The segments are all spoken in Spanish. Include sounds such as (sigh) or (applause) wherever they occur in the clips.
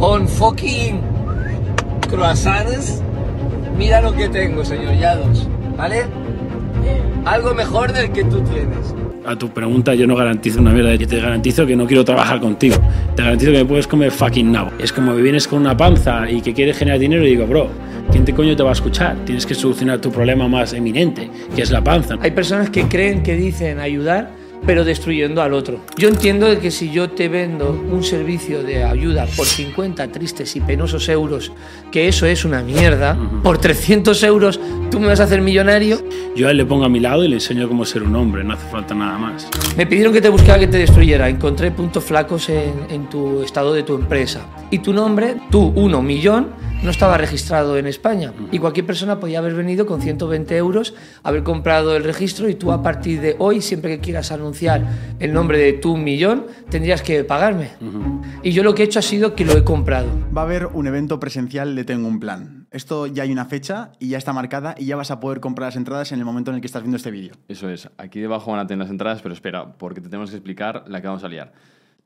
con fucking croissants. Mira lo que tengo, señor Yados, ¿vale? Algo mejor del que tú tienes. A tu pregunta yo no garantizo una mierda, yo te garantizo que no quiero trabajar contigo. Te garantizo que me puedes comer fucking nabo. Es como me vienes con una panza y que quieres generar dinero y digo, bro, ¿quién te coño te va a escuchar? Tienes que solucionar tu problema más eminente, que es la panza. Hay personas que creen que dicen ayudar, pero destruyendo al otro. Yo entiendo de que si yo te vendo un servicio de ayuda por 50 tristes y penosos euros, que eso es una mierda, por 300 euros tú me vas a hacer millonario. Yo a él le pongo a mi lado y le enseño cómo ser un hombre, no hace falta nada más. Me pidieron que te buscara que te destruyera. Encontré puntos flacos en, en tu estado de tu empresa. Y tu nombre, tú, uno millón, no estaba registrado en España. Y cualquier persona podía haber venido con 120 euros, haber comprado el registro y tú a partir de hoy, siempre que quieras anunciar el nombre de tu millón, tendrías que pagarme. Y yo lo que he hecho ha sido que lo he comprado. Va a haber un evento presencial de Tengo un Plan. Esto ya hay una fecha y ya está marcada y ya vas a poder comprar las entradas en el momento en el que estás viendo este vídeo. Eso es. Aquí debajo van a tener las entradas, pero espera, porque te tenemos que explicar la que vamos a liar.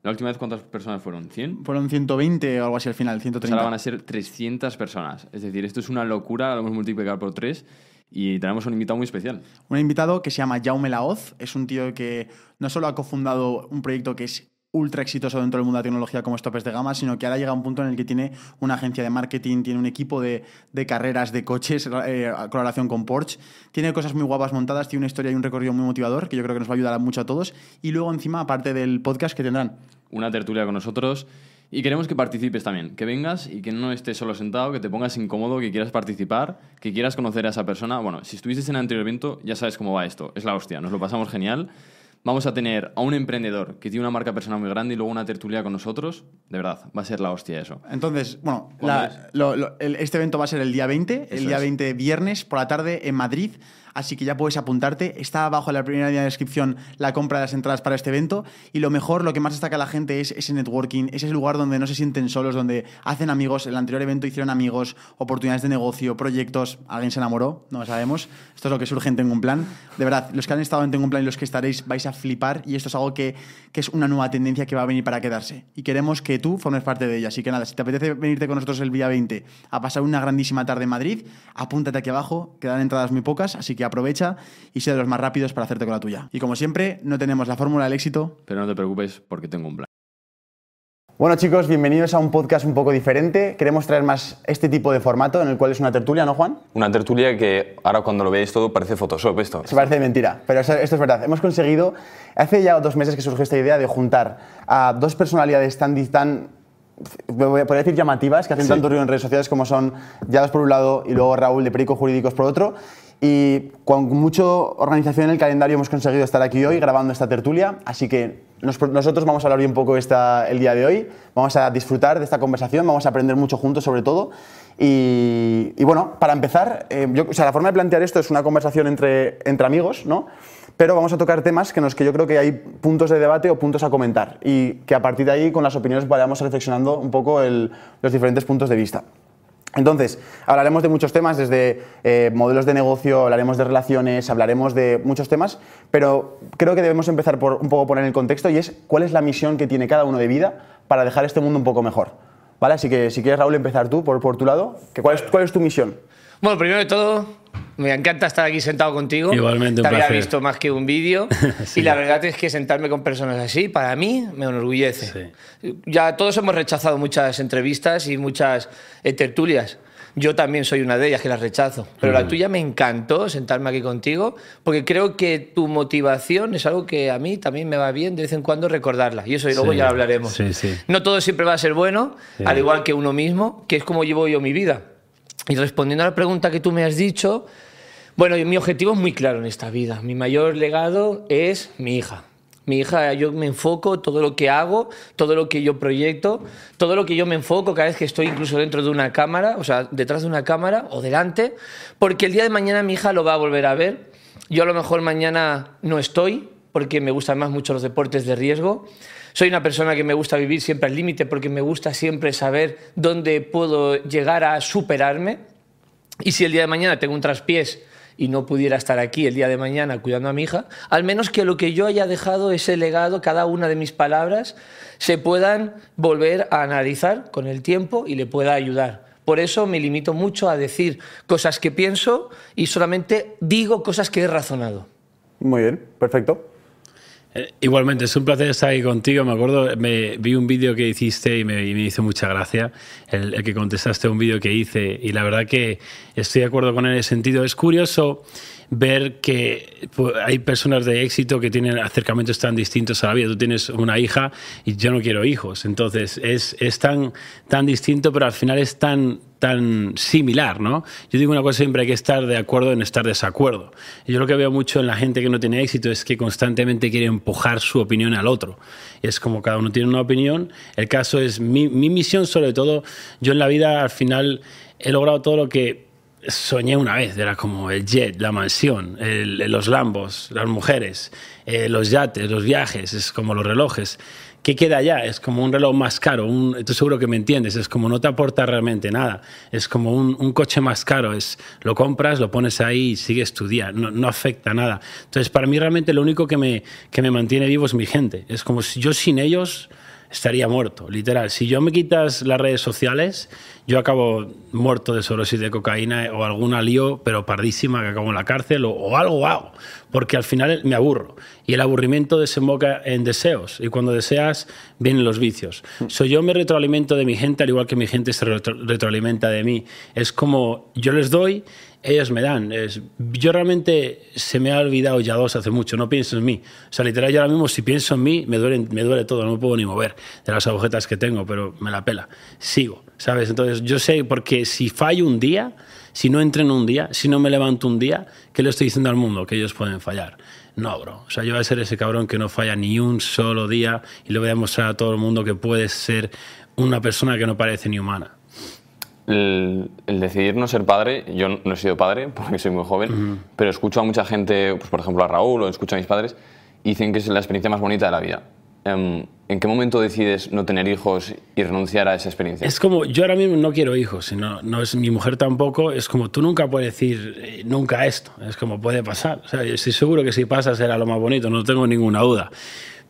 La última vez, ¿cuántas personas fueron? ¿100? Fueron 120 o algo así al final, Pues 130. ahora van a ser 300 personas. Es decir, esto es una locura, lo hemos multiplicado por 3 y tenemos un invitado muy especial. Un invitado que se llama Jaume Laoz, es un tío que no solo ha cofundado un proyecto que es ultra exitoso dentro del mundo de la tecnología como Stopes de Gama, sino que ahora llega a un punto en el que tiene una agencia de marketing, tiene un equipo de, de carreras de coches, eh, colaboración con Porsche, tiene cosas muy guapas montadas, tiene una historia y un recorrido muy motivador que yo creo que nos va a ayudar mucho a todos. Y luego encima, aparte del podcast que tendrán, Una tertulia con nosotros y queremos que participes también, que vengas y que no estés solo sentado, que te pongas incómodo, que quieras participar, que quieras conocer a esa persona. Bueno, si estuviste en el anterior evento, ya sabes cómo va esto. Es la hostia, nos lo pasamos genial. Vamos a tener a un emprendedor que tiene una marca personal muy grande y luego una tertulia con nosotros. De verdad, va a ser la hostia eso. Entonces, bueno, ¿Cuándo la- es? lo- lo- el- este evento va a ser el día 20, el día es. 20 viernes por la tarde en Madrid, así que ya puedes apuntarte. Está abajo en la primera línea de descripción la compra de las entradas para este evento y lo mejor, lo que más destaca a la gente es ese networking, ese lugar donde no se sienten solos, donde hacen amigos. El anterior evento hicieron amigos, oportunidades de negocio, proyectos. ¿Alguien se enamoró? No lo sabemos. Esto es lo que surge en Tengo un Plan. De verdad, los que han estado en Tengo un Plan y los que estaréis vais a flipar y esto es algo que, que es una nueva tendencia que va a venir para quedarse. Y queremos que tú formes parte de ella. Así que nada, si te apetece venirte con nosotros el día 20 a pasar una grandísima tarde en Madrid, apúntate aquí abajo, quedan entradas muy pocas, así que aprovecha y sé de los más rápidos para hacerte con la tuya. Y como siempre, no tenemos la fórmula del éxito, Pero no te preocupes porque tengo un plan. Bueno chicos, bienvenidos a un podcast un poco diferente. Queremos traer más este tipo de formato en el cual es una tertulia, ¿no Juan? Una tertulia que ahora cuando lo veis todo parece Photoshop esto. Se parece mentira, pero esto es verdad. Hemos conseguido, hace ya dos meses que surgió esta idea de juntar a dos personalidades tan, tan podría decir llamativas, que hacen Sí. tanto ruido en redes sociales como son Yados por un lado y luego Raúl de Perico Jurídicos por otro. Y con mucha organización en el calendario hemos conseguido estar aquí hoy grabando esta tertulia, así que nos- nosotros vamos a hablar hoy un poco esta, el día de hoy, vamos a disfrutar de esta conversación, vamos a aprender mucho juntos sobre todo. Y, bueno, para empezar, eh, o sea, la forma de plantear esto es una conversación entre, entre amigos, ¿no? Pero vamos a tocar temas que en los que yo creo que hay puntos de debate o puntos a comentar y que a partir de ahí con las opiniones vayamos reflexionando un poco el- los diferentes puntos de vista. Entonces, hablaremos de muchos temas, desde eh, modelos de negocio, hablaremos de relaciones, hablaremos de muchos temas, pero creo que debemos empezar por un poco poner el contexto y es cuál es la misión que tiene cada uno de vida para dejar este mundo un poco mejor. ¿Vale? Así que si quieres, Raúl, empezar tú por, por tu lado, ¿cuál, es, ¿cuál es tu misión? Bueno, primero de todo, me encanta estar aquí sentado contigo. Igualmente, un Te había placer. visto más que un vídeo. (laughs) Sí. Y la verdad es que sentarme con personas así, para mí, me enorgullece. Ya todos hemos rechazado muchas entrevistas y muchas eh, tertulias. Yo también soy una de ellas que las rechazo. Pero la tuya me encantó sentarme aquí contigo porque creo que tu motivación es algo que a mí también me va bien de vez en cuando recordarla. Y eso y luego Sí, ya lo hablaremos. sí, sí. No todo siempre va a ser bueno, Sí. al igual que uno mismo, que es como llevo yo mi vida. Y respondiendo a la pregunta que tú me has dicho, bueno, mi objetivo es muy claro en esta vida. Mi mayor legado es mi hija. Mi hija, yo me enfoco todo lo que hago, todo lo que yo proyecto, todo lo que yo me enfoco cada vez que estoy incluso dentro de una cámara, o sea, detrás de una cámara o delante, porque el día de mañana mi hija lo va a volver a ver. Yo a lo mejor mañana no estoy, porque me gustan más mucho los deportes de riesgo. Soy una persona que me gusta vivir siempre al límite porque me gusta siempre saber dónde puedo llegar a superarme. Y si el día de mañana tengo un traspiés y no pudiera estar aquí el día de mañana cuidando a mi hija, al menos que lo que yo haya dejado, ese legado, cada una de mis palabras, se puedan volver a analizar con el tiempo y le pueda ayudar. Por eso me limito mucho a decir cosas que pienso y solamente digo cosas que he razonado. Muy bien, perfecto. Eh, igualmente, es un placer estar ahí contigo. Me acuerdo, me, vi un vídeo que hiciste y me, y me hizo mucha gracia, el, el que contestaste a un vídeo que hice. Y la verdad que estoy de acuerdo con él en ese sentido. Es curioso ver que pues, hay personas de éxito que tienen acercamientos tan distintos a la vida. Tú tienes una hija y yo no quiero hijos. Entonces es, es tan, tan distinto, pero al final es tan, similar, ¿no? Yo digo una cosa, siempre hay que estar de acuerdo en estar desacuerdo. Yo lo que veo mucho en la gente que no tiene éxito es que constantemente quiere empujar su opinión al otro. Es como cada uno tiene una opinión. El caso es mi, mi misión, sobre todo, yo en la vida al final he logrado todo lo que soñé una vez, era como el jet, la mansión, los lambos, las mujeres, eh, los yates, los viajes, es como los relojes. ¿Qué queda ya? Es como un reloj más caro, un, estoy seguro que me entiendes, es como no te aporta realmente nada, es como un, un coche más caro, es lo compras, lo pones ahí y sigues tu día, no, no afecta nada. Entonces, para mí realmente lo único que me, que me mantiene vivo es mi gente, es como si yo sin ellos estaría muerto, literal. Si yo me quitas las redes sociales, yo acabo muerto de sobredosis de cocaína o alguna lío, pero pardísima, que acabo en la cárcel o, o algo hago, porque al final me aburro. Y el aburrimiento desemboca en deseos, y cuando deseas, vienen los vicios. So, yo me retroalimento de mi gente, al igual que mi gente se retro- retroalimenta de mí. Es como yo les doy, ellos me dan. Es, yo realmente se me ha olvidado ya dos hace mucho, no pienso en mí. O sea, literal, yo ahora mismo si pienso en mí, me duele, me duele todo, no me puedo ni mover de las agujetas que tengo, pero me la pela. Sigo, ¿sabes? Entonces yo sé, porque si fallo un día, si no entreno un día, si no me levanto un día, ¿qué le estoy diciendo al mundo? Que ellos pueden fallar. No, bro. O sea, yo voy a ser ese cabrón que no falla ni un solo día y le voy a demostrar a todo el mundo que puedes ser una persona que no parece ni humana. El, el decidir no ser padre, yo no he sido padre porque soy muy joven, pero escucho a mucha gente, pues, por ejemplo a Raúl o escucho a mis padres, y dicen que es la experiencia más bonita de la vida. Em, ¿En qué momento decides no tener hijos y renunciar a esa experiencia? Es como, yo ahora mismo no quiero hijos, sino, no es mi mujer tampoco, es como tú nunca puedes decir eh, nunca esto, es como puede pasar. O sea, yo estoy seguro que si pasa será lo más bonito, no tengo ninguna duda.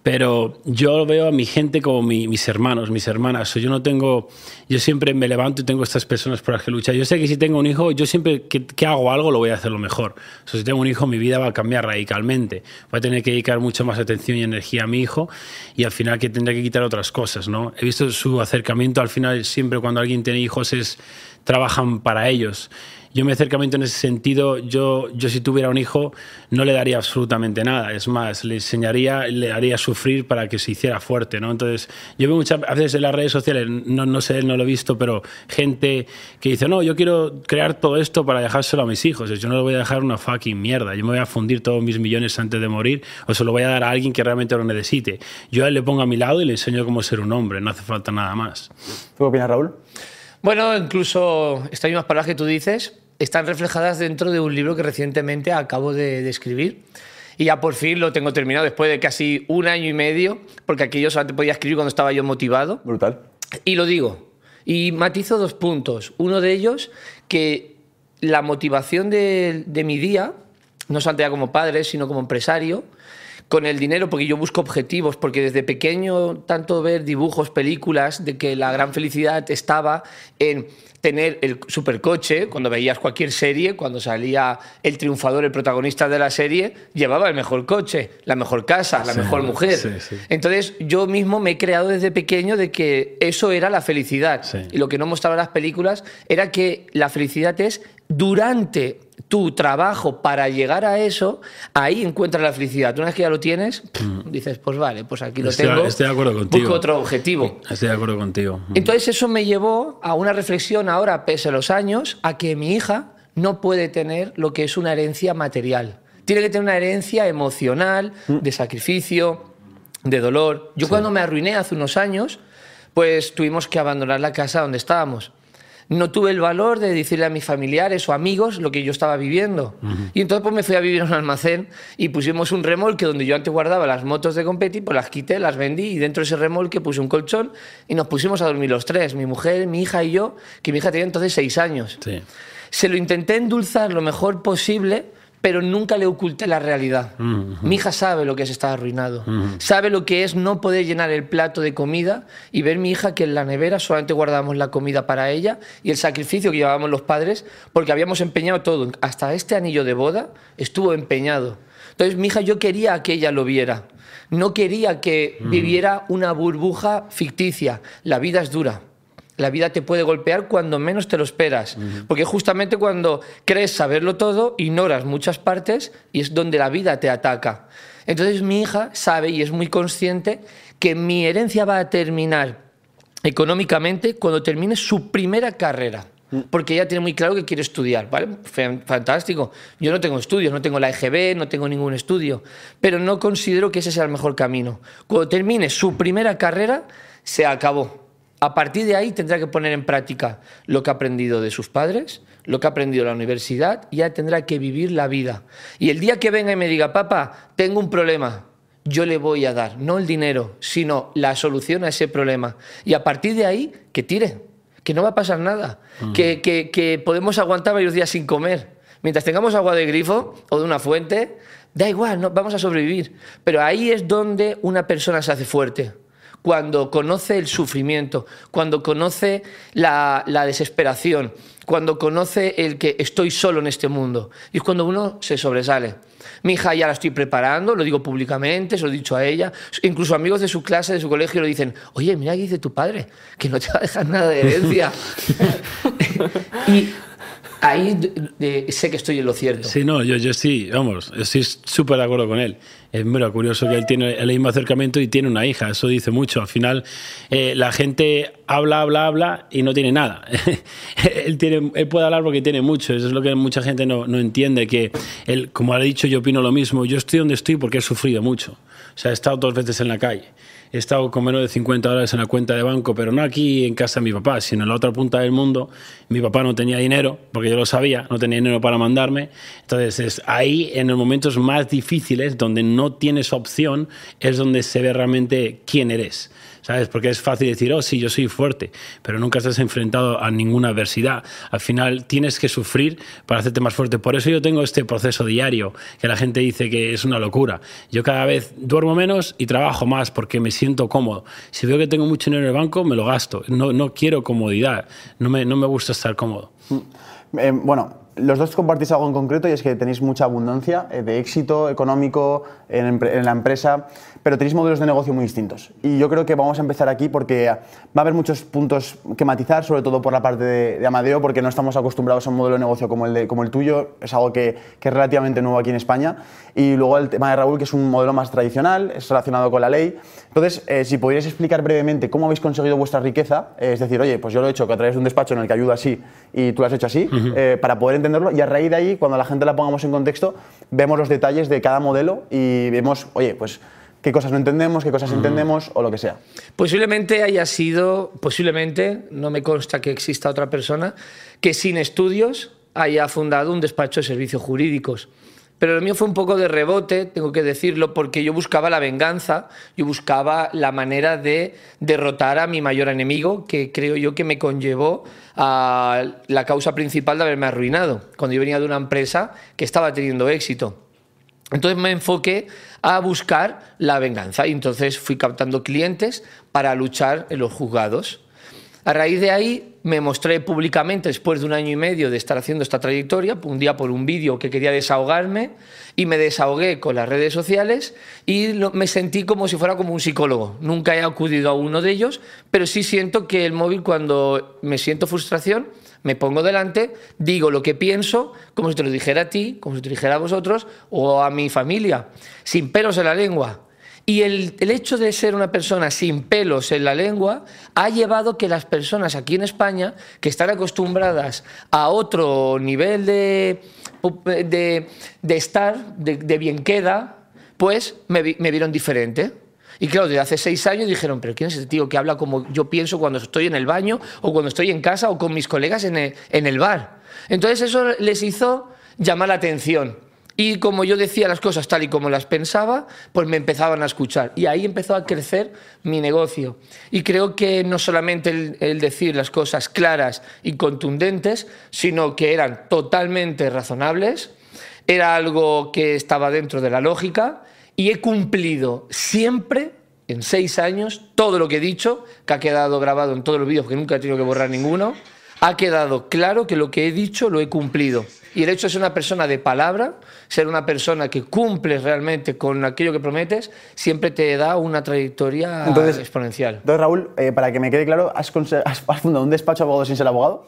Pero yo veo a mi gente como mi- mis hermanos, mis hermanas. Yo no tengo, yo siempre me levanto y tengo estas personas por las que luchar. Yo sé que si tengo un hijo, yo siempre que, que hago algo lo voy a hacer lo mejor. O sea, si tengo un hijo, mi vida va a cambiar radicalmente. Voy a tener que dedicar mucho más atención y energía a mi hijo y al final que tendré que quitar otras cosas, ¿no? He visto su acercamiento al final siempre cuando alguien tiene hijos es trabajan para ellos. Yo mi acercamiento en ese sentido, yo, yo si tuviera un hijo no le daría absolutamente nada. Es más, le enseñaría, le haría sufrir para que se hiciera fuerte, ¿no? Entonces, yo veo muchas veces en las redes sociales, no, no sé, no lo he visto, pero gente que dice, no, yo quiero crear todo esto para dejárselo a mis hijos. Yo no le voy a dejar una fucking mierda. Yo me voy a fundir todos mis millones antes de morir o se lo voy a dar a alguien que realmente lo necesite. Yo a él le pongo a mi lado y le enseño cómo ser un hombre. No hace falta nada más. ¿Tú qué opinas, Raúl? Bueno, incluso estas mismas palabras que tú dices están reflejadas dentro de un libro que recientemente acabo de, de escribir. Y ya por fin lo tengo terminado después de casi un año y medio, porque aquello solamente podía escribir cuando estaba yo motivado. Brutal. Y lo digo. Y matizo dos puntos. Uno de ellos, que la motivación de, de mi día, no solamente ya como padre, sino como empresario, con el dinero, porque yo busco objetivos, porque desde pequeño tanto ver dibujos, películas, de que la gran felicidad estaba en tener el supercoche, cuando veías cualquier serie, cuando salía el triunfador, el protagonista de la serie, llevaba el mejor coche, la mejor casa, la Sí, mejor mujer. sí, sí. Entonces yo mismo me he creado desde pequeño de que eso era la felicidad. Y lo que no mostraban las películas era que la felicidad es durante tu trabajo para llegar a eso, ahí encuentras la felicidad. Una vez que ya lo tienes, dices, pues vale, pues aquí lo Mm. Estoy- tengo. estoy de acuerdo contigo. Busco otro objetivo. Estoy de acuerdo contigo. Entonces eso me llevó a una reflexión ahora, pese a los años, a que mi hija no puede tener lo que es una herencia material. Tiene que tener una herencia emocional, de sacrificio, de dolor. Yo cuando me arruiné hace unos años, pues tuvimos que abandonar la casa donde estábamos. No tuve el valor de decirle a mis familiares o amigos lo que yo estaba viviendo. Y entonces pues me fui a vivir en un almacén y pusimos un remolque donde yo antes guardaba las motos de competi, pues las quité, las vendí y dentro de ese remolque puse un colchón y nos pusimos a dormir los tres, mi mujer, mi hija y yo, que mi hija tenía entonces seis años. Sí. Se lo intenté endulzar lo mejor posible pero nunca le oculté la realidad. Mi hija sabe lo que es estar arruinado, sabe lo que es no poder llenar el plato de comida y ver mi hija que en la nevera solamente guardábamos la comida para ella y el sacrificio que llevábamos los padres porque habíamos empeñado todo, hasta este anillo de boda estuvo empeñado. Entonces mi hija yo quería que ella lo viera, no quería que viviera una burbuja ficticia, la vida es dura. La vida te puede golpear cuando menos te lo esperas, porque justamente cuando crees saberlo todo, ignoras muchas partes y es donde la vida te ataca. Entonces mi hija sabe y es muy consciente que mi herencia va a terminar económicamente cuando termine su primera carrera. Porque ella tiene muy claro que quiere estudiar, ¿vale? Fan- Fantástico. Yo no tengo estudios, no tengo la EGB, no tengo ningún estudio, pero no considero que ese sea el mejor camino. Cuando termine su primera carrera, se acabó. A partir de ahí tendrá que poner en práctica lo que ha aprendido de sus padres, lo que ha aprendido en la universidad, y ya tendrá que vivir la vida. Y el día que venga y me diga, papá, tengo un problema, yo le voy a dar, no el dinero, sino la solución a ese problema. Y a partir de ahí, que tire, que no va a pasar nada, que, que- que podemos aguantar varios días sin comer. Mientras tengamos agua de grifo o de una fuente, da igual, no, vamos a sobrevivir. Pero ahí es donde una persona se hace fuerte. Cuando conoce el sufrimiento, cuando conoce la, la desesperación, cuando conoce el que estoy solo en este mundo. Y es cuando uno se sobresale. Mi hija ya la estoy preparando, lo digo públicamente, se lo he dicho a ella. Incluso amigos de su clase, de su colegio, le dicen, oye, mira qué dice tu padre, que no te va a dejar nada de herencia. (laughs) y ahí de- de- sé que estoy en lo cierto. Sí, no, yo, yo sí, vamos, estoy súper de acuerdo con él. Es mira, curioso que él tiene el mismo acercamiento y tiene una hija, eso dice mucho. Al final, eh, la gente habla, habla, habla y no tiene nada. (laughs) él, tiene, él puede hablar porque tiene mucho, eso es lo que mucha gente no, no entiende, que él, como ha dicho, yo opino lo mismo, yo estoy donde estoy porque he sufrido mucho. O sea, he estado dos veces en la calle. He estado con menos de 50 dólares en la cuenta de banco, pero no aquí en casa de mi papá, sino en la otra punta del mundo. Mi papá no tenía dinero, porque yo lo sabía, no tenía dinero para mandarme. Entonces, es ahí, en los momentos más difíciles, donde no tienes opción, es donde se ve realmente quién eres. ¿Sabes? Porque es fácil decir, oh, sí, yo soy fuerte, pero nunca estás enfrentado a ninguna adversidad. Al final tienes que sufrir para hacerte más fuerte. Por eso yo tengo este proceso diario, que la gente dice que es una locura. Yo cada vez duermo menos y trabajo más porque me siento cómodo. Si veo que tengo mucho dinero en el banco, me lo gasto. No, no quiero comodidad, no me, no me gusta estar cómodo. Eh, bueno, los dos compartís algo en concreto y es que tenéis mucha abundancia eh, de éxito económico en la empresa, pero tenéis modelos de negocio muy distintos. Y yo creo que vamos a empezar aquí porque va a haber muchos puntos que matizar, sobre todo por la parte de, de Amadeo, porque no estamos acostumbrados a un modelo de negocio como el, de- como el tuyo, es algo que, que es relativamente nuevo aquí en España. Y luego el tema de Raúl, que es un modelo más tradicional, es relacionado con la ley. Entonces, eh, si podríais explicar brevemente cómo habéis conseguido vuestra riqueza, eh, es decir, oye, pues yo lo he hecho a través de un despacho en el que ayudo así y tú lo has hecho así, eh, para poder entenderlo y a raíz de ahí, cuando la gente la pongamos en contexto, vemos los detalles de cada modelo y vemos, oye, pues qué cosas no entendemos, qué cosas entendemos o lo que sea. Posiblemente haya sido, posiblemente, no me consta que exista otra persona, que sin estudios haya fundado un despacho de servicios jurídicos. Pero lo mío fue un poco de rebote, tengo que decirlo, porque yo buscaba la venganza, yo buscaba la manera de derrotar a mi mayor enemigo, que creo yo que me conllevó a la causa principal de haberme arruinado, cuando yo venía de una empresa que estaba teniendo éxito. Entonces me enfoqué a buscar la venganza y entonces fui captando clientes para luchar en los juzgados. A raíz de ahí me mostré públicamente, después de un año y medio de estar haciendo esta trayectoria, un día por un vídeo que quería desahogarme y me desahogué con las redes sociales y me sentí como si fuera como un psicólogo. Nunca he acudido a uno de ellos, pero sí siento que el móvil cuando me siento frustración, me pongo delante, digo lo que pienso, como si te lo dijera a ti, como si te lo dijera a vosotros o a mi familia, sin pelos en la lengua. Y el, hecho de ser una persona sin pelos en la lengua ha llevado que las personas aquí en España, que están acostumbradas a otro nivel de, de, estar, de, bien queda, pues me vieron diferente. Y claro, desde hace seis años dijeron, pero ¿quién es ese tío que habla como yo pienso cuando estoy en el baño o cuando estoy en casa o con mis colegas en el, bar? Entonces eso les hizo llamar la atención. Y como yo decía las cosas tal y como las pensaba, pues me empezaban a escuchar. Y ahí empezó a crecer mi negocio. Y creo que no solamente el decir las cosas claras y contundentes, sino que eran totalmente razonables, era algo que estaba dentro de la lógica y he cumplido siempre, en seis años, todo lo que he dicho, que ha quedado grabado en todos los vídeos, que nunca he tenido que borrar ninguno, ha quedado claro que lo que he dicho lo he cumplido. Y el hecho de ser una persona de palabra, ser una persona que cumple realmente con aquello que prometes, siempre te da una trayectoria Entonces- exponencial. Entonces, Raúl, eh, para que me quede claro, has, fundado un despacho de abogado sin ser abogado,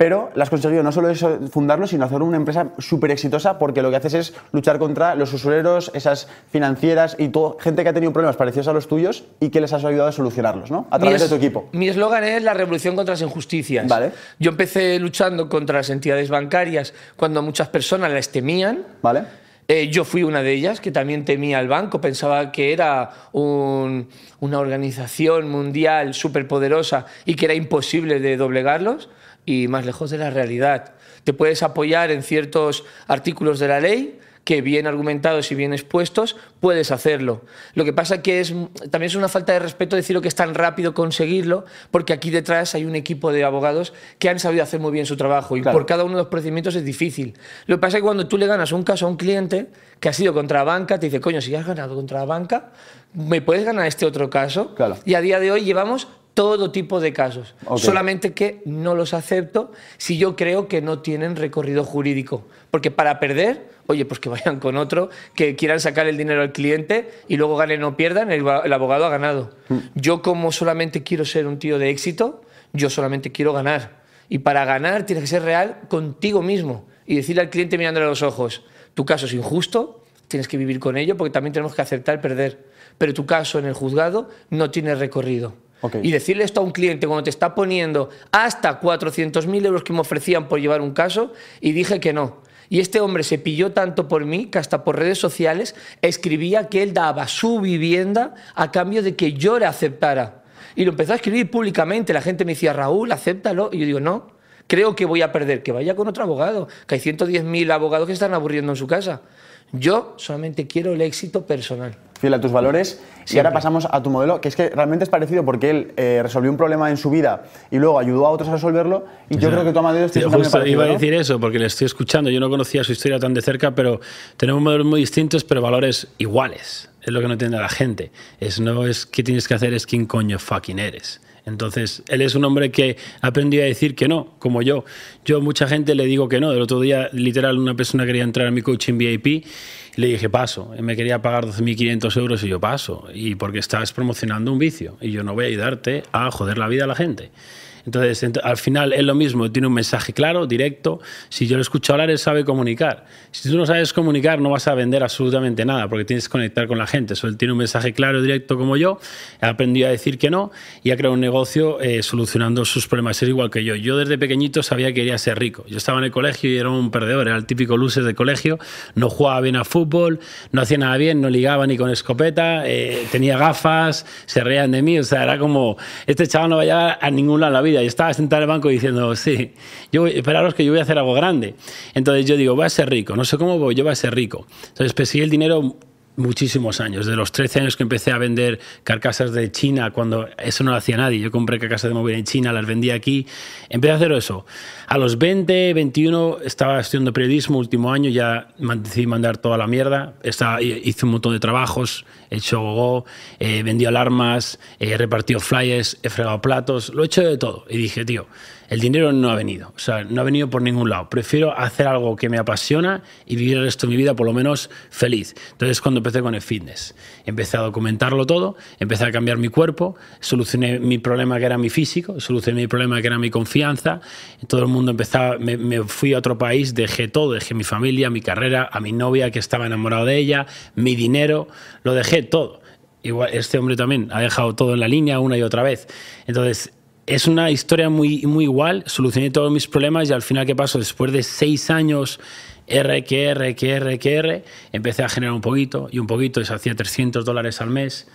pero lo has conseguido no solo eso, fundarlo, sino hacer una empresa súper exitosa porque lo que haces es luchar contra los usureros, esas financieras y todo, gente que ha tenido problemas parecidos a los tuyos y que les has ayudado a solucionarlos, ¿no? A Mi través de tu equipo. Mi eslogan es la revolución contra las injusticias. Vale. Yo empecé luchando contra las entidades bancarias cuando muchas personas las temían. ¿Vale? Eh, yo fui una de ellas que también temía al banco, pensaba que era un- una organización mundial súper poderosa y que era imposible de doblegarlos y más lejos de la realidad. Te puedes apoyar en ciertos artículos de la ley que bien argumentados y bien expuestos puedes hacerlo. Lo que pasa que es también es una falta de respeto decirlo que es tan rápido conseguirlo, porque aquí detrás hay un equipo de abogados que han sabido hacer muy bien su trabajo y Claro. por cada uno de los procedimientos es difícil. Lo que pasa es que cuando tú le ganas un caso a un cliente que ha sido contra la banca, te dice, coño, si has ganado contra la banca, ¿me puedes ganar este otro caso? Claro. Y a día de hoy llevamos todo tipo de casos. Solamente que no los acepto si yo creo que no tienen recorrido jurídico. Porque para perder, oye, pues que vayan con otro, que quieran sacar el dinero al cliente y luego ganen o pierdan, el, abogado ha ganado. Yo como solamente quiero ser un tío de éxito, yo solamente quiero ganar. Y para ganar tienes que ser real contigo mismo y decirle al cliente mirándole a los ojos, tu caso es injusto, tienes que vivir con ello porque también tenemos que aceptar perder. Pero tu caso en el juzgado no tiene recorrido. Y decirle esto a un cliente cuando te está poniendo hasta 400.000 euros que me ofrecían por llevar un caso y dije que no. Y este hombre se pilló tanto por mí que hasta por redes sociales escribía que él daba su vivienda a cambio de que yo le aceptara. Y lo empezó a escribir públicamente. La gente me decía, Raúl, acéptalo. Y yo digo, no, creo que voy a perder. Que vaya con otro abogado. Que hay 110.000 abogados que están aburriendo en su casa. Yo solamente quiero el éxito personal. Fiel a tus valores. Y ahora pasamos a tu modelo, que es que realmente es parecido porque él eh, resolvió un problema en su vida y luego ayudó a otros a resolverlo. Y yo creo que Tío, un camino justo parecido, iba a ¿no? decir eso, porque le estoy escuchando. Yo no conocía su historia tan de cerca, pero tenemos modelos muy distintos, pero valores iguales. Es lo que no entiende la gente. Es, no es qué tienes que hacer, es quién coño fucking eres. Entonces, él es un hombre que ha aprendido a decir que no, como yo. Yo mucha gente le digo que no. El otro día, literal, una persona quería entrar a mi coaching VIP y le dije paso. Él me quería pagar 12.500 euros y yo paso. Y porque estás promocionando un vicio. Y yo no voy a ayudarte a joder la vida a la gente. Entonces, ent- al final es lo mismo, tiene un mensaje claro, directo. Si yo lo escucho hablar, él sabe comunicar. Si tú no sabes comunicar, no vas a vender absolutamente nada, porque tienes que conectar con la gente. Él tiene un mensaje claro, directo como yo, ha aprendido a decir que no y ha creado un negocio eh, solucionando sus problemas. Es igual que yo. Yo desde pequeñito sabía que quería ser rico. Yo estaba en el colegio y era un perdedor, era el típico loser de colegio, no jugaba bien a fútbol, no hacía nada bien, no ligaba ni con escopeta, eh, tenía gafas, se reían de mí, o sea, era como, este chaval no va a llegar a ningún lado en la vida. Yo estaba sentado en el banco diciendo, sí, yo voy, esperaros que yo voy a hacer algo grande. Entonces yo digo, voy a ser rico, no sé cómo, pero yo voy a ser rico. Entonces perseguí el dinero muchísimos años, desde los 13 años que empecé a vender carcasas de China, cuando eso no lo hacía nadie, yo compré carcasas de móvil en China, las vendí aquí, empecé a hacer eso. A los 20, 21 estaba estudiando periodismo, último año ya decidí mandar toda la mierda, estaba, hice un montón de trabajos, he hecho gogo, he vendido alarmas, he repartido flyers, he fregado platos, lo he hecho de todo y dije, tío, el dinero no ha venido, o sea, no ha venido por ningún lado. Prefiero hacer algo que me apasiona y vivir el resto de mi vida por lo menos feliz. Entonces, cuando empecé con el fitness, empecé a documentarlo todo, empecé a cambiar mi cuerpo, solucioné mi problema que era mi físico, solucioné mi problema que era mi confianza. Todo el mundo empezaba, me, me fui a otro país, dejé todo, dejé mi familia, mi carrera, a mi novia que estaba enamorado de ella, mi dinero, lo dejé todo. Igual, este hombre también ha dejado todo en la línea una y otra vez. Entonces, es una historia muy, muy igual. Solucioné todos mis problemas y al final, ¿qué pasó? Después de seis años, R, que R, que R, que R, empecé a generar un poquito y un poquito, y se hacía 300 dólares al mes.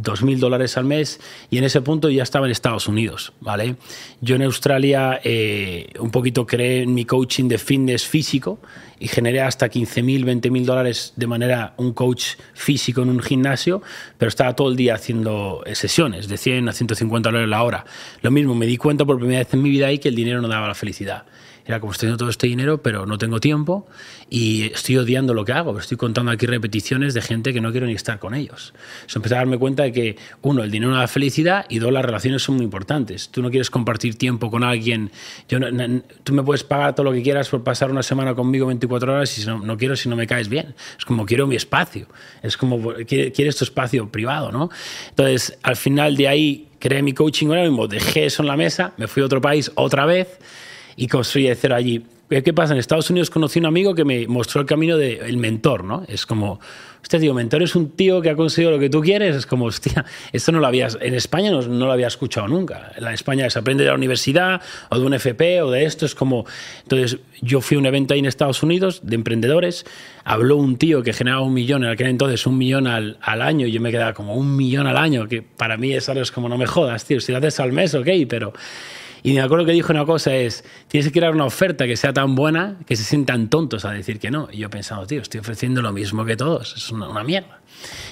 2.000 dólares al mes y en ese punto ya estaba en Estados Unidos, ¿vale? Yo en Australia eh, un poquito creé en mi coaching de fitness físico y generé hasta 15.000, 20.000 dólares de manera un coach físico en un gimnasio, pero estaba todo el día haciendo eh, sesiones de 100 a 150 dólares la hora. Lo mismo, me di cuenta por primera vez en mi vida ahí que el dinero no daba la felicidad. Era como estoy teniendo todo este dinero, pero no tengo tiempo y estoy odiando lo que hago. Estoy contando aquí repeticiones de gente que no quiero ni estar con ellos. Eso empecé a darme cuenta de que, uno, el dinero no da felicidad y dos, las relaciones son muy importantes. Tú no quieres compartir tiempo con alguien. Yo no- no- tú me puedes pagar todo lo que quieras por pasar una semana conmigo 24 horas y si no, no quiero si no me caes bien. Es como quiero mi espacio. Es como quiere- quieres tu espacio privado, ¿no? Entonces, al final de ahí creé mi coaching ahora mismo, dejé eso en la mesa, me fui a otro país otra vez y construí de cero allí. ¿Qué qué pasa? En Estados Unidos conocí un amigo que me mostró el camino del mentor, ¿no? Es como, hostia, tío, mentor es un tío que ha conseguido lo que tú quieres. Es como, hostia, esto no lo habías, en España no, no lo había escuchado nunca. En España se aprende de la universidad o de un FP o de esto. Es como, entonces yo fui a un evento ahí en Estados Unidos de emprendedores, habló un tío que generaba un millón, en aquel entonces un millón al, al año, y yo me quedaba como un millón al año, que para mí eso es como, no me jodas, tío, si lo haces al mes, ok, pero... Y me acuerdo que dijo una cosa es, tienes que crear una oferta que sea tan buena que se sientan tontos a decir que no. Y yo pensando, tío, estoy ofreciendo lo mismo que todos, es una, una mierda.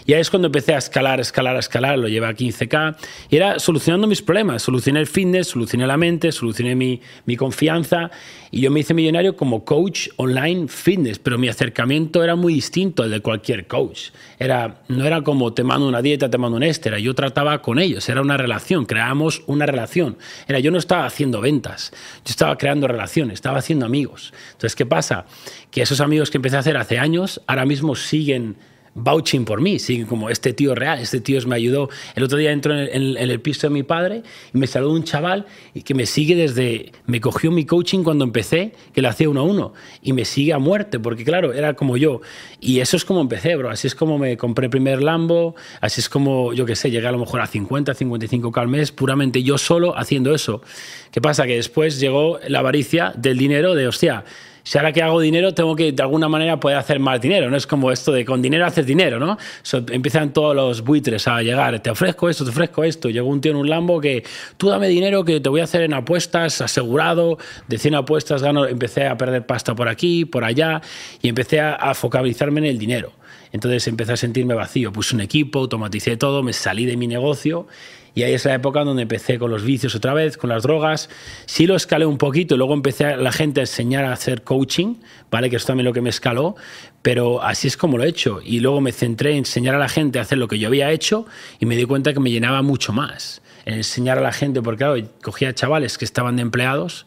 Y ahí es cuando empecé a escalar, escalar, escalar, lo llevé a 15K y era solucionando mis problemas. Solucioné el fitness, solucioné la mente, solucioné mi, mi confianza y yo me hice millonario como coach online fitness, pero mi acercamiento era muy distinto al de cualquier coach. Era, no era como te mando una dieta, te mando un este, era yo trataba con ellos, era una relación, creábamos una relación. Era, yo no estaba haciendo ventas, yo estaba creando relaciones, estaba haciendo amigos. Entonces, ¿qué pasa? Que esos amigos que empecé a hacer hace años, ahora mismo siguen vouching por mí, siguen como este tío real, este tío me ayudó. El otro día entro en el, piso de mi padre y me saludó un chaval que me sigue desde, me cogió mi coaching cuando empecé, que lo hacía uno a uno, y me sigue a muerte, porque claro, era como yo. Y eso es como empecé, bro. Así es como me compré el primer Lambo, así es como, yo qué sé, llegué a lo mejor a 50, 55 al mes, puramente yo solo haciendo eso. ¿Qué pasa? Que después llegó la avaricia del dinero de, hostia, si ahora que hago dinero tengo que de alguna manera poder hacer más dinero, no es como esto de con dinero haces dinero, ¿no? So, empiezan todos los buitres a llegar, te ofrezco esto, te ofrezco esto. Llegó un tío en un Lambo que tú dame dinero que te voy a hacer en apuestas, asegurado, de 100 apuestas gano, empecé a perder pasta por aquí, por allá y empecé a, a focalizarme en el dinero. Entonces empecé a sentirme vacío, puse un equipo, automaticé todo, me salí de mi negocio y ahí es la época donde empecé con los vicios otra vez, con las drogas. Sí lo escalé un poquito luego empecé a la gente a enseñar a hacer coaching, ¿vale? Que es también lo que me escaló, pero así es como lo he hecho. Y luego me centré en enseñar a la gente a hacer lo que yo había hecho y me di cuenta que me llenaba mucho más. En enseñar a la gente, porque claro, cogía chavales que estaban de empleados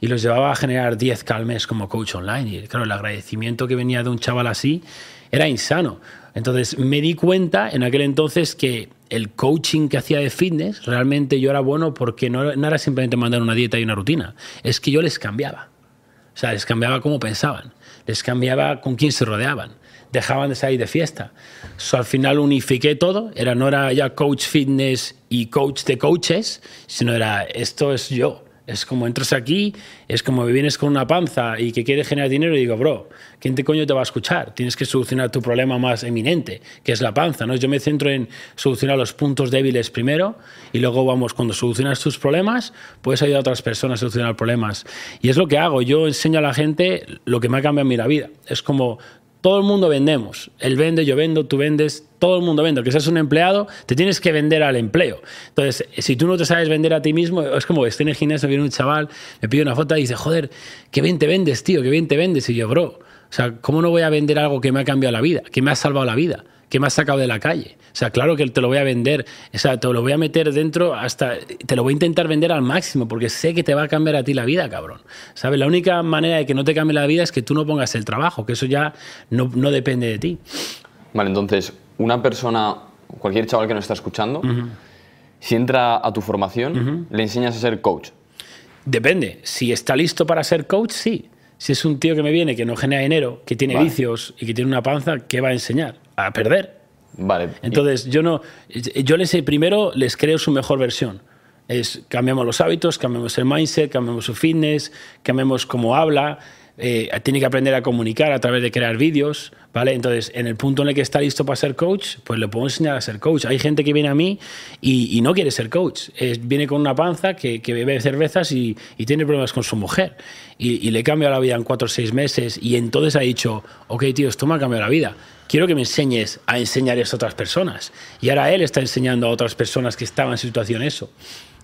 y los llevaba a generar 10 al mes como coach online. Y claro, el agradecimiento que venía de un chaval así era insano. Entonces me di cuenta en aquel entonces que el coaching que hacía de fitness, realmente yo era bueno porque no, era simplemente mandar una dieta y una rutina, es que yo les cambiaba. O sea, les cambiaba cómo pensaban, les cambiaba con quién se rodeaban, dejaban de salir de fiesta. So, al final unifiqué todo, era, no era ya coach fitness y coach de coaches, sino era esto es yo. Es como entras aquí, es como vienes con una panza y que quieres generar dinero y digo, bro, ¿quién te coño te va a escuchar? Tienes que solucionar tu problema más eminente, que es la panza, ¿no? Yo me centro en solucionar los puntos débiles primero y luego vamos, cuando solucionas tus problemas, puedes ayudar a otras personas a solucionar problemas. Y es lo que hago, yo enseño a la gente lo que me ha cambiado mi la vida. Es como todo el mundo vendemos. Él vende, yo vendo, tú vendes, todo el mundo vende. Que seas un empleado, te tienes que vender al empleo. Entonces, si tú no te sabes vender a ti mismo, es como estoy en el gimnasio, viene un chaval, me pide una foto y dice, joder, qué bien te vendes, tío, qué bien te vendes. Y yo, bro, o sea, ¿cómo no voy a vender algo que me ha cambiado la vida, que me ha salvado la vida, que me ha sacado de la calle? O sea, claro que te lo voy a vender, o sea, te lo voy a meter dentro hasta, te lo voy a intentar vender al máximo porque sé que te va a cambiar a ti la vida, cabrón. ¿Sabes? La única manera de que no te cambie la vida es que tú no pongas el trabajo, que eso ya no, no depende de ti. Vale, entonces, una persona, cualquier chaval que nos está escuchando, si entra a tu formación, le enseñas a ser coach. Depende. Si está listo para ser coach, sí. Si es un tío que me viene, que no genera dinero, que tiene Vale. vicios y que tiene una panza, ¿qué va a enseñar? A perder. Vale. Entonces, yo no. Yo les primero les creo su mejor versión. Es cambiamos los hábitos, cambiamos el mindset, cambiamos su fitness, cambiamos cómo habla. Eh, tiene que aprender a comunicar a través de crear vídeos, ¿vale? Entonces, en el punto en el que está listo para ser coach, pues le puedo enseñar a ser coach. Hay gente que viene a mí y, no quiere ser coach. Viene con una panza que, bebe cervezas y, tiene problemas con su mujer. Y, y le cambia la vida en cuatro o seis meses y entonces ha dicho, ok, tío, esto me ha cambiado la vida quiero que me enseñes a enseñar eso a otras personas. Y ahora él está enseñando a otras personas que estaban en situación eso.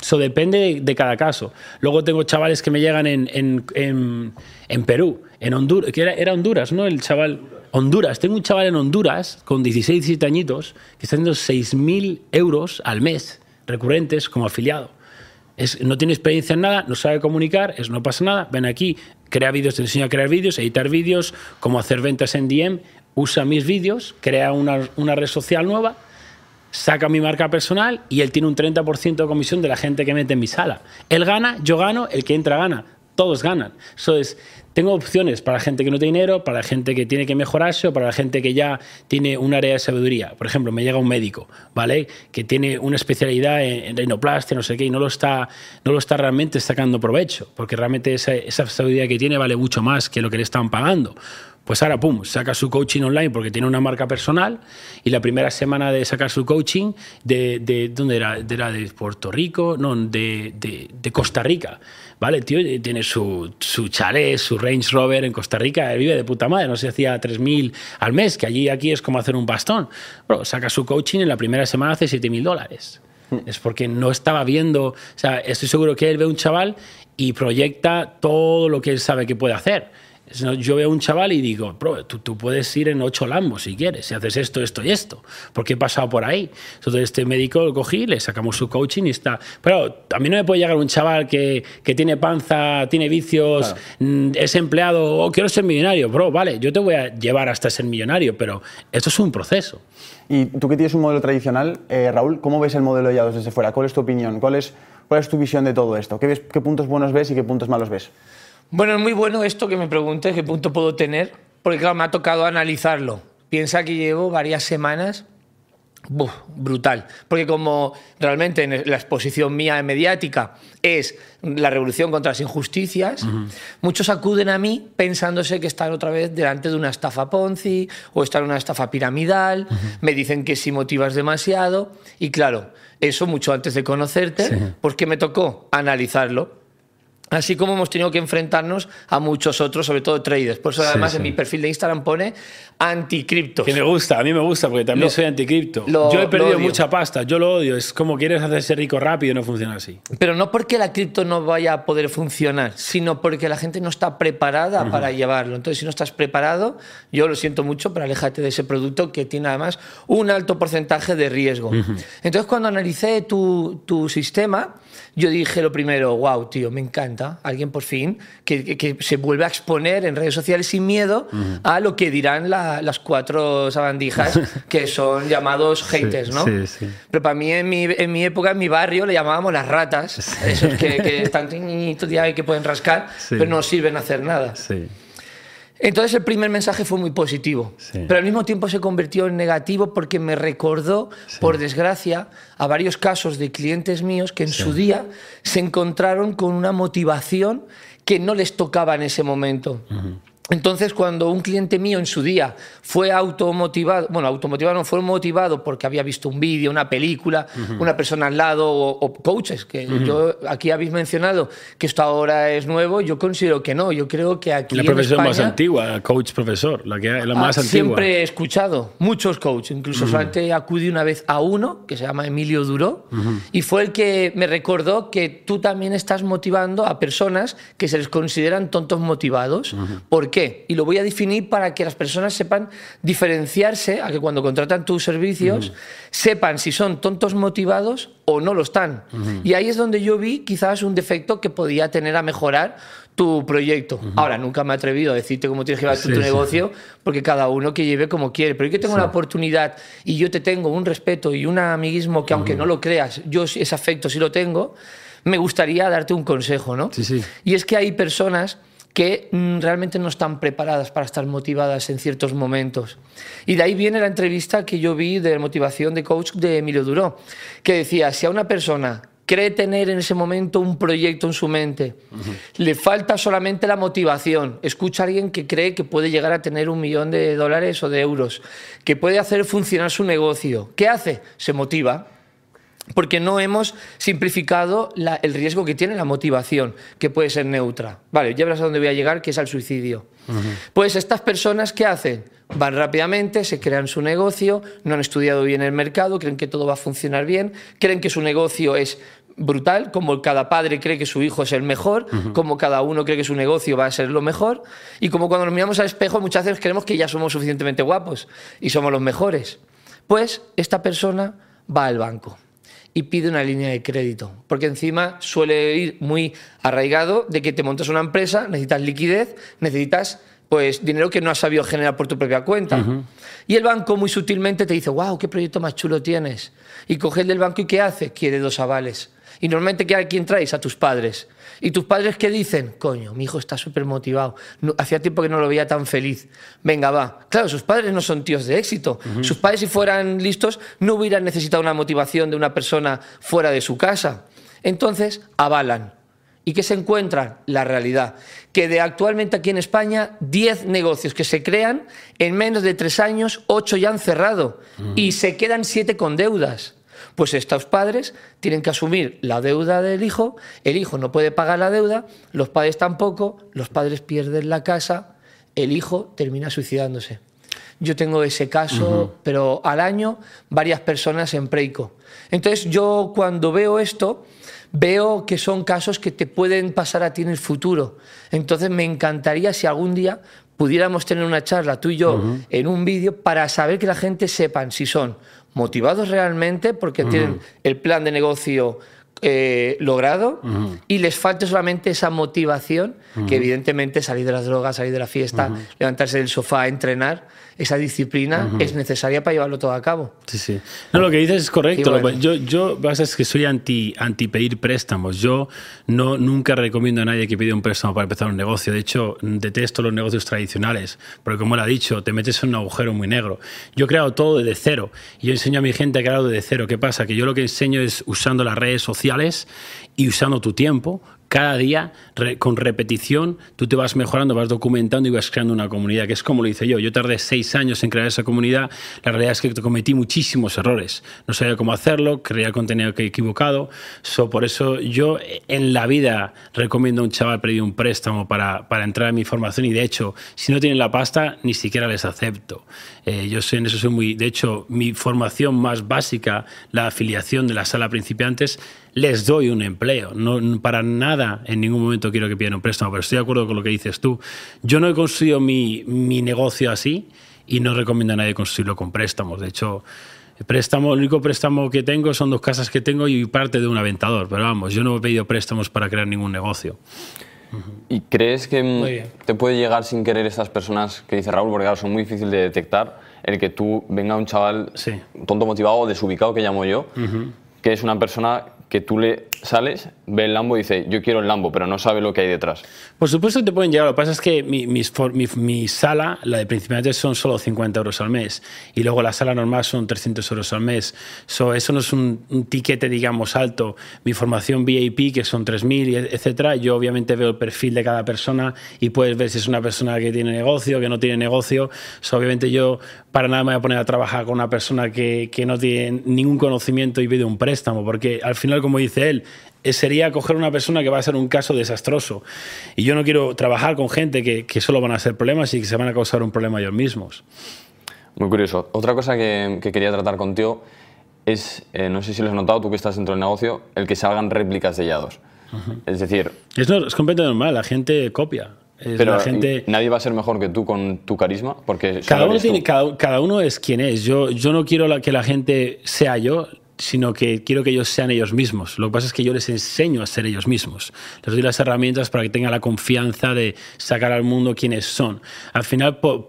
Eso depende de, de cada caso. Luego tengo chavales que me llegan en, en, en, en Perú, en Honduras, que era, era Honduras, ¿no? El chaval. Honduras. Tengo un chaval en Honduras con 16, 17 añitos que está haciendo 6.000 euros al mes recurrentes como afiliado. Es, no tiene experiencia en nada, no sabe comunicar, es, no pasa nada. Ven aquí, crea vídeos, te enseño a crear vídeos, editar vídeos, cómo hacer ventas en DM, usa mis vídeos, crea una, una red social nueva saca mi marca personal y él tiene un 30% de comisión de la gente que mete en mi sala. Él gana, yo gano, el que entra gana. Todos ganan. Eso es, tengo opciones para la gente que no tiene dinero, para la gente que tiene que mejorarse o para la gente que ya tiene un área de sabiduría. Por ejemplo, me llega un médico, ¿vale? Que tiene una especialidad en, en rinoplastia, no sé qué, y no lo está, no lo está realmente sacando provecho, porque realmente esa sabiduría que tiene vale mucho más que lo que le están pagando. Pues ahora, pum, saca su coaching online porque tiene una marca personal y la primera semana de sacar su coaching, de, de ¿dónde era? Era de Puerto Rico, no, de, de, de Costa Rica. ¿Vale? Tío tiene su, su chalet, su Range Rover en Costa Rica, vive de puta madre, no sé, hacía 3.000 al mes, que allí aquí es como hacer un bastón. Bro, saca su coaching y en la primera semana hace 7.000 dólares. Es porque no estaba viendo, o sea, estoy seguro que él ve un chaval y proyecta todo lo que él sabe que puede hacer. Yo veo a un chaval y digo, bro, tú, tú, puedes ir en ocho lambos si quieres, si haces esto, esto y esto, porque he pasado por ahí. Entonces este médico lo cogí, le sacamos su coaching y está... Pero a mí no me puede llegar un chaval que, que tiene panza, tiene vicios, claro. es empleado, o oh, quiero ser millonario, bro, vale, yo te voy a llevar hasta ser millonario, pero esto es un proceso. Y tú que tienes un modelo tradicional, eh, Raúl, ¿cómo ves el modelo de Yados desde fuera? ¿Cuál es tu opinión? ¿Cuál es, cuál es tu visión de todo esto? ¿Qué, ves, ¿Qué puntos buenos ves y qué puntos malos ves? Bueno, es muy bueno esto que me preguntes, qué punto puedo tener, porque claro, me ha tocado analizarlo. Piensa que llevo varias semanas Buf, brutal. Porque como realmente en la exposición mía mediática es la revolución contra las injusticias, uh -huh. muchos acuden a mí pensándose que están otra vez delante de una estafa Ponzi o están en una estafa piramidal, uh -huh. me dicen que si motivas demasiado y claro, eso mucho antes de conocerte, sí. porque me tocó analizarlo. Así como hemos tenido que enfrentarnos a muchos otros, sobre todo traders. Por eso, además, sí, sí. en mi perfil de Instagram pone anticriptos. Que me gusta, a mí me gusta, porque también lo, soy anticripto. Yo he perdido mucha pasta, yo lo odio. Es como quieres hacerse rico rápido y no funciona así. Pero no porque la cripto no vaya a poder funcionar, sino porque la gente no está preparada uh -huh. para llevarlo. Entonces, si no estás preparado, yo lo siento mucho, pero aléjate de ese producto que tiene además un alto porcentaje de riesgo. Uh -huh. Entonces, cuando analicé tu, tu sistema, yo dije lo primero, wow, tío, me encanta. Alguien por fin que, que, que se vuelve a exponer en redes sociales sin miedo uh -huh. a lo que dirán la, las cuatro sabandijas (laughs) que son llamados haters, sí, ¿no? Sí, sí. Pero para mí, en mi, en mi época, en mi barrio, le llamábamos las ratas. Esos que, que (laughs) están todo día y que pueden rascar, pero no sirven a hacer nada. Entonces el primer mensaje fue muy positivo, sí. pero al mismo tiempo se convirtió en negativo porque me recordó, sí. por desgracia, a varios casos de clientes míos que en sí. su día se encontraron con una motivación que no les tocaba en ese momento. Uh -huh. Entonces, cuando un cliente mío en su día fue automotivado, bueno, automotivado no, fue motivado porque había visto un vídeo, una película, uh -huh. una persona al lado o, o coaches, que uh -huh. yo aquí habéis mencionado que esto ahora es nuevo, yo considero que no, yo creo que aquí La profesión más antigua, coach profesor, la, que, la más ah, antigua. Siempre he escuchado muchos coaches, incluso uh -huh. solamente acudí una vez a uno, que se llama Emilio Duró, y fue el que me recordó que tú también estás motivando a personas que se les consideran tontos motivados. ¿Por qué? Qué? Y lo voy a definir para que las personas sepan diferenciarse, a que cuando contratan tus servicios uh -huh. sepan si son tontos motivados o no lo están. Uh -huh. Y ahí es donde yo vi quizás un defecto que podía tener a mejorar tu proyecto. Uh -huh. Ahora, nunca me he atrevido a decirte cómo tienes que llevar sí, tu, tu sí, negocio, sí. porque cada uno que lleve como quiere. Pero yo que tengo una oportunidad y yo te tengo un respeto y un amiguismo que, aunque no lo creas, yo ese afecto sí lo tengo, me gustaría darte un consejo, ¿no? Y es que hay personas que mm, realmente no están preparadas para estar motivadas en ciertos momentos. Y de ahí viene la entrevista que yo vi de motivación de coach de Emilio Duró, que decía, si a una persona cree tener en ese momento un proyecto en su mente, uh -huh. le falta solamente la motivación, escucha a alguien que cree que puede llegar a tener un millón de dólares o de euros, que puede hacer funcionar su negocio, ¿qué hace? Se motiva porque no hemos simplificado la, el riesgo que tiene la motivación, que puede ser neutra. Vale, ya verás a dónde voy a llegar, que es al suicidio. Uh -huh. Pues estas personas, ¿qué hacen? Van rápidamente, se crean su negocio, no han estudiado bien el mercado, creen que todo va a funcionar bien, creen que su negocio es brutal, como cada padre cree que su hijo es el mejor, como cada uno cree que su negocio va a ser lo mejor, y como cuando nos miramos al espejo muchas veces creemos que ya somos suficientemente guapos y somos los mejores. Pues esta persona va al banco y pide una línea de crédito, porque encima suele ir muy arraigado de que te montas una empresa, necesitas liquidez, necesitas pues dinero que no has sabido generar por tu propia cuenta. Y el banco muy sutilmente te dice, wow, qué proyecto más chulo tienes. Y coge el del banco y ¿qué hace? Quiere dos avales. Y normalmente, ¿a quién traes? A tus padres. ¿Y tus padres qué dicen? Coño, mi hijo está súper motivado. No- hacía tiempo que no lo veía tan feliz. Venga, va. Claro, sus padres no son tíos de éxito. Sus padres, si fueran listos, no hubieran necesitado una motivación de una persona fuera de su casa. Entonces, avalan. ¿Y qué se encuentran? La realidad. Que de actualmente aquí en España, 10 negocios que se crean, en menos de 3 años, 8 ya han cerrado. Y se quedan 7 con deudas. Pues estos padres tienen que asumir la deuda del hijo, el hijo no puede pagar la deuda, los padres tampoco, los padres pierden la casa, el hijo termina suicidándose. Yo tengo ese caso, pero al año varias personas en Preico. Entonces yo cuando veo esto, veo que son casos que te pueden pasar a ti en el futuro. Entonces me encantaría si algún día pudiéramos tener una charla tú y yo en un vídeo para saber que la gente sepan si son motivados realmente porque tienen el plan de negocio eh, logrado y les falta solamente esa motivación que evidentemente salir de las drogas, salir de la fiesta, levantarse del sofá, entrenar, esa disciplina es necesaria para llevarlo todo a cabo. Sí, sí. No, lo que dices es correcto. Bueno. Yo, yo pasa es que soy anti, anti pedir préstamos. Yo no, nunca recomiendo a nadie que pida un préstamo para empezar un negocio. De hecho, detesto los negocios tradicionales, porque como él ha dicho, te metes en un agujero muy negro. Yo he creado todo desde cero. Y yo enseño a mi gente a crearlo desde cero. ¿Qué pasa? Que yo lo que enseño es usando las redes sociales y usando tu tiempo. Cada día, con repetición, tú te vas mejorando, vas documentando y vas creando una comunidad, que es como lo hice yo. Yo tardé seis años en crear esa comunidad. La realidad es que cometí muchísimos errores. No sabía cómo hacerlo, creía contenido equivocado. So, por eso yo eh, en la vida recomiendo a un chaval pedir un préstamo para, para entrar en mi formación y de hecho, si no tienen la pasta, ni siquiera les acepto. Eh, yo soy, en eso soy muy... De hecho, mi formación más básica, la afiliación de la sala principiantes, les doy un empleo. No, para nada en ningún momento quiero que pidan un préstamo, pero estoy de acuerdo con lo que dices tú. Yo no he construido mi, mi negocio así y no recomiendo a nadie construirlo con préstamos. De hecho, préstamo, el único préstamo que tengo son dos casas que tengo y parte de un aventador. Pero vamos, yo no he pedido préstamos para crear ningún negocio. ¿Y crees que mm, te puede llegar sin querer estas personas que dice Raúl, porque claro, son muy difíciles de detectar, el que tú venga un chaval Sí. tonto motivado o desubicado que llamo yo, que es una persona que tú le sales, ve el Lambo y dice, yo quiero el Lambo, pero no sabe lo que hay detrás. Por supuesto te pueden llegar. Lo que pasa es que mi, sala, la de principiantes, son solo 50 euros al mes. Y luego la sala normal son 300 euros al mes. So, eso no es un, un tiquete, digamos, alto. Mi formación VIP, que son 3.000, y et- etcétera. Yo obviamente veo el perfil de cada persona y puedes ver si es una persona que tiene negocio, que no tiene negocio. Obviamente yo para nada me voy a poner a trabajar con una persona que, que no tiene ningún conocimiento y pide un préstamo. Porque al final, como dice él, sería coger una persona que va a ser un caso desastroso. Y yo no quiero trabajar con gente que, que solo van a ser problemas y que se van a causar un problema ellos mismos. Muy curioso. Otra cosa que, que quería tratar contigo es, eh, no sé si lo has notado, tú que estás dentro del negocio, el que salgan réplicas de Yados. Es decir, Es, no- es completamente normal, la gente copia. Es pero la gente... nadie va a ser mejor que tú con tu carisma, porque Cada uno, tiene, cada, cada uno es quien es. Yo, yo no quiero la- que la gente sea yo, sino que quiero que ellos sean ellos mismos. Lo que pasa es que yo les enseño a ser ellos mismos. Les doy las herramientas para que tengan la confianza de sacar al mundo quienes son. Al final, por,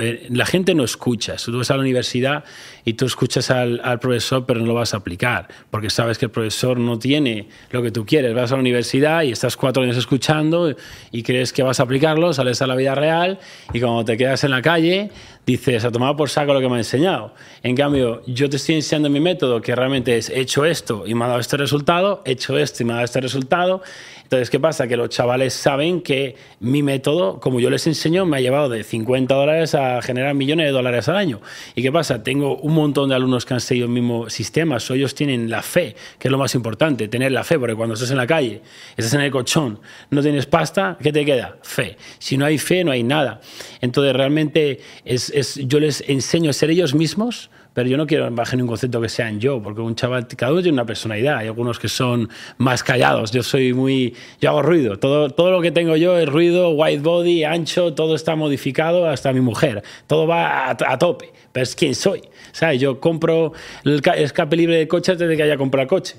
eh, la gente no escucha. Si tú vas a la universidad y tú escuchas al, al profesor, pero no lo vas a aplicar, porque sabes que el profesor no tiene lo que tú quieres. Vas a la universidad y estás cuatro años escuchando y crees que vas a aplicarlo, sales a la vida real y cuando te quedas en la calle dices, a tomar por saco lo que me ha enseñado. En cambio, yo te estoy enseñando mi método, que realmente es, he hecho esto y me ha dado este resultado, he hecho esto y me ha dado este resultado. Entonces, ¿qué pasa? Que los chavales saben que mi método, como yo les enseño, me ha llevado de 50 dólares a generar millones de dólares al año. ¿Y qué pasa? Tengo un montón de alumnos que han seguido el mismo sistema, so ellos tienen la fe, que es lo más importante, tener la fe, porque cuando estás en la calle, estás en el colchón, no tienes pasta, ¿qué te queda? Fe. Si no hay fe, no hay nada. Entonces, realmente es, es- yo les enseño a ser ellos mismos, pero yo no quiero bajar ningún concepto que sea en yo, porque un chaval, cada uno tiene una personalidad. Hay algunos que son más callados. Yo soy muy. Yo hago ruido. Todo, todo lo que tengo yo es ruido, white body, ancho, todo está modificado, hasta mi mujer. Todo va a, a tope. Pero es quien soy. ¿Sabes? Yo compro el ca- escape libre de coche antes de que haya comprado coche.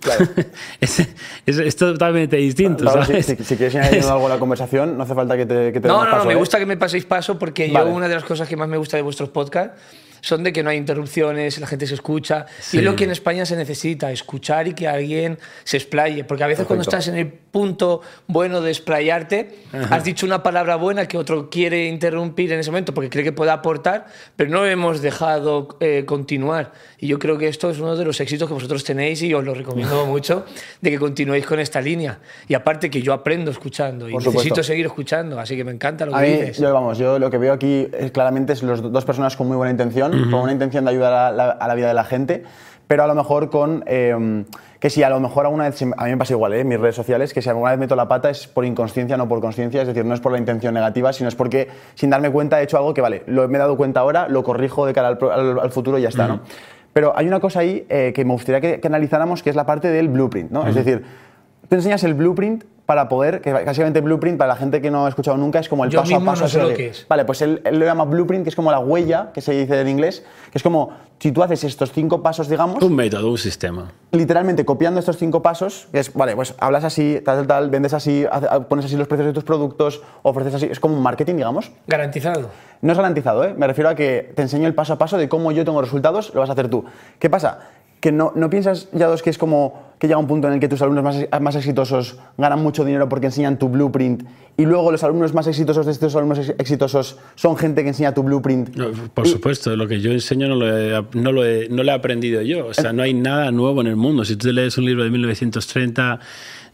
Claro. (laughs) es, es- es totalmente distinto. Pablo, ¿sabes? si, si- si quieres añadir (laughs) algo a la conversación, no hace falta que te, que te No, no, no, paso, me ¿eh? gusta que me paséis paso porque Vale. yo una de las cosas que más me gusta de vuestros podcasts son de que no hay interrupciones, la gente se escucha. Sí. Y es lo que en España se necesita, escuchar y que alguien se explaye. Porque a veces cuando estás en el punto bueno de explayarte, has dicho una palabra buena que otro quiere interrumpir en ese momento porque cree que puede aportar, pero no hemos dejado eh, continuar. Y yo creo que esto es uno de los éxitos que vosotros tenéis y os lo recomiendo mucho, de que continuéis con esta línea. Y aparte que yo aprendo escuchando y Por supuesto. necesito seguir escuchando, así que me encanta lo A que mí, dices. yo, vamos, yo lo que veo aquí es, claramente es los do- dos personas con muy buena intención, con una intención de ayudar a la, a la vida de la gente, pero a lo mejor con eh, que si a lo mejor alguna vez, a mí me pasa igual, ¿eh? mis redes sociales, que si alguna vez meto la pata es por inconsciencia, no por conciencia, es decir, no es por la intención negativa, sino es porque sin darme cuenta he hecho algo que, vale, lo, me he dado cuenta ahora, lo corrijo de cara al, pro- al- al futuro y ya está, ¿no? Pero hay una cosa ahí eh, que me gustaría que, que analizáramos, que es la parte del blueprint, ¿no? Es decir, tú enseñas el blueprint para poder, que básicamente blueprint para la gente que no ha escuchado nunca es como el Yo paso a mismo paso. no sé a lo que es. Vale, pues él, él lo llama blueprint, que es como la huella que se dice en inglés, que es como si tú haces estos cinco pasos, digamos, Un método, un sistema. literalmente copiando estos cinco pasos, que es, vale, pues hablas así, tal, tal, tal, vendes así, pones así los precios de tus productos, ofreces así, es como un marketing, digamos. Garantizado. No es garantizado, ¿eh? me refiero a que te enseño el paso a paso de cómo yo tengo resultados, lo vas a hacer tú. ¿Qué pasa? Que no, no piensas ya dos que es como que llega un punto en el que tus alumnos más, más exitosos ganan mucho dinero porque enseñan tu blueprint y luego los alumnos más exitosos de estos alumnos ex- exitosos son gente que enseña tu blueprint. No, por supuesto, lo que yo enseño no lo, he, no, lo he, no lo he aprendido yo. O sea, no hay nada nuevo en el mundo. Si tú te lees un libro de 1930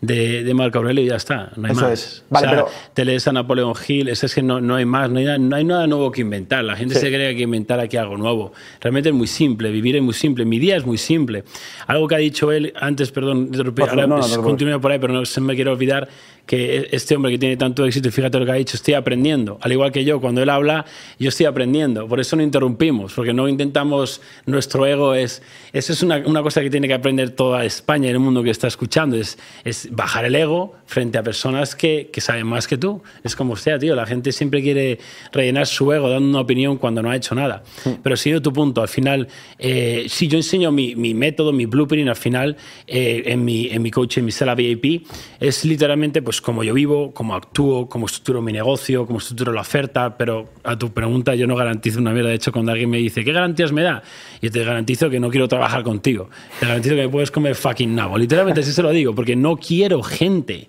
de, de Marco Aurelio, ya está, no hay Eso más. es. Vale, o sea, pero- te lees a Napoleón Hill, es, que no, no hay más, no hay, nada, no hay nada nuevo que inventar. La gente Sí. se cree que hay que inventar aquí algo nuevo. Realmente es muy simple, vivir es muy simple, mi día es muy simple. Algo que ha dicho él antes, perdón, favor, ahora no, no, continúo por ahí, pero no se me quiero olvidar que este hombre que tiene tanto éxito, y fíjate lo que ha dicho, estoy aprendiendo. Al igual que yo, cuando él habla, yo estoy aprendiendo. Por eso no interrumpimos, porque no intentamos, nuestro ego es, eso es una, una cosa que tiene que aprender toda España y el mundo que está escuchando, es, es bajar el ego frente a personas que, que saben más que tú. Es como sea, tío, la gente siempre quiere rellenar su ego dando una opinión cuando no ha hecho nada. Pero siguiendo tu punto, al final, eh, si yo enseño mi, mi método, mi blueprint, al final, eh, en, mi, en mi coaching, en mi sala VIP, es literalmente pues como yo vivo, cómo actúo, cómo estructuro mi negocio, cómo estructuro la oferta, pero a tu pregunta yo no garantizo una mierda. De hecho, cuando alguien me dice, ¿qué garantías me da? Yo te garantizo que no quiero trabajar contigo. Te garantizo que me puedes comer fucking nabo. Literalmente así se lo digo, porque no quiero gente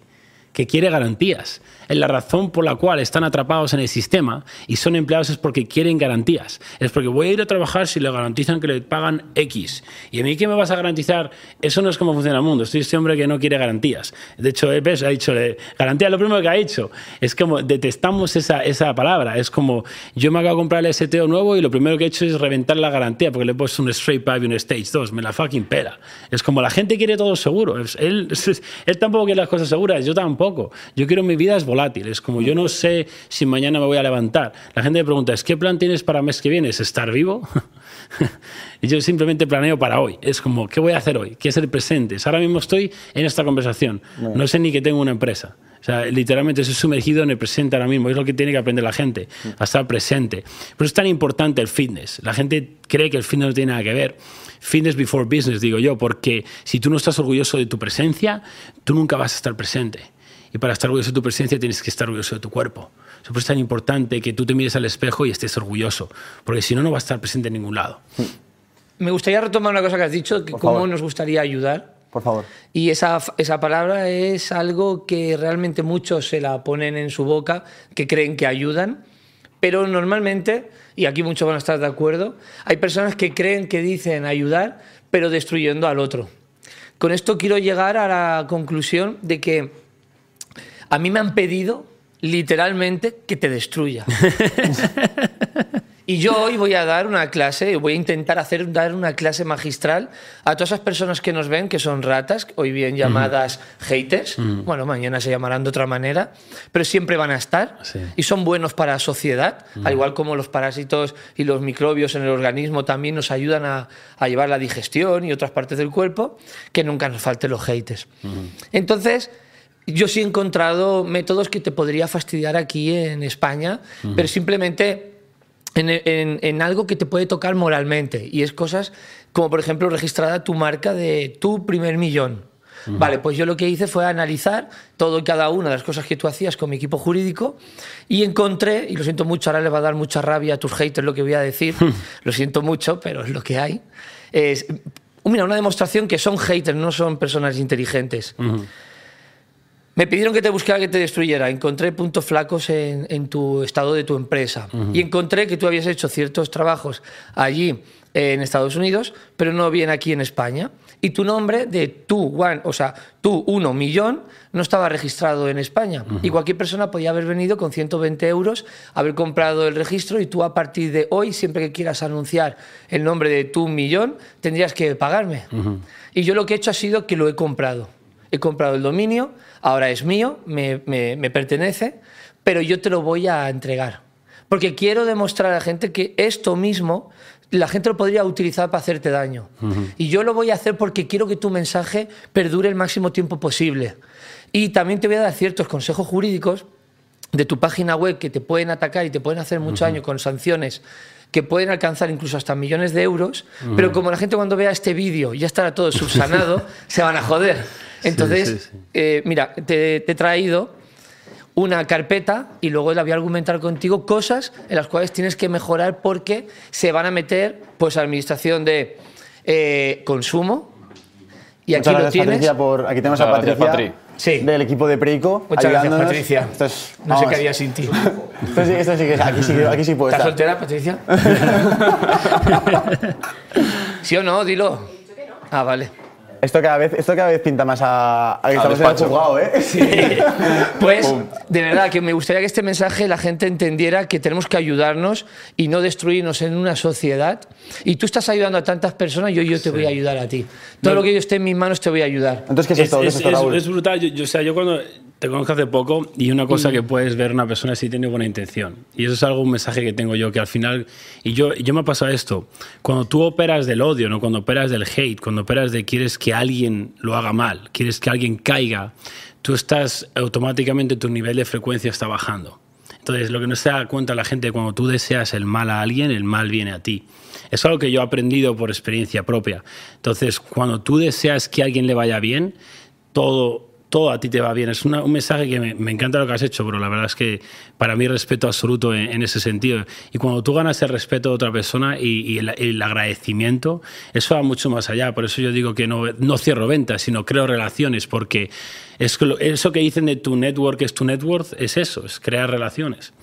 que quiere garantías. Es la razón por la cual están atrapados en el sistema y son empleados es porque quieren garantías. Es porque voy a ir a trabajar si le garantizan que le pagan X. ¿Y a mí qué me vas a garantizar? Eso no es como funciona el mundo. Estoy este hombre que no quiere garantías. De hecho, EPES ha dicho, garantía, lo primero que ha hecho. Es como, detestamos esa, esa palabra. Es como, yo me acabo de comprar el STO nuevo y lo primero que he hecho es reventar la garantía porque le he puesto un straight pipe y un stage 2. Me la fucking pela. Es como la gente quiere todo seguro. Él, (laughs) él tampoco quiere las cosas seguras, yo tampoco. Yo quiero mi vida es volátil. Es como yo no sé si mañana me voy a levantar. La gente me pregunta, ¿es qué plan tienes para el mes que viene? ¿Es estar vivo? (laughs) y yo simplemente planeo para hoy. Es como, ¿qué voy a hacer hoy? ¿Qué es el presente? Ahora mismo estoy en esta conversación. No sé ni que tengo una empresa. O sea, literalmente estoy sumergido en el presente ahora mismo. Es lo que tiene que aprender la gente, a estar presente. Por eso es tan importante el fitness. La gente cree que el fitness no tiene nada que ver. Fitness before business, digo yo, porque si tú no estás orgulloso de tu presencia, tú nunca vas a estar presente. Y para estar orgulloso de tu presencia tienes que estar orgulloso de tu cuerpo. Por eso es tan importante que tú te mires al espejo y estés orgulloso, porque si no, no vas a estar presente en ningún lado. Me gustaría retomar una cosa que has dicho, que Por cómo favor. nos gustaría ayudar. Por favor. Y esa, esa palabra es algo que realmente muchos se la ponen en su boca, que creen que ayudan, pero normalmente, y aquí muchos van a estar de acuerdo, hay personas que creen que dicen ayudar, pero destruyendo al otro. Con esto quiero llegar a la conclusión de que a mí me han pedido literalmente que te destruya. (laughs) Y yo hoy voy a dar una clase, voy a intentar hacer dar una clase magistral a todas esas personas que nos ven, que son ratas, hoy bien llamadas haters. Bueno, mañana se llamarán de otra manera, pero siempre van a estar Sí. y son buenos para la sociedad, al igual como los parásitos y los microbios en el organismo también nos ayudan a, a llevar la digestión y otras partes del cuerpo, que nunca nos falten los haters. Entonces, yo sí he encontrado métodos que te podría fastidiar aquí en España, pero simplemente en, en- en algo que te puede tocar moralmente. Y es cosas como, por ejemplo, registrada tu marca de tu primer millón. Vale, pues yo lo que hice fue analizar todo y cada una de las cosas que tú hacías con mi equipo jurídico y encontré, y lo siento mucho, ahora le va a dar mucha rabia a tus haters lo que voy a decir, (laughs) lo siento mucho, pero es lo que hay. Es, mira, una demostración que son haters, no son personas inteligentes. Me pidieron que te buscara que te destruyera. Encontré puntos flacos en, en tu estado de tu empresa. Y encontré que tú habías hecho ciertos trabajos allí eh, en Estados Unidos, pero no bien aquí en España. Y tu nombre de tú, one, o sea, tú, uno millón, no estaba registrado en España. Y cualquier persona podía haber venido con 120 euros, haber comprado el registro y tú a partir de hoy, siempre que quieras anunciar el nombre de tu millón, tendrías que pagarme. Y yo lo que he hecho ha sido que lo he comprado. He comprado el dominio, ahora es mío, me, me- me pertenece, pero yo te lo voy a entregar. Porque quiero demostrar a la gente que esto mismo la gente lo podría utilizar para hacerte daño. Y yo lo voy a hacer porque quiero que tu mensaje perdure el máximo tiempo posible. Y también te voy a dar ciertos consejos jurídicos de tu página web que te pueden atacar y te pueden hacer mucho daño con sanciones que pueden alcanzar incluso hasta millones de euros, pero como la gente cuando vea este vídeo ya estará todo subsanado, (laughs) se van a joder. Entonces, sí, sí. eh, mira, te, te he traído una carpeta y luego la voy a argumentar contigo cosas en las cuales tienes que mejorar porque se van a meter pues administración de eh, consumo y aquí Muchas lo gracias, tienes. Patricia, por... Aquí tenemos Muchas a gracias, Patricia Patri. Sí. del equipo de Preico Muchas gracias. Patricia. Esto es- No sé qué haría sin ti. Esto sí, esto sí que aquí sí, aquí sí puedo ¿Estás estar. soltera, Patricia? (laughs) ¿Sí o no? Dilo. Ah, vale. Esto cada vez, esto cada vez pinta más a, a que estamos en el juzgado, ¿eh? (laughs) (laughs) Pues, de verdad, que me gustaría que este mensaje la gente entendiera que tenemos que ayudarnos y no destruirnos en una sociedad. Y tú estás ayudando a tantas personas, yo, yo te voy a ayudar a ti. Todo No. lo que yo esté en mis manos te voy a ayudar. Entonces, ¿qué es, esto? ¿Qué es, esto, Raúl? es brutal. Yo, yo- o sea, yo cuando te conozco hace poco y una cosa que puedes ver una persona si tiene buena intención. Y eso es algo, un mensaje que tengo yo, que al final, y yo, yo me ha pasado esto, cuando tú operas del odio, ¿no? cuando operas del hate, cuando operas de quieres que alguien lo haga mal, quieres que alguien caiga, tú estás automáticamente, tu nivel de frecuencia está bajando. Entonces, lo que no se da cuenta la gente, cuando tú deseas el mal a alguien, el mal viene a ti. Es algo que yo he aprendido por experiencia propia. Entonces, cuando tú deseas que a alguien le vaya bien, todo, todo a ti te va bien. Es una- un mensaje que me, me encanta lo que has hecho, pero la verdad es que para mí respeto absoluto en, en ese sentido. Y cuando tú ganas el respeto de otra persona y, y el, el agradecimiento, eso va mucho más allá. Por eso yo digo que no, no cierro ventas, sino creo relaciones, porque es eso que dicen de tu network es tu net worth, es eso, es crear relaciones.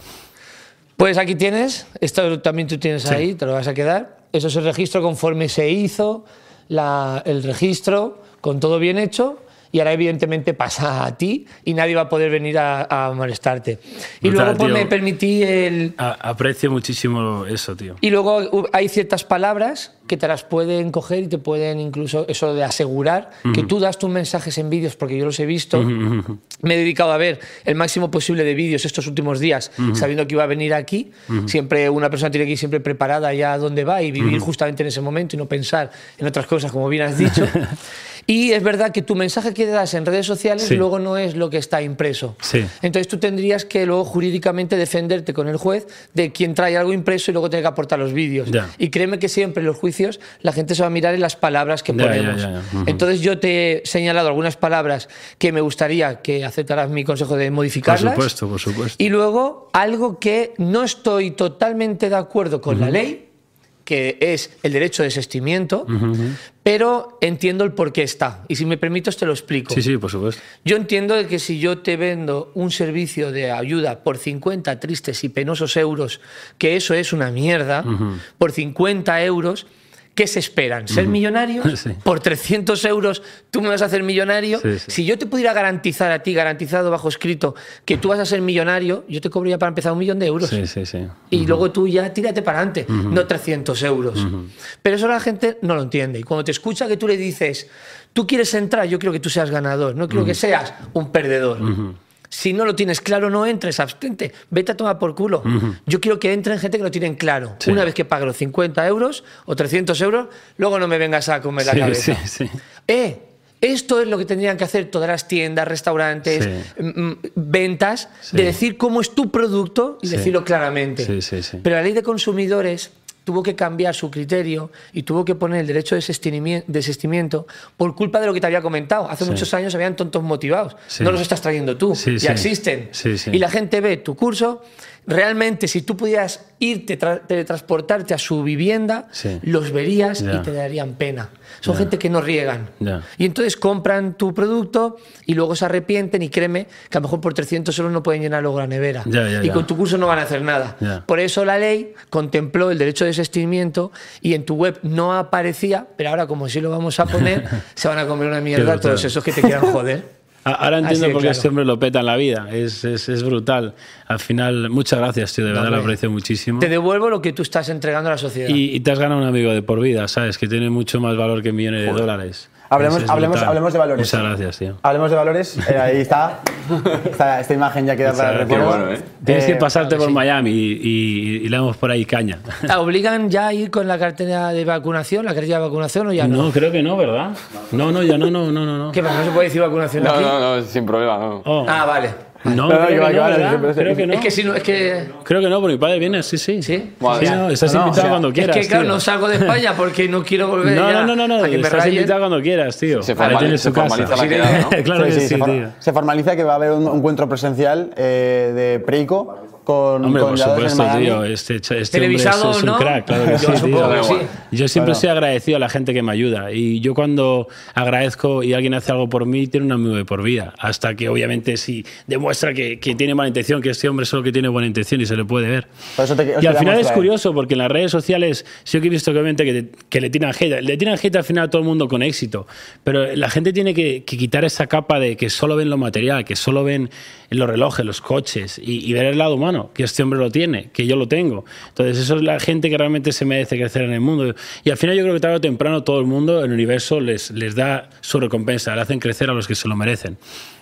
Pues aquí tienes, esto también tú tienes ahí, te lo vas a quedar. Eso es el registro conforme se hizo, la- el registro con todo bien hecho. Y ahora, evidentemente, pasa a ti y nadie va a poder venir a, a molestarte. Y Brutal, luego pues, tío. me permití el, A- aprecio muchísimo eso, tío. Y luego uh, hay ciertas palabras que te las pueden coger y te pueden incluso eso de asegurar que tú das tus mensajes en vídeos, porque yo los he visto. Me he dedicado a ver el máximo posible de vídeos estos últimos días, sabiendo que iba a venir aquí. Siempre una persona tiene que ir siempre preparada ya a dónde va y vivir justamente en ese momento y no pensar en otras cosas, como bien has dicho. (laughs) y es verdad que tu mensaje que das en redes sociales Sí. luego no es lo que está impreso. Sí. Entonces tú tendrías que luego jurídicamente defenderte con el juez de quien trae algo impreso y luego tiene que aportar los vídeos. Ya. Y créeme que siempre en los juicios la gente se va a mirar en las palabras que Ya, ponemos. ya. Entonces yo te he señalado algunas palabras que me gustaría que aceptaras mi consejo de Por modificarlas. supuesto, por supuesto. Y luego algo que no estoy totalmente de acuerdo con la ley, que es el derecho de desistimiento, pero entiendo el por qué está. Y si me permites te lo explico. Sí, sí, por supuesto. Yo entiendo que si yo te vendo un servicio de ayuda por 50 tristes y penosos euros, que eso es una mierda, por 50 euros, ¿qué se esperan? ¿Ser millonarios? (laughs) Sí. Por 300 euros tú me vas a hacer millonario. Sí, sí. Si yo te pudiera garantizar a ti, garantizado bajo escrito, que tú vas a ser millonario, yo te cobraría para empezar un millón de euros. Sí, sí, sí. Y luego tú ya tírate para adelante, no 300 euros. Pero eso la gente no lo entiende. Y cuando te escucha que tú le dices, tú quieres entrar, yo quiero que tú seas ganador, no quiero que seas un perdedor. Si no lo tienes claro, no entres, abstente, vete a tomar por culo. Yo quiero que entren gente que lo tienen claro. Sí. Una vez que pague los 50 euros o 300 euros, luego no me vengas a comer la cabeza. sí, sí. Eh, esto es lo que tendrían que hacer todas las tiendas, restaurantes, mm, ventas, de decir cómo es tu producto y decirlo claramente. Sí, sí, sí. Pero la ley de consumidores tuvo que cambiar su criterio y tuvo que poner el derecho de desistimiento por culpa de lo que te había comentado. Hace Sí. muchos años habían tontos motivados. Sí. No los estás trayendo tú, ya existen. Y la gente ve tu curso. Realmente, si tú pudieras irte, tra- teletransportarte a su vivienda, Sí. los verías y te darían pena. Son gente que no riegan. Y entonces compran tu producto y luego se arrepienten y créeme que a lo mejor por 300 euros no pueden llenar luego la nevera. Y con tu curso no van a hacer nada. Por eso la ley contempló el derecho de desistimiento y en tu web no aparecía, pero ahora como sí lo vamos a poner, (laughs) se van a comer una mierda todos esos que te quieran joder. (laughs) A- Ahora entiendo por qué claro. este hombre lo peta en la vida. Es, es, es brutal. Al final, muchas gracias, tío. De verdad, lo aprecio muchísimo. Te devuelvo lo que tú estás entregando a la sociedad. Y, y te has ganado un amigo de por vida, ¿sabes? Que tiene mucho más valor que millones de dólares. Hablemos- Es- hablemos- hablemos de valores. Muchas gracias, tío. Hablemos de valores. eh, ahí está. Esta, esta imagen ya queda para el recuerdo. bueno, ¿eh? Tienes Eh, que pasarte por Miami y, y- y le damos por ahí caña. (laughs) ¿Te obligan ya a ir con la cartera de vacunación, la cartilla de vacunación o ya no? No, creo que no, ¿verdad? No, no, ya no, no, no, no. no. ¿Qué pasa? ¿No se puede decir vacunación No, aquí? no, no, sin problema, no. Oh. Ah, vale. No, No, no, creo, que que que no, que. Es que si no, es que. Creo que no, porque mi padre viene, sí, sí. ¿Sí? Estás invitado o sea, cuando Es quieras. que claro, tío. no salgo de España (laughs) porque no quiero volver No, ya no, no, no, que Estás rayen. invitado cuando quieras, tío. Se formaliza- se formaliza la quedada, ¿no? (laughs) claro que Sí, sí, sí, se, tío. se formaliza que va a haber un encuentro presencial eh, de Preico con, Hombre, con por supuesto, tío. Este, este hombre Televisado, es, es un ¿no? crack, claro que (laughs) Yo sí, tío. que sí. Yo siempre Claro. estoy agradecido a la gente que me ayuda. Y yo cuando agradezco y alguien hace algo por mí, tiene un amigo de por vida. Hasta que obviamente si demuestra que, que tiene mala intención, que este hombre solo que tiene buena intención y se le puede ver. Por eso te- Y al final es curioso porque en las redes sociales sí que he visto que obviamente que, que le tiran hate. Le tiran hate al final a todo el mundo con éxito. Pero la gente tiene que, que quitar esa capa de que solo ven lo material, que solo ven los relojes, los coches y, y ver el lado humano, que este hombre lo tiene, que yo lo tengo. Entonces eso es la gente que realmente se merece crecer en el mundo. Y al final yo creo que tarde o temprano todo el mundo, el universo, les, les da su recompensa, le hacen crecer a los que se lo merecen.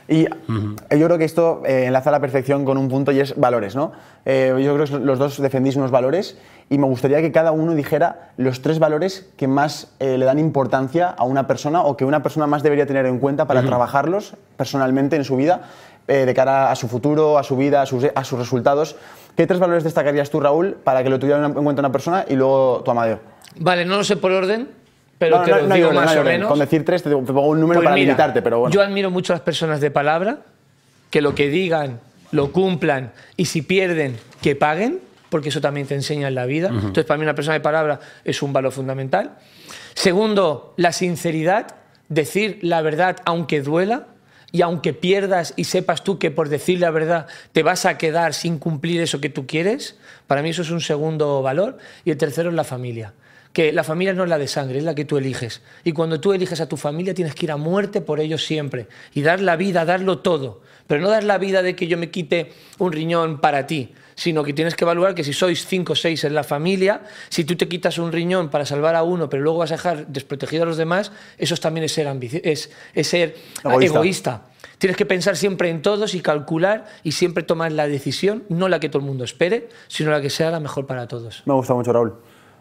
Y yo creo que esto eh, enlaza a la perfección con un punto y es valores, ¿no? Eh, yo creo que los dos defendís unos valores y me gustaría que cada uno dijera los tres valores que más eh, le dan importancia a una persona o que una persona más debería tener en cuenta para trabajarlos personalmente en su vida, eh, de cara a su futuro, a su vida, a sus, a sus resultados. ¿Qué tres valores destacarías tú, Raúl, para que lo tuviera en cuenta una persona y luego tu Amadeo? Vale, no lo sé por orden, pero No, te no, lo no digo más o menos. Con decir tres te, te pongo un número Pues para mira, limitarte, pero bueno. Yo admiro mucho a las personas de palabra, que lo que digan lo cumplan y si pierden, que paguen, porque eso también te enseña en la vida. Entonces, para mí una persona de palabra es un valor fundamental. Segundo, la sinceridad, decir la verdad aunque duela. Y aunque pierdas y sepas tú que por decir la verdad te vas a quedar sin cumplir eso que tú quieres, para mí eso es un segundo valor. Y el tercero es la familia que la familia no es la de sangre, es la que tú eliges. Y cuando tú eliges a tu familia tienes que ir a muerte por ellos siempre y dar la vida, darlo todo. Pero no dar la vida de que yo me quite un riñón para ti, sino que tienes que evaluar que si sois cinco o seis en la familia, si tú te quitas un riñón para salvar a uno, pero luego vas a dejar desprotegido a los demás, eso también es ser, ambici- es, es ser Egoísta. egoísta. Tienes que pensar siempre en todos y calcular y siempre tomar la decisión, no la que todo el mundo espere, sino la que sea la mejor para todos. Me gusta mucho, Raúl.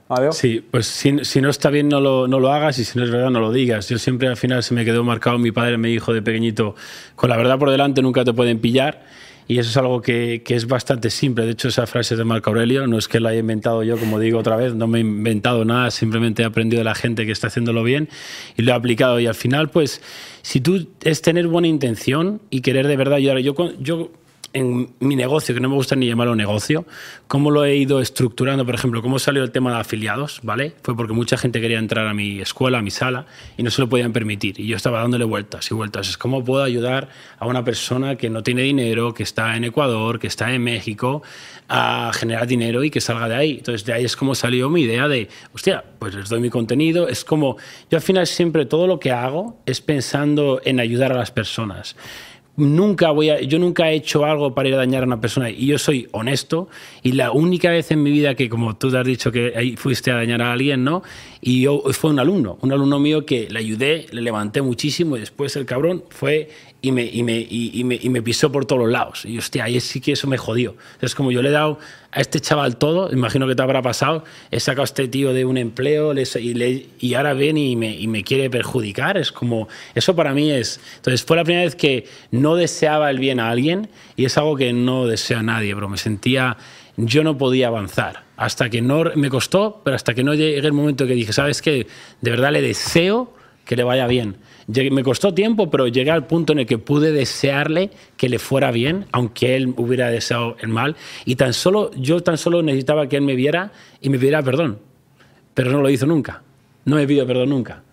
Amadeo. Sí, pues si, si no está bien no lo, no lo hagas y si no es verdad no lo digas. Yo siempre al final se me quedó marcado, mi padre me dijo de pequeñito, con la verdad por delante nunca te pueden pillar y eso es algo que, que es bastante simple. De hecho esa frase de Marco Aurelio, no es que la haya inventado yo como digo otra vez, no me he inventado nada, simplemente he aprendido de la gente que está haciéndolo bien y lo he aplicado y al final pues si tú es tener buena intención y querer de verdad ayudar. Yo, yo en mi negocio, que no me gusta ni llamarlo negocio, cómo lo he ido estructurando, por ejemplo, cómo salió el tema de afiliados, ¿vale? Fue porque mucha gente quería entrar a mi escuela, a mi sala, y no se lo podían permitir. Y yo estaba dándole vueltas y vueltas. Es cómo puedo ayudar a una persona que no tiene dinero, que está en Ecuador, que está en México, a generar dinero y que salga de ahí. Entonces, de ahí es como salió mi idea de, hostia, pues les doy mi contenido. Es como, yo al final siempre todo lo que hago es pensando en ayudar a las personas nunca voy yo nunca he hecho algo para ir a dañar a una persona y yo soy honesto y la única vez en mi vida que como tú te has dicho que ahí fuiste a dañar a alguien, ¿no? Y yo fue un alumno, un alumno mío que le ayudé, le levanté muchísimo y después el cabrón fue y me, y me, y, me, y me pisó por todos los lados. Y hostia, ahí sí que eso me jodió. Es como yo le he dado a este chaval todo, imagino que te habrá pasado, he sacado a este tío de un empleo y, le, y ahora viene y me, y me quiere perjudicar. Es como, eso para mí es... Entonces fue la primera vez que no deseaba el bien a alguien y es algo que no desea nadie, pero me sentía... Yo no podía avanzar. Hasta que no... Me costó, pero hasta que no llegué el momento que dije, ¿sabes qué? De verdad le deseo que le vaya bien me costó tiempo, pero llegué al punto en el que pude desearle que le fuera bien, aunque él hubiera deseado el mal. Y tan solo, yo tan solo necesitaba que él me viera y me pidiera perdón. Pero no lo hizo nunca. No me pidió perdón nunca.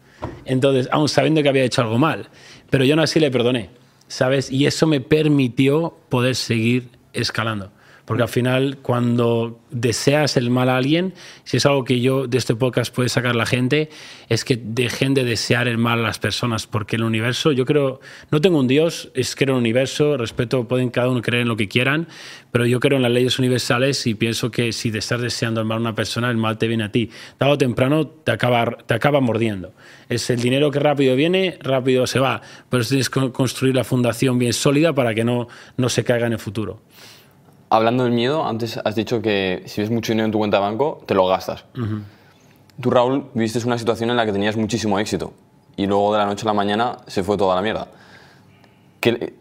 Entonces, aún sabiendo que había hecho algo mal. Pero yo no así le perdoné, ¿sabes? Y eso me permitió poder seguir escalando. Porque al final, cuando deseas el mal a alguien, si es algo que yo de este podcast puede sacar la gente, es que dejen de desear el mal a las personas. Porque el universo, yo creo, no tengo un Dios, es que el universo, respeto, pueden cada uno creer en lo que quieran, pero yo creo en las leyes universales y pienso que si te estás deseando el mal a una persona, el mal te viene a ti. Tarde o temprano te acaba, te acaba mordiendo. Es el dinero que rápido viene, rápido se va. Pero tienes que construir la fundación bien sólida para que no, no se caiga en el futuro. Hablando del miedo, antes has dicho que si ves mucho dinero en tu cuenta de banco, te lo gastas. Tú, Raúl, viviste una situación en la que tenías muchísimo éxito y luego de la noche a la mañana se fue toda la mierda.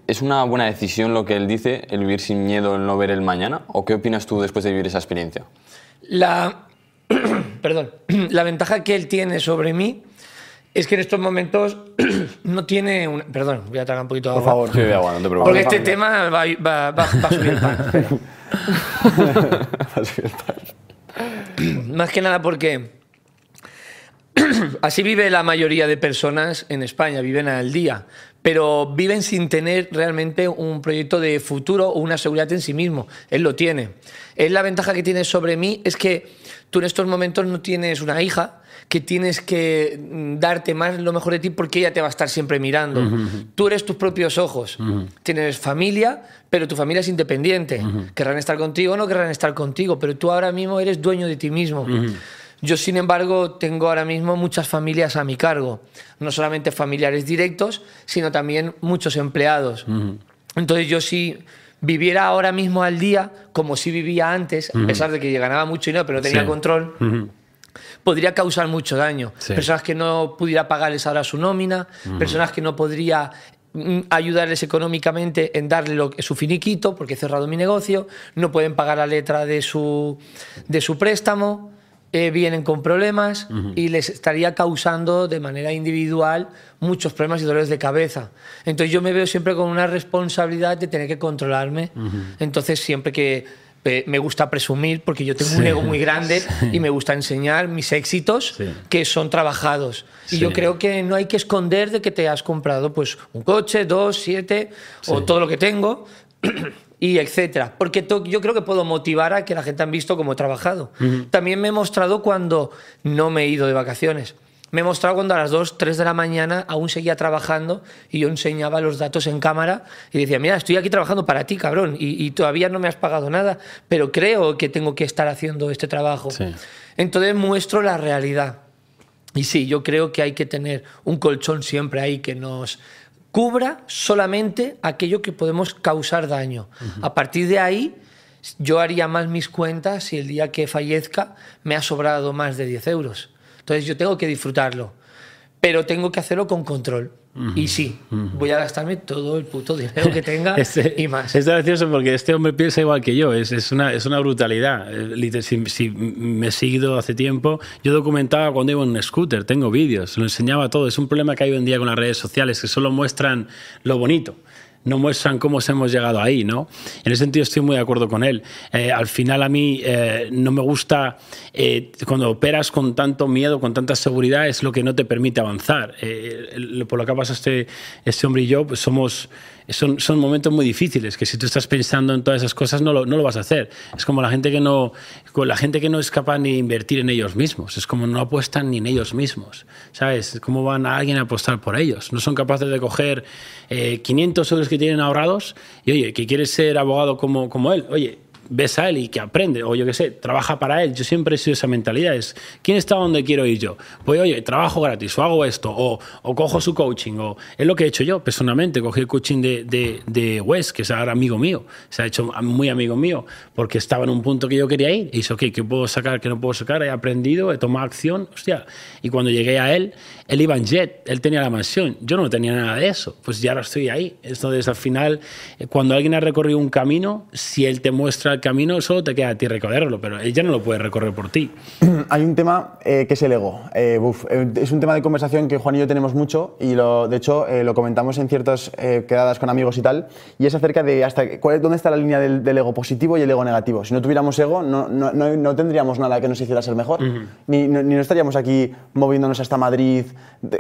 ¿Es una buena decisión lo que él dice, el vivir sin miedo, el no ver el mañana? ¿O qué opinas tú después de vivir esa experiencia? La, (clears throat) perdón, (clears throat) la ventaja que él tiene sobre mí es que en estos momentos (clears throat) no tiene una... Perdón, voy a tragar un poquito de agua. Por favor. Sí, agua, no te preocupes. Porque este tema va, va, va, va a subir el pan. (laughs) (clears throat) Más que nada porque (clears throat) así vive la mayoría de personas en España, viven al día, pero viven sin tener realmente un proyecto de futuro o una seguridad en sí mismo. Él lo tiene. Él la ventaja que tiene sobre mí es que tú en estos momentos no tienes una hija, que tienes que mm, darte más lo mejor de ti porque ella te va a estar siempre mirando. Tú eres tus propios ojos. Tienes familia, pero tu familia es independiente. Querrán estar contigo o no querrán estar contigo, pero tú ahora mismo eres dueño de ti mismo. Yo, sin embargo, tengo ahora mismo muchas familias a mi cargo. No solamente familiares directos, sino también muchos empleados. Entonces yo sí viviera ahora mismo al día como si vivía antes, a pesar de que ganaba mucho dinero, pero no tenía control podría causar mucho daño. Personas que no pudiera pagarles ahora su nómina, personas que no podría mm, ayudarles económicamente en darle lo, su finiquito porque he cerrado mi negocio, no pueden pagar la letra de su, de su préstamo, eh, vienen con problemas y les estaría causando de manera individual muchos problemas y dolores de cabeza. Entonces yo me veo siempre con una responsabilidad de tener que controlarme. Entonces siempre que me gusta presumir porque yo tengo un ego muy grande (laughs) y me gusta enseñar mis éxitos que son trabajados. Y yo creo que no hay que esconder de que te has comprado pues un coche, dos, siete o todo lo que tengo. (clears throat) y etcétera. Porque yo creo que puedo motivar a que la gente han visto cómo he trabajado. También me he mostrado cuando no me he ido de vacaciones. Me he mostrado cuando a las 2, 3 de la mañana aún seguía trabajando y yo enseñaba los datos en cámara y decía, mira, estoy aquí trabajando para ti, cabrón, y, todavía no me has pagado nada, pero creo que tengo que estar haciendo este trabajo. Entonces muestro la realidad. Y sí, yo creo que hay que tener un colchón siempre ahí que nos cubra solamente aquello que podemos causar daño. A partir de ahí, yo haría más mis cuentas si el día que fallezca me ha sobrado más de 10 euros. Entonces yo tengo que disfrutarlo, pero tengo que hacerlo con control. Y sí, voy a gastarme todo el puto dinero que tenga (laughs) este, y más. Es gracioso porque este hombre piensa igual que yo, es, es, una, es una brutalidad. Eh, si, si, me he seguido hace tiempo, yo documentaba cuando iba en un scooter, tengo vídeos, lo enseñaba todo. Es un problema que hay hoy en día con las redes sociales, que solo muestran lo bonito no muestran cómo hemos llegado ahí, ¿no? En ese sentido estoy muy de acuerdo con él. Eh, al final a mí eh, no me gusta eh, cuando operas con tanto miedo, con tanta seguridad, es lo que no te permite avanzar. Por lo que ha pasado este, este hombre y yo, pues somos son, son momentos muy difíciles, que si tú estás pensando en todas esas cosas no lo, no lo vas a hacer. Es como la gente, que no, la gente que no es capaz ni de invertir en ellos mismos, es como no apuestan ni en ellos mismos, ¿sabes? ¿Cómo van a alguien a apostar por ellos? No son capaces de coger eh, 500 euros que tienen ahorrados y, oye, que quieres ser abogado como, como él, oye, ves a él y que aprende, o yo qué sé, trabaja para él. Yo siempre he sido esa mentalidad, es, ¿quién está donde quiero ir yo? Pues oye, trabajo gratis, o hago esto, o, o cojo su coaching, o es lo que he hecho yo personalmente, cogí el coaching de, de, de Wes, que es ahora amigo mío, se ha hecho muy amigo mío, porque estaba en un punto que yo quería ir, y dice, ok, ¿qué puedo sacar, qué no puedo sacar? He aprendido, he tomado acción, hostia, y cuando llegué a él, él iba en jet, él tenía la mansión, yo no tenía nada de eso, pues ya ahora estoy ahí. Entonces, al final, eh, cuando alguien ha recorrido un camino, si él te muestra el camino, solo te queda a ti recorrerlo, pero ella no lo puede recorrer por ti. (clears throat) Hay un tema eh, que es el ego. Eh, uf, eh, es un tema de conversación que Juan y yo tenemos mucho y lo, de hecho eh, lo comentamos en ciertas quedadas con amigos y tal, y es acerca de hasta cuál, dónde está la línea del, del ego positivo y el ego negativo. Si no tuviéramos ego, no, no, no, no tendríamos nada que nos hiciera ser mejor, ni, no, ni no estaríamos aquí moviéndonos hasta Madrid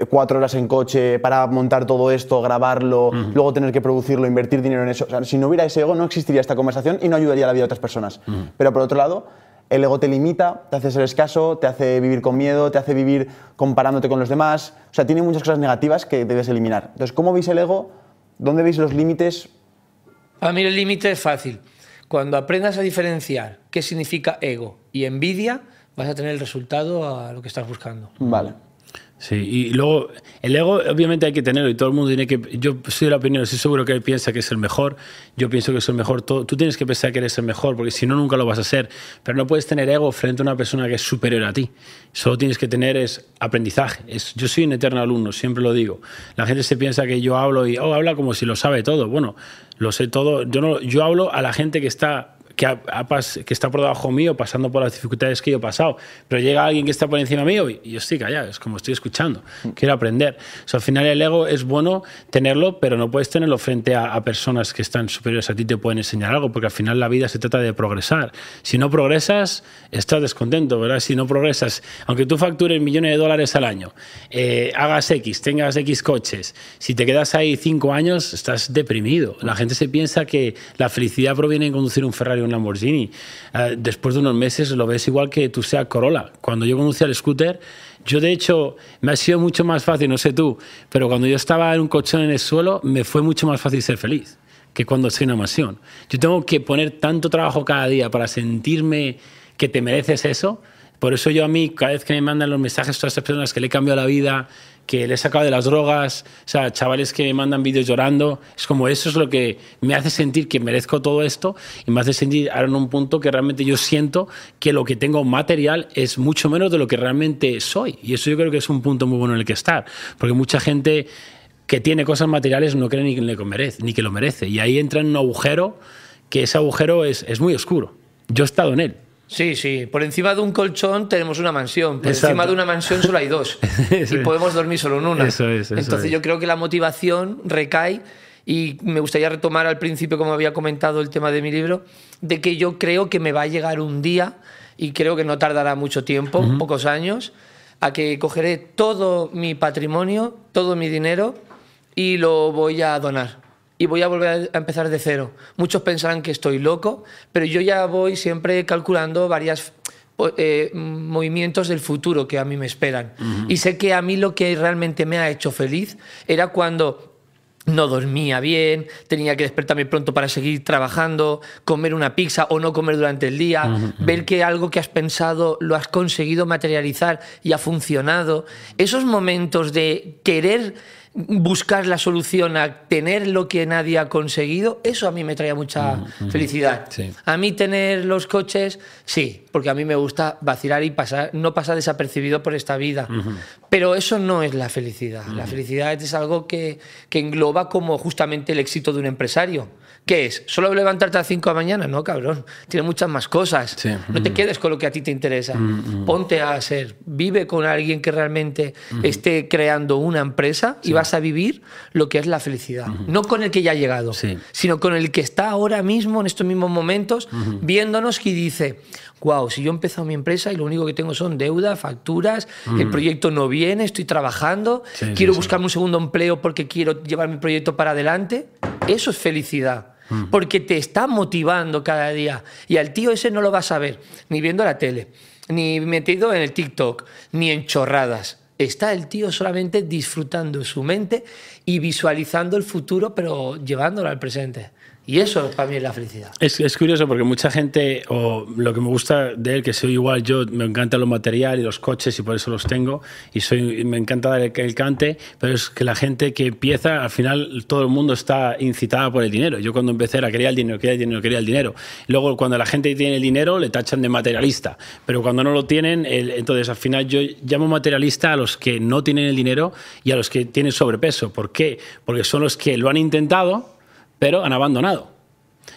cuatro horas en coche para montar todo esto, grabarlo, luego tener que producirlo, invertir dinero en eso. O sea, si no hubiera ese ego, no existiría esta conversación y no ayudaría a la vida otras personas. Pero por otro lado, el ego te limita, te hace ser escaso, te hace vivir con miedo, te hace vivir comparándote con los demás. O sea, tiene muchas cosas negativas que debes eliminar. Entonces, ¿cómo veis el ego? ¿Dónde veis los límites? Para mí el límite es fácil. Cuando aprendas a diferenciar qué significa ego y envidia, vas a tener el resultado a lo que estás buscando. Vale. Sí, y luego el ego obviamente hay que tenerlo y todo el mundo tiene que... Yo soy de la opinión, estoy seguro que él piensa que es el mejor, yo pienso que es el mejor, todo- tú tienes que pensar que eres el mejor porque si no nunca lo vas a ser, pero no puedes tener ego frente a una persona que es superior a ti, solo tienes que tener es aprendizaje, es, yo soy un eterno alumno, siempre lo digo, la gente se piensa que yo hablo y, oh, habla como si lo sabe todo, bueno, lo sé todo, yo, no, yo hablo a la gente que está que, ha- ha pas- que está por debajo mío, pasando por las dificultades que yo he pasado, pero llega alguien que está por encima mío y, y yo estoy callado, es como estoy escuchando, quiero aprender. O sea, al final el ego es bueno tenerlo, pero no puedes tenerlo frente a, a personas que están superiores a ti, te pueden enseñar algo, porque al final la vida se trata de progresar. Si no progresas, estás descontento, ¿verdad? Si no progresas, aunque tú factures millones de dólares al año, eh, hagas X, tengas X coches, si te quedas ahí cinco años, estás deprimido. La gente se piensa que la felicidad proviene de conducir un Ferrari o un Lamborghini. Eh, después de unos meses lo ves igual que tu sea Corolla. Cuando yo conducía el scooter, yo de hecho me ha sido mucho más fácil, no sé tú, pero cuando yo estaba en un colchón en el suelo, me fue mucho más fácil ser feliz que cuando estoy en una mansión. Yo tengo que poner tanto trabajo cada día para sentirme que te mereces eso. Por eso yo a mí, cada vez que me mandan los mensajes todas esas personas que le he cambiado la vida, que le he sacado de las drogas, o sea, chavales que me mandan vídeos llorando, es como eso es lo que me hace sentir que merezco todo esto y me hace sentir ahora en un punto que realmente yo siento que lo que tengo material es mucho menos de lo que realmente soy. Y eso yo creo que es un punto muy bueno en el que estar, porque mucha gente que tiene cosas materiales no cree ni que, le merece, ni que lo merece. Y ahí entra en un agujero que ese agujero es, es muy oscuro. Yo he estado en él. Sí, sí. Por encima de un colchón tenemos una mansión. Por Exacto. encima de una mansión solo hay dos. (laughs) Eso y podemos dormir solo en una. Eso es, eso Entonces es. yo creo que la motivación recae y me gustaría retomar al principio, como había comentado el tema de mi libro, de que yo creo que me va a llegar un día y creo que no tardará mucho tiempo, pocos años, a que cogeré todo mi patrimonio, todo mi dinero y lo voy a donar. Y voy a volver a empezar de cero. Muchos pensarán que estoy loco, pero yo ya voy siempre calculando varias po- eh, movimientos del futuro que a mí me esperan. Y sé que a mí lo que realmente me ha hecho feliz era cuando no dormía bien, tenía que despertarme pronto para seguir trabajando, comer una pizza o no comer durante el día, ver que algo que has pensado lo has conseguido materializar y ha funcionado. Esos momentos de querer buscar la solución a tener lo que nadie ha conseguido, eso a mí me traía mucha felicidad. Sí. A mí tener los coches, sí, porque a mí me gusta vacilar y pasar, no pasar desapercibido por esta vida. Pero eso no es la felicidad. La felicidad es algo que, que engloba como justamente el éxito de un empresario. ¿Qué es? ¿Solo levantarte a las 5 de la mañana? No, cabrón. Tiene muchas más cosas. Sí. No te quedes con lo que a ti te interesa. Ponte a ser. Vive con alguien que realmente esté creando una empresa y vas a vivir lo que es la felicidad. No con el que ya ha llegado, Sí. sino con el que está ahora mismo, en estos mismos momentos, viéndonos y dice, wow, si yo he empezado mi empresa y lo único que tengo son deudas, facturas, el proyecto no viene, estoy trabajando, quiero buscarme un segundo empleo porque quiero llevar mi proyecto para adelante, eso es felicidad. Porque te está motivando cada día. Y al tío ese no lo vas a ver, ni viendo la tele, ni metido en el TikTok, ni en chorradas. Está el tío solamente disfrutando su mente y visualizando el futuro, pero llevándolo al presente. Y eso para mí es la felicidad. Es, es curioso porque mucha gente, o lo que me gusta de él, que soy igual yo, me encanta lo material y los coches y por eso los tengo, y soy, me encanta dar el, el cante, pero es que la gente que empieza, al final todo el mundo está incitada por el dinero. Yo cuando empecé era quería el dinero, quería el dinero, quería el dinero. Luego cuando la gente tiene el dinero le tachan de materialista, pero cuando no lo tienen, el- entonces al final yo llamo materialista a los que no tienen el dinero y a los que tienen sobrepeso. ¿Por qué? Porque son los que lo han intentado, pero han abandonado.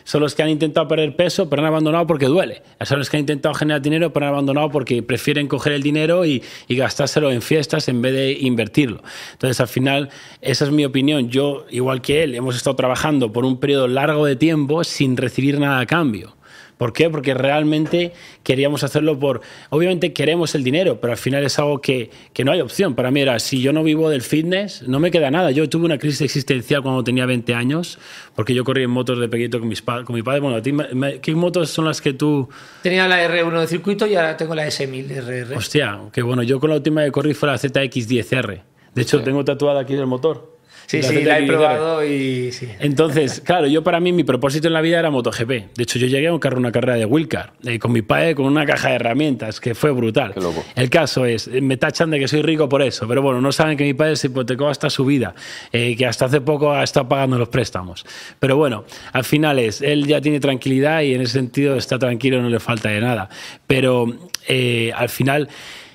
Son los que han intentado perder peso, pero han abandonado porque duele. Son los que han intentado generar dinero, pero han abandonado porque prefieren coger el dinero y, gastárselo en fiestas en vez de invertirlo. Entonces, al final, esa es mi opinión. Yo, igual que él, hemos estado trabajando por un periodo largo de tiempo sin recibir nada a cambio. ¿Por qué? Porque realmente queríamos hacerlo por... Obviamente queremos el dinero, pero al final es algo que, que no hay opción. Para mí era, si yo no vivo del fitness, no me queda nada. Yo tuve una crisis existencial cuando tenía 20 años, porque yo corrí en motos de pequeñito con, mis con mi padre. Bueno, ti me- ¿qué motos son las que tú... Tenía la R1 de circuito y ahora tengo la S1000 RR. Hostia, que bueno, yo con la última que corrí fue la ZX10R. De hecho, tengo tatuada aquí el motor. Sí, La sí, la he ZX10R. probado y sí. Entonces, (laughs) claro, yo para mí mi propósito en la vida era MotoGP. De hecho, yo llegué a un carro- una carrera de Wilcar eh, con mi padre con una caja de herramientas que fue brutal. Qué loco. El caso es, eh, me tachan de que soy rico por eso, pero bueno, no saben que mi padre se hipotecó hasta su vida, eh, que hasta hace poco ha estado pagando los préstamos. Pero bueno, al final es, él ya tiene tranquilidad y en ese sentido está tranquilo, no le falta de nada. Pero eh, al final,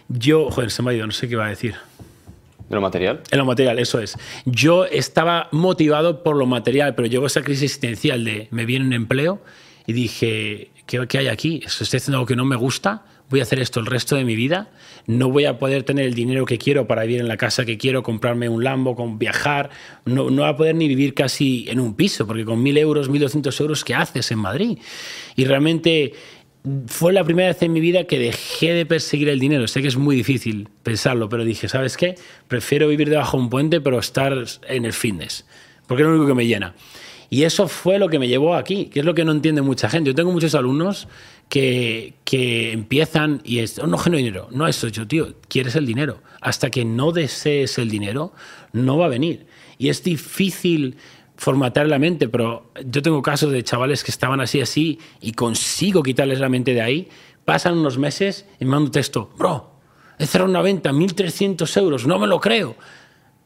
yo, joder, se me ha ido, no sé qué iba a decir. ¿De lo material? En lo material, eso es. Yo estaba motivado por lo material, pero llegó esa crisis existencial de me viene un empleo y dije, ¿qué, qué hay aquí? Estoy haciendo algo que no me gusta, voy a hacer esto el resto de mi vida, no voy a poder tener el dinero que quiero para vivir en la casa que quiero, comprarme un Lambo, con viajar, no, no voy a poder ni vivir casi en un piso, porque con 1.000 euros, 1.200 euros, ¿qué haces en Madrid? Y realmente fue la primera vez en mi vida que dejé de perseguir el dinero. Sé que es muy difícil pensarlo, pero dije, ¿sabes qué? Prefiero vivir debajo de un puente, pero estar en el fitness, porque es lo único que me llena. Y eso fue lo que me llevó aquí, que es lo que no entiende mucha gente. Yo tengo muchos alumnos que, que empiezan y es, oh, no genero dinero. No, eso yo, tío, quieres el dinero. Hasta que no desees el dinero, no va a venir. Y es difícil formatear la mente, pero yo tengo casos de chavales que estaban así, así, y consigo quitarles la mente de ahí. Pasan unos meses y me mando un texto, bro, he cerrado una venta, 1.300 euros, no me lo creo.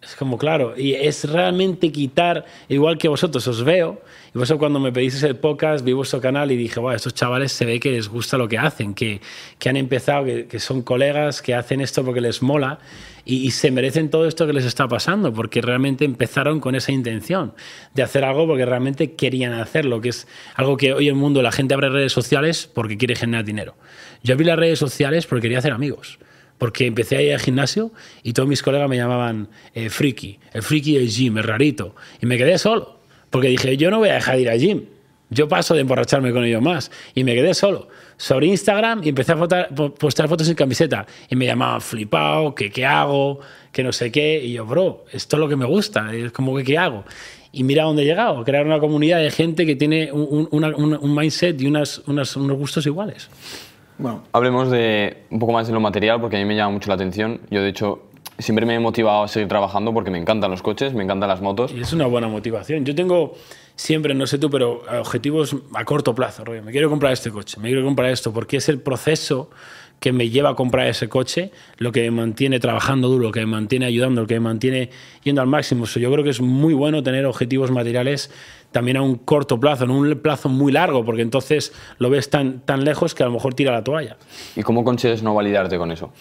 Es como, claro, y es realmente quitar, igual que vosotros os veo, y vosotros cuando me pedís el podcast, vi vuestro canal y dije, wow, estos chavales se ve que les gusta lo que hacen, que, que han empezado, que, que son colegas, que hacen esto porque les mola, y, y se merecen todo esto que les está pasando, porque realmente empezaron con esa intención de hacer algo porque realmente querían hacerlo, que es algo que hoy en el mundo la gente abre redes sociales porque quiere generar dinero. Yo abrí las redes sociales porque quería hacer amigos porque empecé a ir al gimnasio y todos mis colegas me llamaban eh, friki, el friki del gym, el rarito. Y me quedé solo, porque dije, yo no voy a dejar de ir al gym. Yo paso de emborracharme con ellos más. Y me quedé solo. Sobre Instagram y empecé a fotar- po- postar fotos sin camiseta. Y me llamaban flipado, que qué hago, que no sé qué. Y yo, bro, esto es lo que me gusta. Es como que qué hago. Y mira dónde he llegado. Crear una comunidad de gente que tiene un, un- una- un- un mindset y unas, unas- unos gustos iguales. Bueno, Hablemos de un poco más de lo material, porque a mí me llama mucho la atención. Yo, de hecho, siempre me he motivado a seguir trabajando porque me encantan los coches, me encantan las motos. Y es una buena motivación. Yo tengo siempre, no sé tú, pero objetivos a corto plazo. rollo, Me quiero comprar este coche, me quiero comprar esto, porque es el proceso que me lleva a comprar ese coche, lo que me mantiene trabajando duro, lo que me mantiene ayudando, lo que me mantiene yendo al máximo. So, yo creo que es muy bueno tener objetivos materiales también a un corto plazo, no un plazo muy largo, porque entonces lo ves tan, tan lejos que a lo mejor tira la toalla. ¿Y cómo consigues no validarte con eso?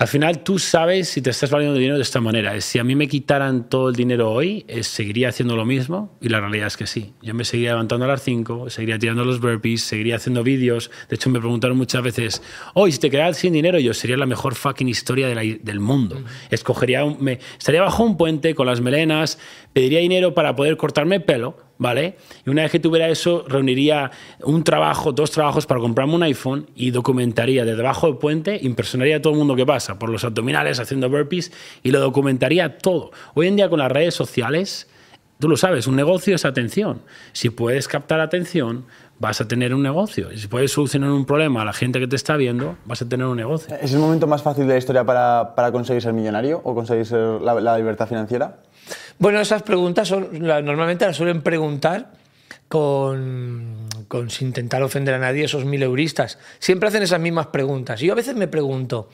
Al final tú sabes si te estás valiendo dinero de esta manera. Si a mí me quitaran todo el dinero hoy, eh, seguiría haciendo lo mismo y la realidad es que sí. Yo me seguiría levantando a las 5, seguiría tirando los burpees, seguiría haciendo vídeos. De hecho, me preguntaron muchas veces, hoy si te quedas sin dinero, yo sería la mejor fucking historia de la- del mundo. Escogería, un- me, estaría bajo un puente con las melenas, pediría dinero para poder cortarme el pelo, ¿vale? Y una vez que tuviera eso, reuniría un trabajo, dos trabajos para comprarme un iPhone y documentaría de debajo del puente, impresionaría a todo el mundo que pasa por los abdominales haciendo burpees y lo documentaría todo. Hoy en día con las redes sociales, tú lo sabes, un negocio es atención. Si puedes captar atención, vas a tener un negocio. Y si puedes solucionar un problema a la gente que te está viendo, vas a tener un negocio. ¿Es el momento más fácil de la historia para, para conseguir ser millonario o conseguir ser la libertad financiera? Bueno, esas preguntas son, normalmente las suelen preguntar con, con sin intentar ofender a nadie esos mil euristas. Siempre hacen esas mismas preguntas. Y yo a veces me pregunto,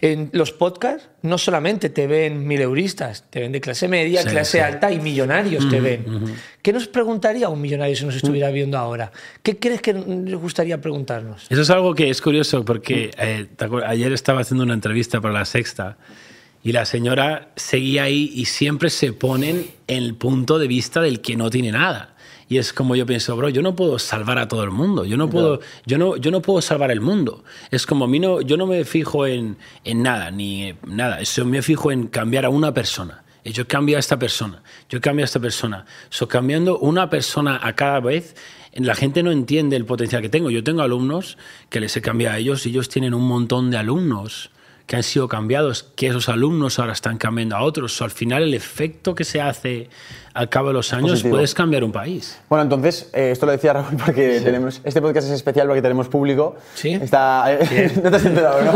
en los podcasts no solamente te ven mil euristas, te ven de clase media, Sí, clase sí. alta y millonarios te ven. ¿Qué nos preguntaría un millonario si nos estuviera viendo ahora? ¿Qué crees que les gustaría preguntarnos? Eso es algo que es curioso porque eh, ¿te acuer- ayer estaba haciendo una entrevista para La Sexta y la señora seguía ahí y siempre se ponen en el punto de vista del que no tiene nada. Y es como yo pienso, bro, yo no puedo salvar a todo el mundo, yo no puedo, yo no, yo no puedo salvar el mundo. Es como a mí no, yo no me fijo en, en nada, ni nada, eso me fijo en cambiar a una persona. Y yo cambio a esta persona, yo cambio a esta persona. So, cambiando una persona a cada vez, la gente no entiende el potencial que tengo. Yo tengo alumnos que les he cambiado a ellos y ellos tienen un montón de alumnos que han sido cambiados, que esos alumnos ahora están cambiando a otros. So, al final, el efecto que se hace al cabo de los años Positivo. puedes cambiar un país. Bueno, entonces, eh, esto lo decía Raúl porque tenemos, este podcast es especial porque tenemos público. Sí. Está, (laughs) no te has enterado, ¿no?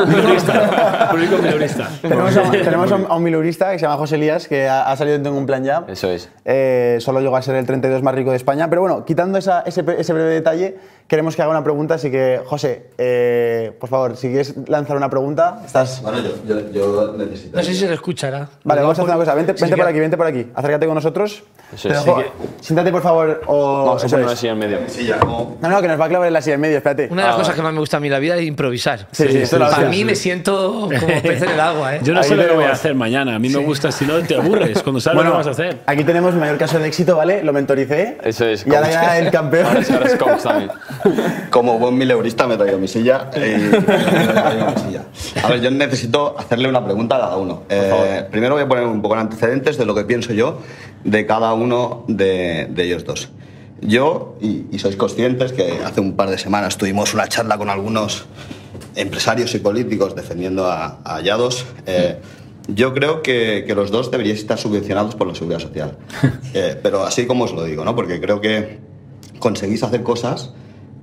Público minorista. (laughs) tenemos a, (laughs) tenemos a un, a un milurista que se llama José Elías, que ha, ha salido en Tengo un plan ya. Eso es. Eh, solo llegó a ser el 32 más rico de España. Pero bueno, quitando esa- ese, ese breve detalle, queremos que haga una pregunta. Así que, José, eh, por favor, si quieres lanzar una pregunta, estás. Bueno, yo, yo, yo necesito. No sé si se le escuchará. Vale, vamos a hacer una cosa. Vente, vente queda- aquí, vente por aquí. Acércate con nosotros. Eso Así Siéntate, por favor. O, Vamos a poner es. así en medio. Sí. No, no, que nos va a clavar en la silla en medio, espérate. Una de las cosas que más me gusta a mí en la vida es improvisar. Sí, sí, esto lo Para mí me siento como pez en el agua. ¿eh? Yo no Ahí sé lo que voy a hacer mañana. A mí me gusta, si no te aburres cuando sabes Bueno, lo que vas a hacer. aquí tenemos mi mayor caso de éxito, ¿vale? Lo mentoricé. Eso es. Y ahora ya el campeón. Ahora sí, ahora es coach también. (laughs) Como buen mileurista me he traído mi silla y me he traído mi silla. A ver, yo necesito hacerle una pregunta a cada uno. Eh, primero voy a poner un poco en antecedentes de lo que pienso yo de cada uno de, de ellos dos. Yo, y, y sois conscientes que hace un par de semanas tuvimos una charla con algunos empresarios y políticos defendiendo a, a Yados. Eh, yo creo que, que los dos deberíais estar subvencionados por la seguridad social. (laughs) Eh, pero así como os lo digo, ¿no? Porque creo que conseguís hacer cosas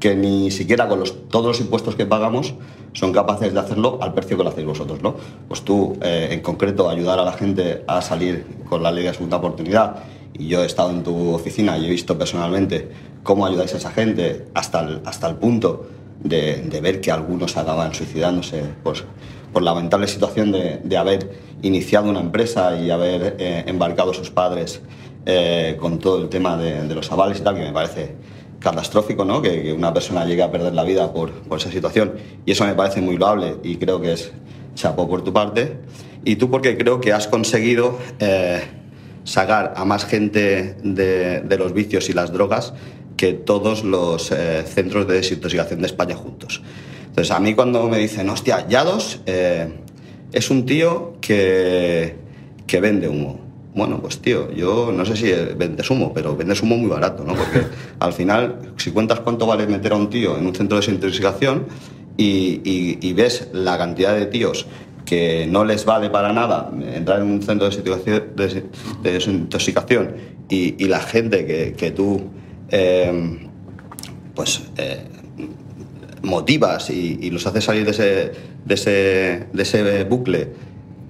que ni siquiera con los, todos los impuestos que pagamos son capaces de hacerlo al precio que lo hacéis vosotros, ¿no? Pues tú, eh, en concreto, ayudar a la gente a salir con la ley de segunda oportunidad, y yo he estado en tu oficina y he visto personalmente cómo ayudáis a esa gente hasta el, hasta el punto de, de ver que algunos acaban suicidándose por la lamentable situación de, de haber iniciado una empresa y haber eh, embarcado a sus padres eh, con todo el tema de, de los avales y tal, que me parece catastrófico, ¿no? Que, una persona llegue a perder la vida por, esa situación. Y eso me parece muy loable y creo que es chapó por tu parte. Y tú porque creo que has conseguido eh, sacar a más gente de, de los vicios y las drogas que todos los eh, centros de desintoxicación de España juntos. Entonces, a mí cuando me dicen, hostia, Yados eh, es un tío que, que vende humo. Bueno, pues tío, yo no sé si vendes humo, pero vendes humo muy barato, ¿no? Porque (laughs) al final, si cuentas cuánto vale meter a un tío en un centro de desintoxicación y, y- y ves la cantidad de tíos que no les vale para nada entrar en un centro de desintoxicación, de- de desintoxicación y, y la gente que, que tú eh, pues eh, motivas y, y los haces salir de ese, de, ese, de ese bucle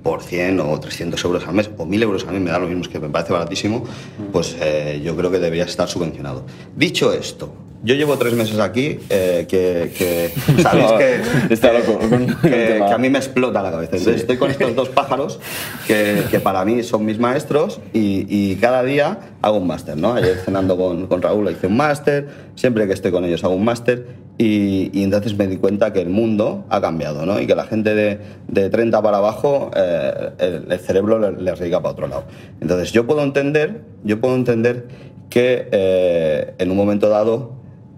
por 100 o 300 euros al mes o 1000 euros al mes, me da lo mismo, es que me parece baratísimo, pues eh, yo creo que debería estar subvencionado. Dicho esto, yo llevo tres meses aquí, eh, que, que (laughs) sabéis que, Está loco que, que a mí me explota la cabeza. Entonces estoy con estos dos pájaros que, que para mí son mis maestros y, y cada día hago un máster, ¿no? Ayer cenando con, con Raúl hice un máster, siempre que estoy con ellos hago un máster Y, y entonces me di cuenta que el mundo ha cambiado, ¿no? Y que la gente de, de 30 para abajo, eh, el, el cerebro le- dedica para otro lado. Entonces yo puedo entender, yo puedo entender que eh, en un momento dado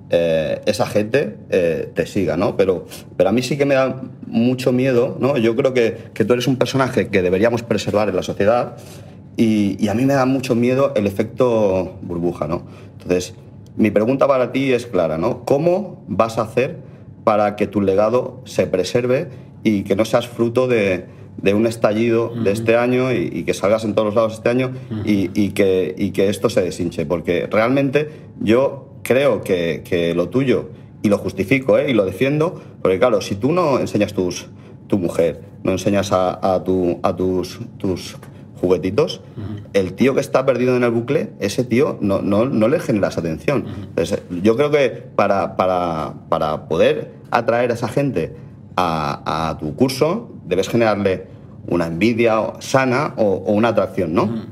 eh, esa gente eh, te siga, ¿no? Pero, pero a mí sí que me da mucho miedo, ¿no? Yo creo que, que tú eres un personaje que deberíamos preservar en la sociedad y, y a mí me da mucho miedo el efecto burbuja, ¿no? Entonces, mi pregunta para ti es clara, ¿no? ¿Cómo vas a hacer para que tu legado se preserve y que no seas fruto de, de un estallido de este año y, y que salgas en todos los lados este año y, y que, y que esto se deshinche? Porque realmente yo creo que, que lo tuyo, y lo justifico ¿eh? y lo defiendo, porque claro, si tú no enseñas tus, tu mujer, no enseñas a, a tu- a tus, tus juguetitos, el tío que está perdido en el bucle, ese tío no, no, no le generas atención. Entonces, yo creo que para, para, para poder atraer a esa gente a, a tu curso, debes generarle una envidia sana o, o una atracción, ¿no?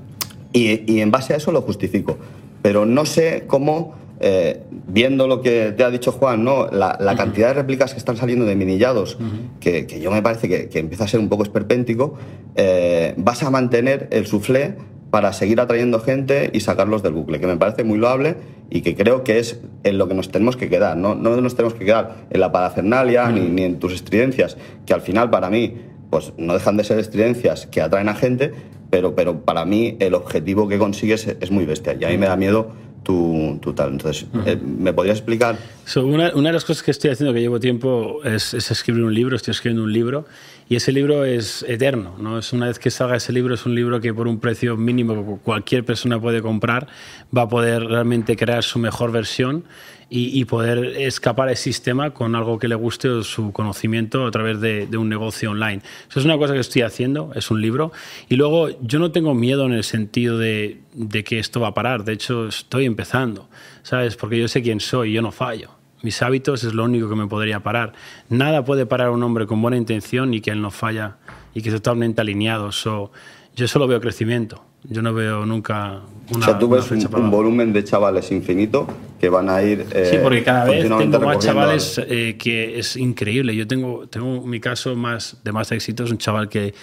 Y, y en base a eso lo justifico. Pero no sé cómo, eh, viendo lo que te ha dicho Juan, ¿no? la, la cantidad de réplicas que están saliendo de minillados, que, que yo me parece que, que empieza a ser un poco esperpéntico, eh, vas a mantener el soufflé para seguir atrayendo gente y sacarlos del bucle, que me parece muy loable y que creo que es en lo que nos tenemos que quedar. No, no nos tenemos que quedar en la parafernalia ni, ni en tus estridencias, que al final para mí pues no dejan de ser estridencias que atraen a gente, pero, pero para mí el objetivo que consigues es, es muy bestia y a mí me da miedo tu, tu tal. Entonces, eh, ¿me podrías explicar? So, una, una de las cosas que estoy haciendo, que llevo tiempo, es, es escribir un libro. Estoy escribiendo un libro y ese libro es eterno. ¿no? Es una vez que salga ese libro, es un libro que por un precio mínimo que cualquier persona puede comprar, va a poder realmente crear su mejor versión y, poder escapar al sistema con algo que le guste o su conocimiento a través de, un negocio online. Eso es una cosa que estoy haciendo, es un libro. Y luego yo no tengo miedo en el sentido de, de que esto va a parar. De hecho, estoy empezando, ¿sabes? Porque yo sé quién soy, yo no fallo. Mis hábitos es lo único que me podría parar. Nada puede parar a un hombre con buena intención y que él no falla y que es totalmente alineado. So, yo solo veo crecimiento. Yo no veo nunca una, o sea, tú una ves un, para volumen de chavales infinito que van a ir. eh, Sí, porque cada vez tengo más chavales al- eh, que es increíble. Yo tengo, tengo mi caso más de más éxito, es un chaval que,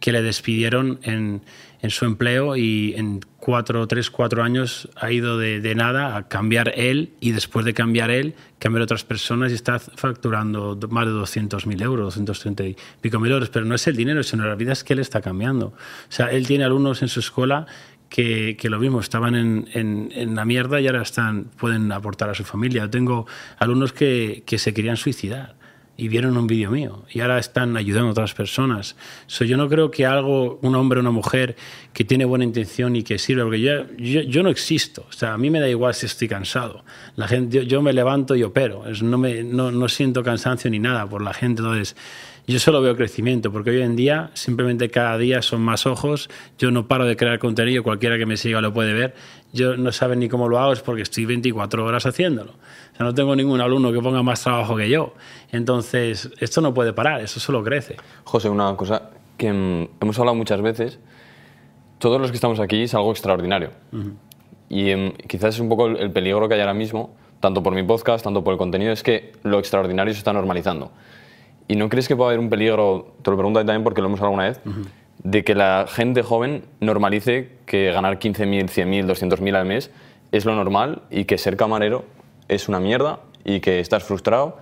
que le despidieron en, en su empleo y en cuatro, tres, cuatro años ha ido de, de nada a cambiar él y después de cambiar él, cambiar otras personas y está facturando más de 200.000 euros, 230 y pico mil euros. Pero no es el dinero, sino la vida es que él está cambiando. O sea, él tiene alumnos en su escuela que, que lo mismo, estaban en, en- en la mierda y ahora están, pueden aportar a su familia. Yo tengo alumnos que, que se querían suicidar y vieron un vídeo mío y ahora están ayudando a otras personas. So, yo no creo que algo, un hombre o una mujer que tiene buena intención y que sirve, porque yo, yo, no existo, o sea, a mí me da igual si estoy cansado. La gente, yo, yo me levanto y opero, Es- no, me, no, no siento cansancio ni nada por la gente, entonces yo solo veo crecimiento, porque hoy en día simplemente cada día son más ojos, yo no paro de crear contenido, cualquiera que me siga lo puede ver, yo no saben ni cómo lo hago, es porque estoy 24 horas haciéndolo. O sea, no tengo ningún alumno que ponga más trabajo que yo. Entonces, esto no puede parar, eso solo crece. José, una cosa que mm, hemos hablado muchas veces, todos los que estamos aquí es algo extraordinario. Y em, quizás es un poco el, el peligro que hay ahora mismo, tanto por mi podcast, tanto por el contenido, es que lo extraordinario se está normalizando. ¿Y no crees que puede haber un peligro, te lo pregunto también porque lo hemos hablado alguna vez, de que la gente joven normalice que ganar 15.000, 100.000, 200.000 al mes es lo normal y que ser camarero es una mierda y que estás frustrado?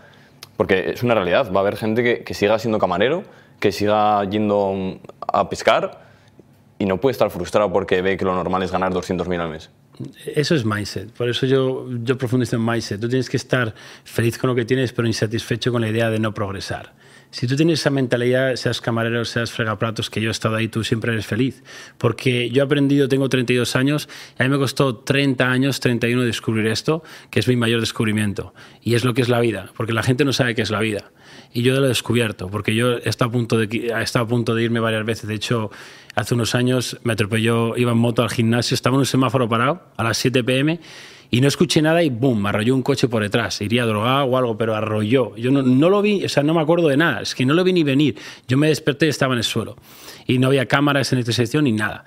Porque es una realidad, va a haber gente que, que siga siendo camarero, que siga yendo a pescar y no puede estar frustrado porque ve que lo normal es ganar 200.000 al mes. Eso es mindset. Por eso yo, yo profundizo en mindset. Tú tienes que estar feliz con lo que tienes, pero insatisfecho con la idea de no progresar. Si tú tienes esa mentalidad, seas camarero, seas fregaplatos, que yo he estado ahí, tú siempre eres feliz. Porque yo he aprendido, tengo 32 años, y a mí me costó 30 años, 31 descubrir esto, que es mi mayor descubrimiento. Y es lo que es la vida, porque la gente no sabe qué es la vida. Y yo lo he descubierto, porque yo estado a punto de, estado a punto de irme varias veces. De hecho, hace unos años me atropelló, iba en moto al gimnasio, estaba en un semáforo parado a las 7 pm y no escuché nada y boom, me arrolló un coche por detrás. Iría drogado o algo, pero arrolló. Yo no, no lo vi, o sea, no me acuerdo de nada, es que no lo vi ni venir. Yo me desperté y estaba en el suelo y no había cámaras en esta sección ni nada.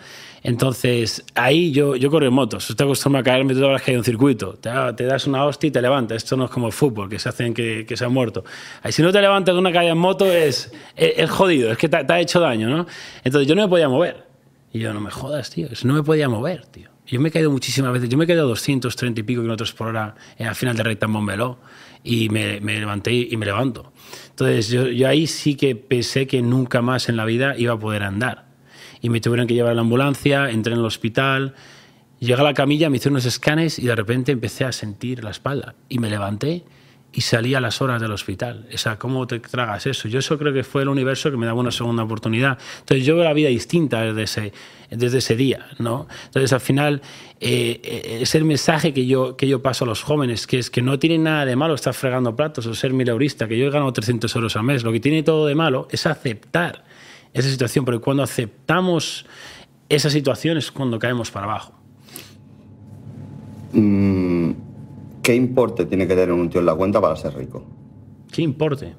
Entonces, ahí yo, yo corro en motos, estoy acostumbrado a caerme todas las que hay un circuito. Te, da- te das una hostia y te levantas. Esto no es como el fútbol, que se hacen que, se han muerto. Ahí, si no te levantas de una caída en moto, es, es, jodido, es que te, te ha hecho daño, ¿no? Entonces, yo no me podía mover. Y yo, no me jodas, tío, no me podía mover, tío. Yo me he caído muchísimas veces, yo me he caído a 230 y pico kilómetros por hora al final de recta en y me, me levanté y me levanto. Entonces, yo, yo ahí sí que pensé que nunca más en la vida iba a poder andar y me tuvieron que llevar a la ambulancia, entré en el hospital, llegué a la camilla, me hicieron unos escanes y de repente empecé a sentir la espalda y me levanté y salí a las horas del hospital. O sea, ¿cómo te tragas eso? Yo eso creo que fue el universo que me daba una segunda oportunidad. Entonces yo veo la vida distinta desde ese, desde ese día, ¿no? Entonces al final eh, eh, es el mensaje que yo, que yo paso a los jóvenes, que es que no tiene nada de malo estar fregando platos o ser mileurista, que yo he ganado 300 euros al mes. Lo que tiene todo de malo es aceptar esa situación, porque cuando aceptamos esa situación es cuando caemos para abajo. Mm, ¿Qué importe tiene que tener un tío en la cuenta para ser rico? ¿Qué importe?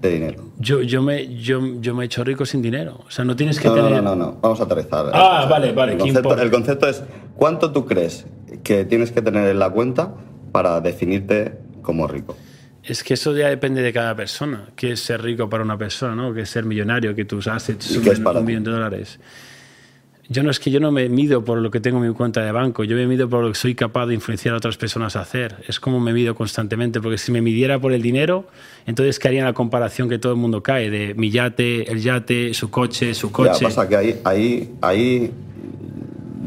De dinero. Yo, yo, me, yo, yo me he hecho rico sin dinero. O sea, no tienes que No, tener... no, no, no. Vamos a aterrizar. Ah, vale, vale, El ¿qué concepto, el concepto es, ¿cuánto tú crees que tienes que tener en la cuenta para definirte como rico? Es que eso ya depende de cada persona. ¿Qué es ser rico para una persona? ¿no? ¿Qué es ser millonario? Que tus assets ¿Y qué es suben un millón de dólares. Yo no es que yo no me mido por lo que tengo en mi cuenta de banco, yo me mido por lo que soy capaz de influenciar a otras personas a hacer. Es como me mido constantemente, porque si me midiera por el dinero, entonces caería la comparación que todo el mundo cae, de mi yate, el yate, su coche, su Ya, coche. pasa que ahí, ahí, ahí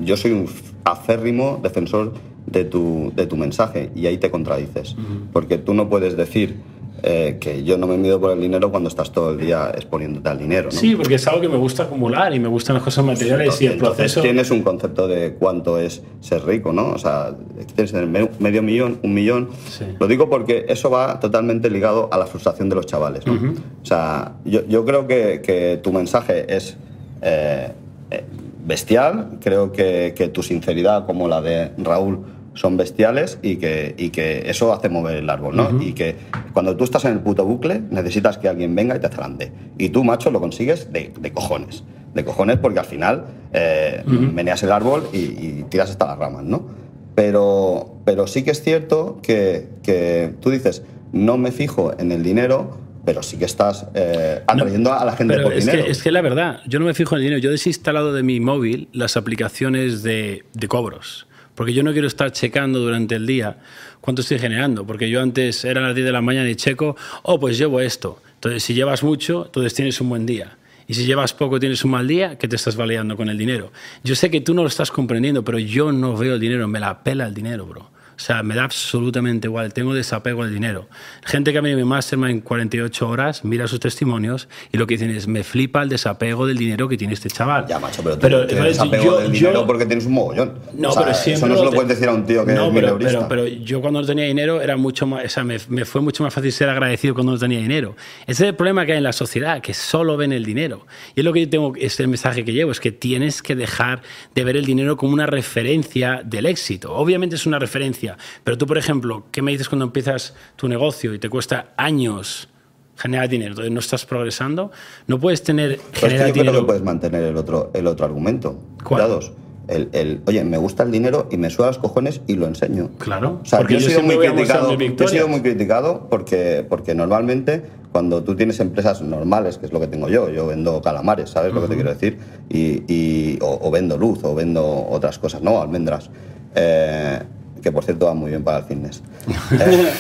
yo soy un acérrimo defensor de tu, de tu mensaje y ahí te contradices. Porque tú no puedes decir eh, que yo no me mido por el dinero cuando estás todo el día exponiéndote al dinero. ¿no? Sí, porque es algo que me gusta acumular y me gustan las cosas materiales y el proceso... tienes un concepto de cuánto es ser rico, ¿no? O sea, tienes medio millón, un millón. Sí. Lo digo porque eso va totalmente ligado a la frustración de los chavales, ¿no? O sea, yo, yo creo que, que tu mensaje es eh, eh, bestial, creo que, que tu sinceridad, como la de Raúl, son bestiales y que, y que eso hace mover el árbol, ¿no? Y que cuando tú estás en el puto bucle, necesitas que alguien venga y te zarande. Y tú, macho, lo consigues de, de cojones. De cojones porque al final eh, meneas el árbol y, y tiras hasta las ramas, ¿no? Pero, pero sí que es cierto que, que tú dices, no me fijo en el dinero, pero sí que estás eh, atrayendo a la gente Pero por es dinero. que, es que la verdad, yo no me fijo en el dinero. Yo he desinstalado de mi móvil las aplicaciones de, de cobros. Porque yo no quiero estar checando durante el día cuánto estoy generando. Porque yo antes era las 10 de la mañana y checo, oh, pues llevo esto. Entonces, si llevas mucho, entonces tienes un buen día. Y si llevas poco, tienes un mal día, ¿qué te estás baleando con el dinero? Yo sé que tú no lo estás comprendiendo, pero yo no veo el dinero, me la pela el dinero, bro. O sea, me da absolutamente igual, tengo desapego al dinero. Gente que ha venido a mi mastermind en 48 horas, mira sus testimonios y lo que dicen es, me flipa el desapego del dinero que tiene este chaval. Ya, macho, pero tú Pero, tienes entonces, apego yo- del yo- dinero porque tienes un mogollón. no, O sea, pero siempre Eso no se lo puedes decir a un tío que no, es pero, pero, pero yo cuando no tenía dinero era mucho más, o sea, me, me fue mucho más fácil ser agradecido cuando no tenía dinero. Ese es el problema que hay en la sociedad, que solo ven el dinero. Y es lo que yo tengo, es el mensaje que llevo, es que tienes que dejar de ver el dinero como una referencia del éxito. Obviamente es una referencia, pero tú, por ejemplo, ¿qué me dices cuando empiezas tu negocio y te cuesta años generar dinero? Entonces no estás progresando, no puedes tener Pero es que generar yo creo dinero. que puedes mantener el otro, el otro argumento. ¿Cuál? Cuidados. El, el, oye, me gusta el dinero y me suda los cojones y lo enseño. Claro, O sea, porque yo he sido muy criticado. Yo he sido muy criticado porque, porque normalmente cuando tú tienes empresas normales, que es lo que tengo yo, yo vendo calamares, ¿sabes lo que te quiero decir? Y, y- o, o vendo luz, o vendo otras cosas, no, almendras. Eh, que por cierto van muy bien para el fitness. (laughs) Eh,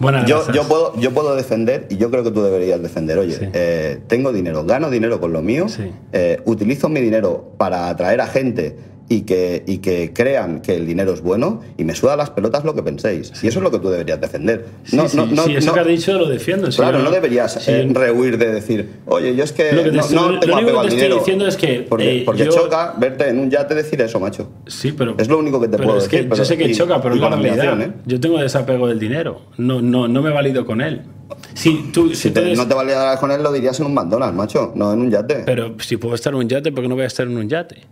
Buenas (laughs) yo, puedo, yo puedo defender, y yo creo que tú deberías defender, oye, Sí. eh, tengo dinero, gano dinero con lo mío, Sí. eh, utilizo mi dinero para atraer a gente y que, y que crean que el dinero es bueno, y me suda las pelotas lo que penséis. Y eso es lo que tú deberías defender. Sí, no, sí, no, no, sí, eso no- que has dicho lo defiendo. sí, Claro, yo- no deberías sí, eh, rehuir de decir, oye, yo es que, Lo que te no, estoy- no lo tengo único apego que al te estoy dinero. diciendo es que, Porque, eh, porque yo- choca verte en un yate decir eso, macho. Sí, pero. Es lo único que te pero puedo es que decir, yo pero- sé que y- choca, pero es la realidad. ¿eh? Yo tengo desapego del dinero. No, no, no me valido con él. Si tú, si Si te- eres- no te valía dar con él, lo dirías en un McDonald's, macho, no en un yate. Pero si puedo estar en un yate, ¿por qué no voy a estar en un yate?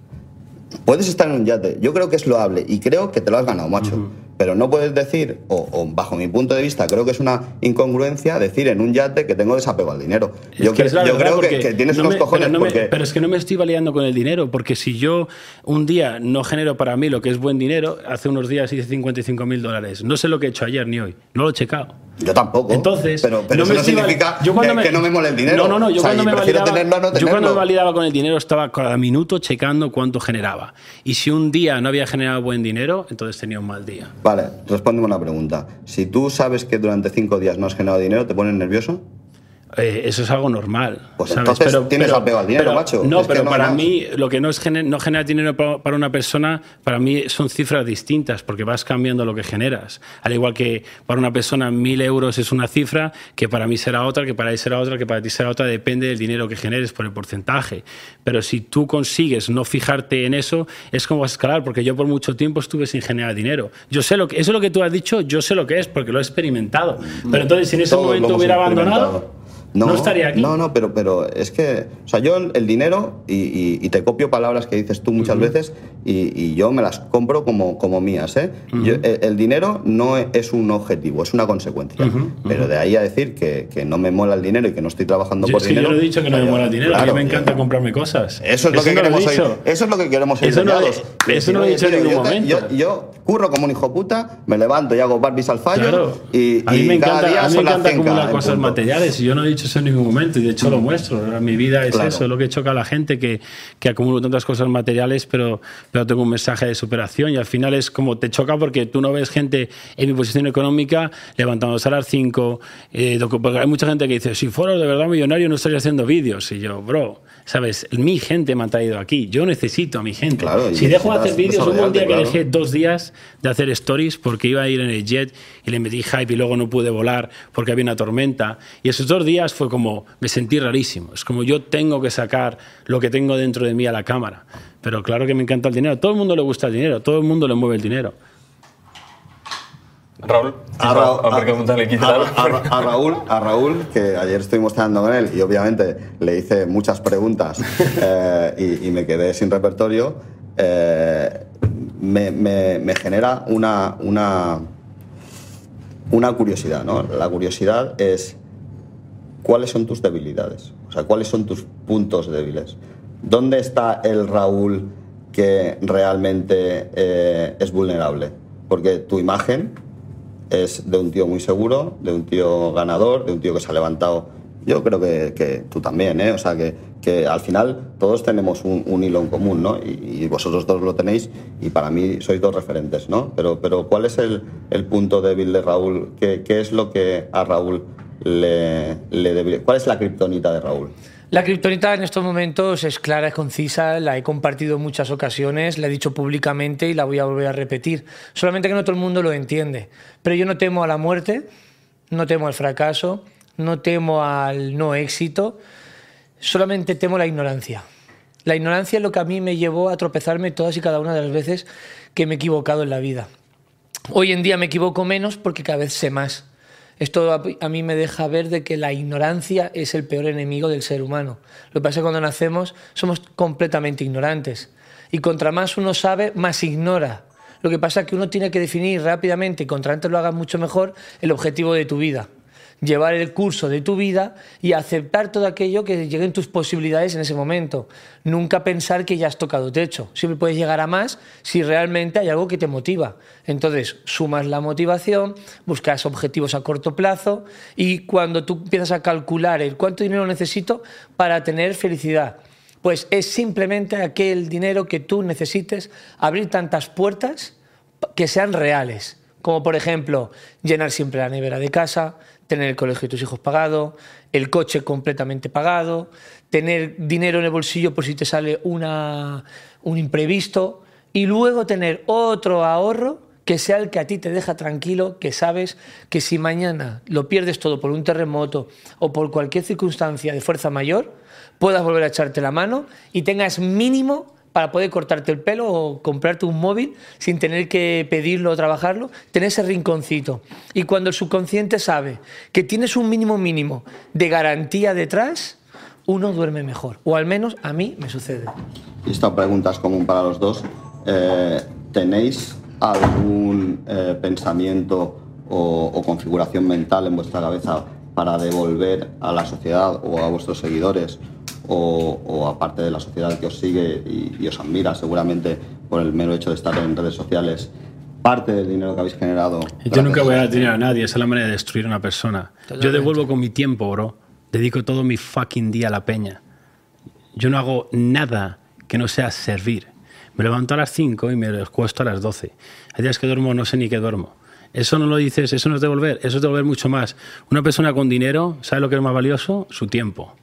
Puedes estar en un yate. Yo creo que es loable y creo que te lo has ganado, macho. Pero no puedes decir, o, o bajo mi punto de vista, creo que es una incongruencia decir en un yate que tengo desapego al dinero. Es yo que creo que, tienes no unos me- cojones pero, no me- porque... pero es que no me estoy validando con el dinero, porque si yo un día no genero para mí lo que es buen dinero, hace unos días hice 55 mil dólares. No sé lo que he hecho ayer ni hoy, no lo he checado. Yo tampoco. Entonces, pero, pero eso me no significa yo cuando que, me- que no me mole el dinero. No, no, no. Yo, O sea, cuando, me validaba, tenerlo a no yo cuando tenerlo. me validaba con el dinero estaba cada minuto checando cuánto generaba. Y si un día no había generado buen dinero, entonces tenía un mal día. Vale, respóndeme una pregunta. Si tú sabes que durante cinco días no has generado dinero, ¿te pones nervioso? Eh, eso es algo normal. Pues ¿sabes? entonces tienes apego al dinero, pero- macho. No, Es pero no para mí lo que no es gener- no generar dinero pa- para una persona, para mí son cifras distintas, porque vas cambiando lo que generas. Al igual que para una persona mil euros es una cifra, que para mí será otra, que para él será otra, que para ti será otra, depende del dinero que generes por el porcentaje. Pero si tú consigues no fijarte en eso, es como vas a escalar, porque yo por mucho tiempo estuve sin generar dinero. Yo sé lo que, eso es lo que tú has dicho, yo sé lo que es, porque lo he experimentado. Pero entonces si en ese Todos momento hubiera abandonado, no, estaría aquí. No, no, pero, pero es que, o sea, yo el dinero, y, y- y te copio palabras que dices tú muchas veces, y, y yo me las compro como, como mías, ¿eh? Yo- el, el dinero no es un objetivo, es una consecuencia. Pero de ahí a decir que, que no me mola el dinero y que no estoy trabajando Yo, por es que dinero. yo no he dicho que no me mola el dinero, a claro, mí me encanta yo- comprarme cosas. Eso es lo que no queremos oír. dicho. Eso es lo que queremos oír. Eso no lo eso no lo he dicho en ningún momento. Yo, yo curro como un hijo puta, me levanto y hago Barbies al fallo. Claro. Y, a mí me cada encanta, día a mí me encanta 100K acumular en cosas materiales y yo no he dicho eso en ningún momento y de hecho lo muestro. Mi vida es Claro. eso, es lo que choca a la gente, que, que acumulo tantas cosas materiales pero, pero tengo un mensaje de superación y al final es como te choca porque tú no ves gente en mi posición económica levantándose a las 5. eh, porque hay mucha gente que dice, si fuera de verdad millonario no estaría haciendo vídeos. Y yo, bro, ¿sabes? Mi gente me ha traído aquí. Yo necesito a mi gente. Claro, si dejo de hacer vídeos, hubo un día que desarrollarte, dejé dos días de hacer stories porque iba a ir en el jet y le metí hype y luego no pude volar porque había una tormenta. Y esos dos días fue como, me sentí rarísimo. Es como yo tengo que sacar lo que tengo dentro de mí a la cámara. Pero claro que me encanta el dinero. A todo el mundo le gusta el dinero, todo el mundo le mueve el dinero. Raúl, A, Ra- Raúl, a Raúl, que ayer estuvimos cenando con él y obviamente le hice muchas preguntas eh, y, y me quedé sin repertorio, eh, me, me- me genera una, una, una curiosidad. ¿no? La curiosidad es cuáles son tus debilidades, o sea, cuáles son tus puntos débiles. ¿Dónde está el Raúl que realmente eh, es vulnerable? Porque tu imagen es de un tío muy seguro, de un tío ganador, de un tío que se ha levantado. Yo creo que, tú también, ¿eh? O sea, que, que al final todos tenemos un, hilo en común, ¿no? Y, vosotros dos lo tenéis y para mí sois dos referentes, ¿no? Pero, pero ¿cuál es el, punto débil de Raúl? ¿Qué, es lo que a Raúl le, le ¿Cuál es la kriptonita de Raúl? La kriptonita en estos momentos es clara, es concisa, la he compartido en muchas ocasiones, la he dicho públicamente y la voy a volver a repetir. Solamente que no todo el mundo lo entiende. Pero yo no temo a la muerte, no temo al fracaso, no temo al no éxito, solamente temo la ignorancia. La ignorancia es lo que a mí me llevó a tropezarme todas y cada una de las veces que me he equivocado en la vida. Hoy en día me equivoco menos porque cada vez sé más. Esto a mí me deja ver de que la ignorancia es el peor enemigo del ser humano. Lo que pasa es que cuando nacemos somos completamente ignorantes. Y contra más uno sabe, más ignora. Lo que pasa es que uno tiene que definir rápidamente, y contra antes lo hagas mucho mejor, el objetivo de tu vida. Llevar el curso de tu vida y aceptar todo aquello que lleguen tus posibilidades en ese momento. Nunca pensar que ya has tocado techo. Siempre puedes llegar a más si realmente hay algo que te motiva. Entonces, sumas la motivación, buscas objetivos a corto plazo y cuando tú empiezas a calcular el cuánto dinero necesito para tener felicidad, pues es simplemente aquel dinero que tú necesites abrir tantas puertas que sean reales. Como por ejemplo, llenar siempre la nevera de casa, tener el colegio de tus hijos pagado, el coche completamente pagado, tener dinero en el bolsillo por si te sale una, un imprevisto y luego tener otro ahorro que sea el que a ti te deja tranquilo, que sabes que si mañana lo pierdes todo por un terremoto o por cualquier circunstancia de fuerza mayor, puedas volver a echarte la mano y tengas mínimo para poder cortarte el pelo o comprarte un móvil sin tener que pedirlo o trabajarlo, tener ese rinconcito. Y cuando el subconsciente sabe que tienes un mínimo mínimo de garantía detrás, uno duerme mejor. O al menos a mí me sucede. Esta pregunta es común para los dos. Eh, ¿Tenéis algún eh, pensamiento o configuración mental en vuestra cabeza para devolver a la sociedad o a vuestros seguidores o, o a parte de la sociedad que os sigue y, y os admira seguramente por el mero hecho de estar en redes sociales parte del dinero que habéis generado? Yo nunca voy a dar dinero a nadie, esa es la manera de destruir a una persona. Yo devuelvo con mi tiempo, bro. Dedico todo mi fucking día a la peña. Yo no hago nada que no sea servir. Me levanto a las 5 y me acuesto a las 12. Hay días que duermo, no sé ni qué duermo. Eso no lo dices, eso no es devolver, eso es devolver mucho más. Una persona con dinero, ¿sabe lo que es más valioso? Su tiempo.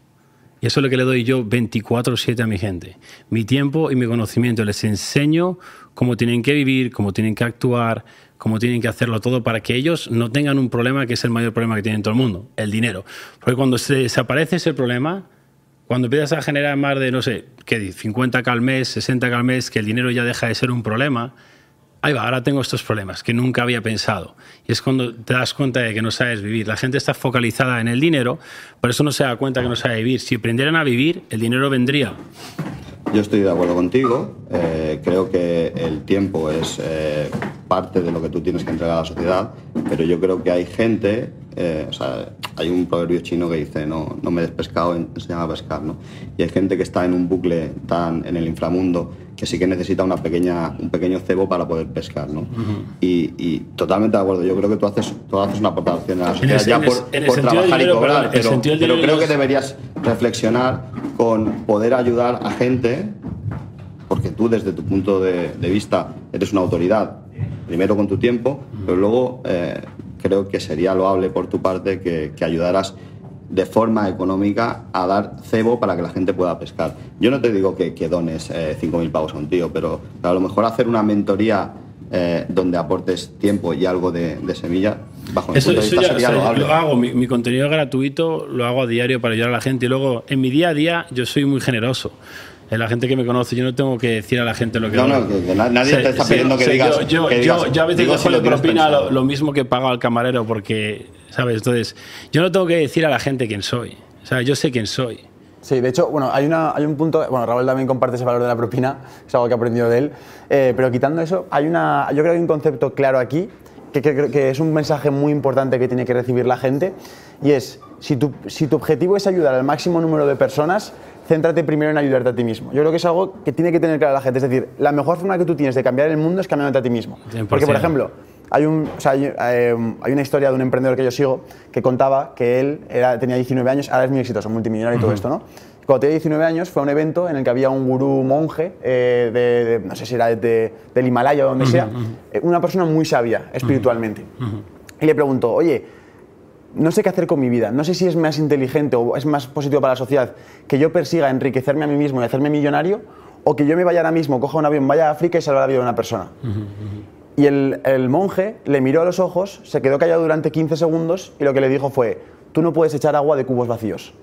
Eso es lo que le doy yo 24/7 a mi gente. Mi tiempo y mi conocimiento. Les enseño cómo tienen que vivir, cómo tienen que actuar, cómo tienen que hacerlo todo para que ellos no tengan un problema que es el mayor problema que tiene todo el mundo, el dinero. Porque cuando se desaparece ese problema, cuando empiezas a generar más de, no sé, ¿qué di- 50k al mes, 60k al mes, que el dinero ya deja de ser un problema, ahí va, ahora tengo estos problemas que nunca había pensado. Y es cuando te das cuenta de que no sabes vivir. La gente está focalizada en el dinero, por eso no se da cuenta que no sabe vivir. Si aprendieran a vivir, el dinero vendría. Yo estoy de acuerdo contigo. eh, creo que el tiempo es eh, parte de lo que tú tienes que entregar a la sociedad, pero yo creo que hay gente, eh, o sea, hay un proverbio chino que dice, no, no me des pescado, enséñame a pescar, ¿no? Y hay gente que está en un bucle tan en el inframundo que sí que necesita una pequeña, un pequeño cebo para poder pescar, ¿no? y, y totalmente de acuerdo. Yo creo que tú haces, tú haces una aportación a la el- sociedad ya el- por, el por trabajar y dinero, cobrar, perdón, el pero, pero creo que deberías reflexionar con poder ayudar a gente porque tú desde tu punto de, de vista eres una autoridad, primero con tu tiempo, pero luego eh, creo que sería loable por tu parte que, que ayudaras de forma económica a dar cebo para que la gente pueda pescar. Yo no te digo que, que dones eh, 5.000 pavos a un tío, pero, pero a lo mejor hacer una mentoría eh, donde aportes tiempo y algo de, de semilla, bajo mi Eso, punto de eso vista, ya, sería o sea, loable. lo hago, mi, mi contenido gratuito lo hago a diario para ayudar a la gente. Y luego, en mi día a día, yo soy muy generoso. La gente que me conoce, yo no tengo que decir a la gente lo que No, no, que- que na- nadie te está pidiendo que yo- digas- Yo, que yo- digas, yo a veces digo dejo si de tienes propina lo, lo mismo que pago al camarero, porque, ¿sabes? Entonces, yo no tengo que decir a la gente quién soy. O sea, yo sé quién soy. Sí, de hecho, bueno, hay, una, hay un punto, bueno, Raúl también comparte ese valor de la propina, es algo que he aprendido de él, eh, pero quitando eso, hay una, yo creo que hay un concepto claro aquí, que, que- que es un mensaje muy importante que tiene que recibir la gente, y es, si tu, si tu objetivo es ayudar al máximo número de personas, céntrate primero en ayudarte a ti mismo. Yo creo que es algo que tiene que tener clara la gente, es decir, la mejor forma que tú tienes de cambiar el mundo es cambiándote a ti mismo. 100%. Porque, por ejemplo, hay, un, o sea, hay, eh, hay una historia de un emprendedor que yo sigo que contaba que él era, tenía 19 años, ahora es muy exitoso, multimillonario y todo esto, ¿no? Cuando tenía 19 años fue a un evento en el que había un gurú monje, eh, de, de- no sé si era de- del Himalaya o donde sea, eh, una persona muy sabia espiritualmente. Y le preguntó, oye, no sé qué hacer con mi vida, no sé si es más inteligente o es más positivo para la sociedad que yo persiga enriquecerme a mí mismo y hacerme millonario o que yo me vaya ahora mismo, coja un avión, vaya a África y salve la vida de una persona. Y el, el monje le miró a los ojos, se quedó callado durante 15 segundos y lo que le dijo fue, tú no puedes echar agua de cubos vacíos.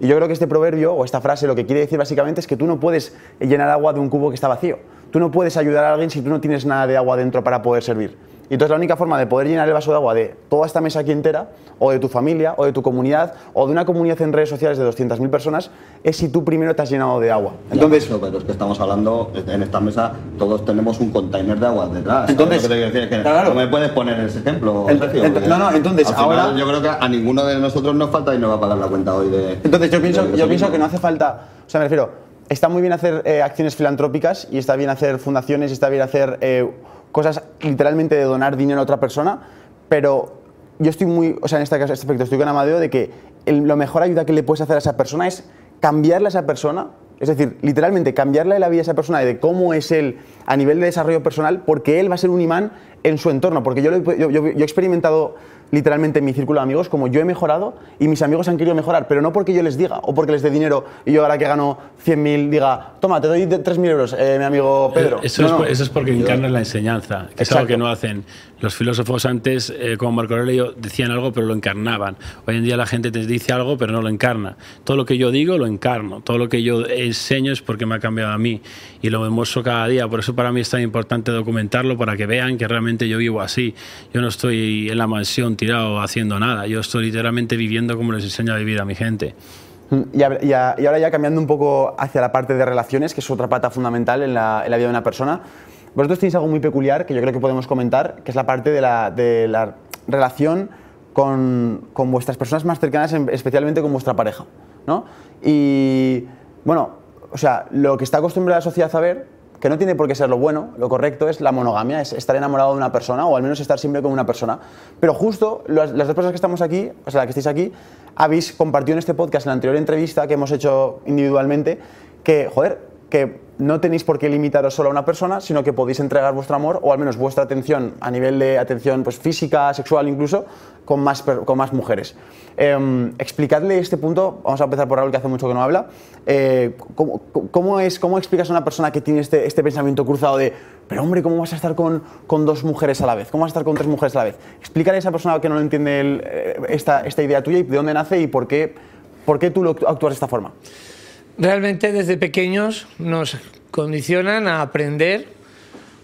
Y yo creo que este proverbio o esta frase lo que quiere decir básicamente es que tú no puedes llenar agua de un cubo que está vacío. Tú no puedes ayudar a alguien si tú no tienes nada de agua dentro para poder servir. Y entonces la única forma de poder llenar el vaso de agua de toda esta mesa aquí entera, o de tu familia, o de tu comunidad, o de una comunidad en redes sociales de 200.000 personas, es si tú primero te has llenado de agua. Entonces, pero es que estamos hablando, en esta mesa todos tenemos un container de agua detrás. ¿sabes Entonces, que te quiero decir? Que claro. no me puedes poner ese ejemplo. Ent- Sergio, ent- no, no, entonces, ahora- Yo creo que a ninguno de nosotros nos falta y nos va a pagar la cuenta hoy de. Entonces yo pienso, yo pienso que no hace falta, o sea, me refiero, está muy bien hacer eh, acciones filantrópicas y está bien hacer fundaciones y está bien hacer eh, cosas literalmente de donar dinero a otra persona, pero yo estoy muy, o sea, en este, caso- este aspecto estoy con Amadeo de que el- lo mejor ayuda que le puedes hacer a esa persona es cambiarle a esa persona, es decir, literalmente cambiarle la vida a esa persona y de cómo es él a nivel de desarrollo personal, porque él va a ser un imán en su entorno, porque yo he experimentado literalmente en mi círculo de amigos como yo he mejorado y mis amigos han querido mejorar, pero no porque yo les diga o porque les dé dinero y yo ahora que gano 100.000 diga, toma, te doy de- 3.000 euros, eh, mi amigo Pedro. Eso, No, es, no. eso es porque encarnan la enseñanza, que es algo que no hacen. Los filósofos antes, eh, como Marco Aurelio, decían algo pero lo encarnaban. Hoy en día la gente te dice algo pero no lo encarna. Todo lo que yo digo lo encarno. Todo lo que yo enseño es porque me ha cambiado a mí y lo demuestro cada día. Por eso para mí es tan importante documentarlo para que vean que realmente yo vivo así. Yo no estoy en la mansión tirado haciendo nada. Yo estoy literalmente viviendo como les enseño a vivir a mi gente. Y, a- y ahora ya cambiando un poco hacia la parte de relaciones, que es otra pata fundamental en la vida de una persona. Vosotros tenéis algo muy peculiar que yo creo que podemos comentar, que es la parte de la, relación con, con vuestras personas más cercanas, en- especialmente con vuestra pareja. ¿no? Y bueno, o sea, lo que está acostumbrada la sociedad a ver, que no tiene por qué ser lo bueno, lo correcto es la monogamia, es estar enamorado de una persona o al menos estar siempre con una persona. Pero justo las, las dos personas que estamos aquí, o sea, la que estáis aquí, habéis compartido en este podcast, en la anterior entrevista que hemos hecho individualmente, que, joder, que no tenéis por qué limitaros solo a una persona, sino que podéis entregar vuestro amor o al menos vuestra atención a nivel de atención pues, física, sexual incluso, con más, con más mujeres. Em, explicadle este punto, vamos a empezar por Raúl que hace mucho que no habla, eh, ¿cómo, cómo es, ¿cómo explicas a una persona que tiene este, este pensamiento cruzado de, pero hombre, ¿cómo vas a estar con, con dos mujeres a la vez? ¿Cómo vas a estar con tres mujeres a la vez? Explícale a esa persona que no lo entiende el- eh, esta, esta idea tuya y de dónde nace y por qué, por qué tú lo actúas de esta forma. Realmente desde pequeños nos condicionan a aprender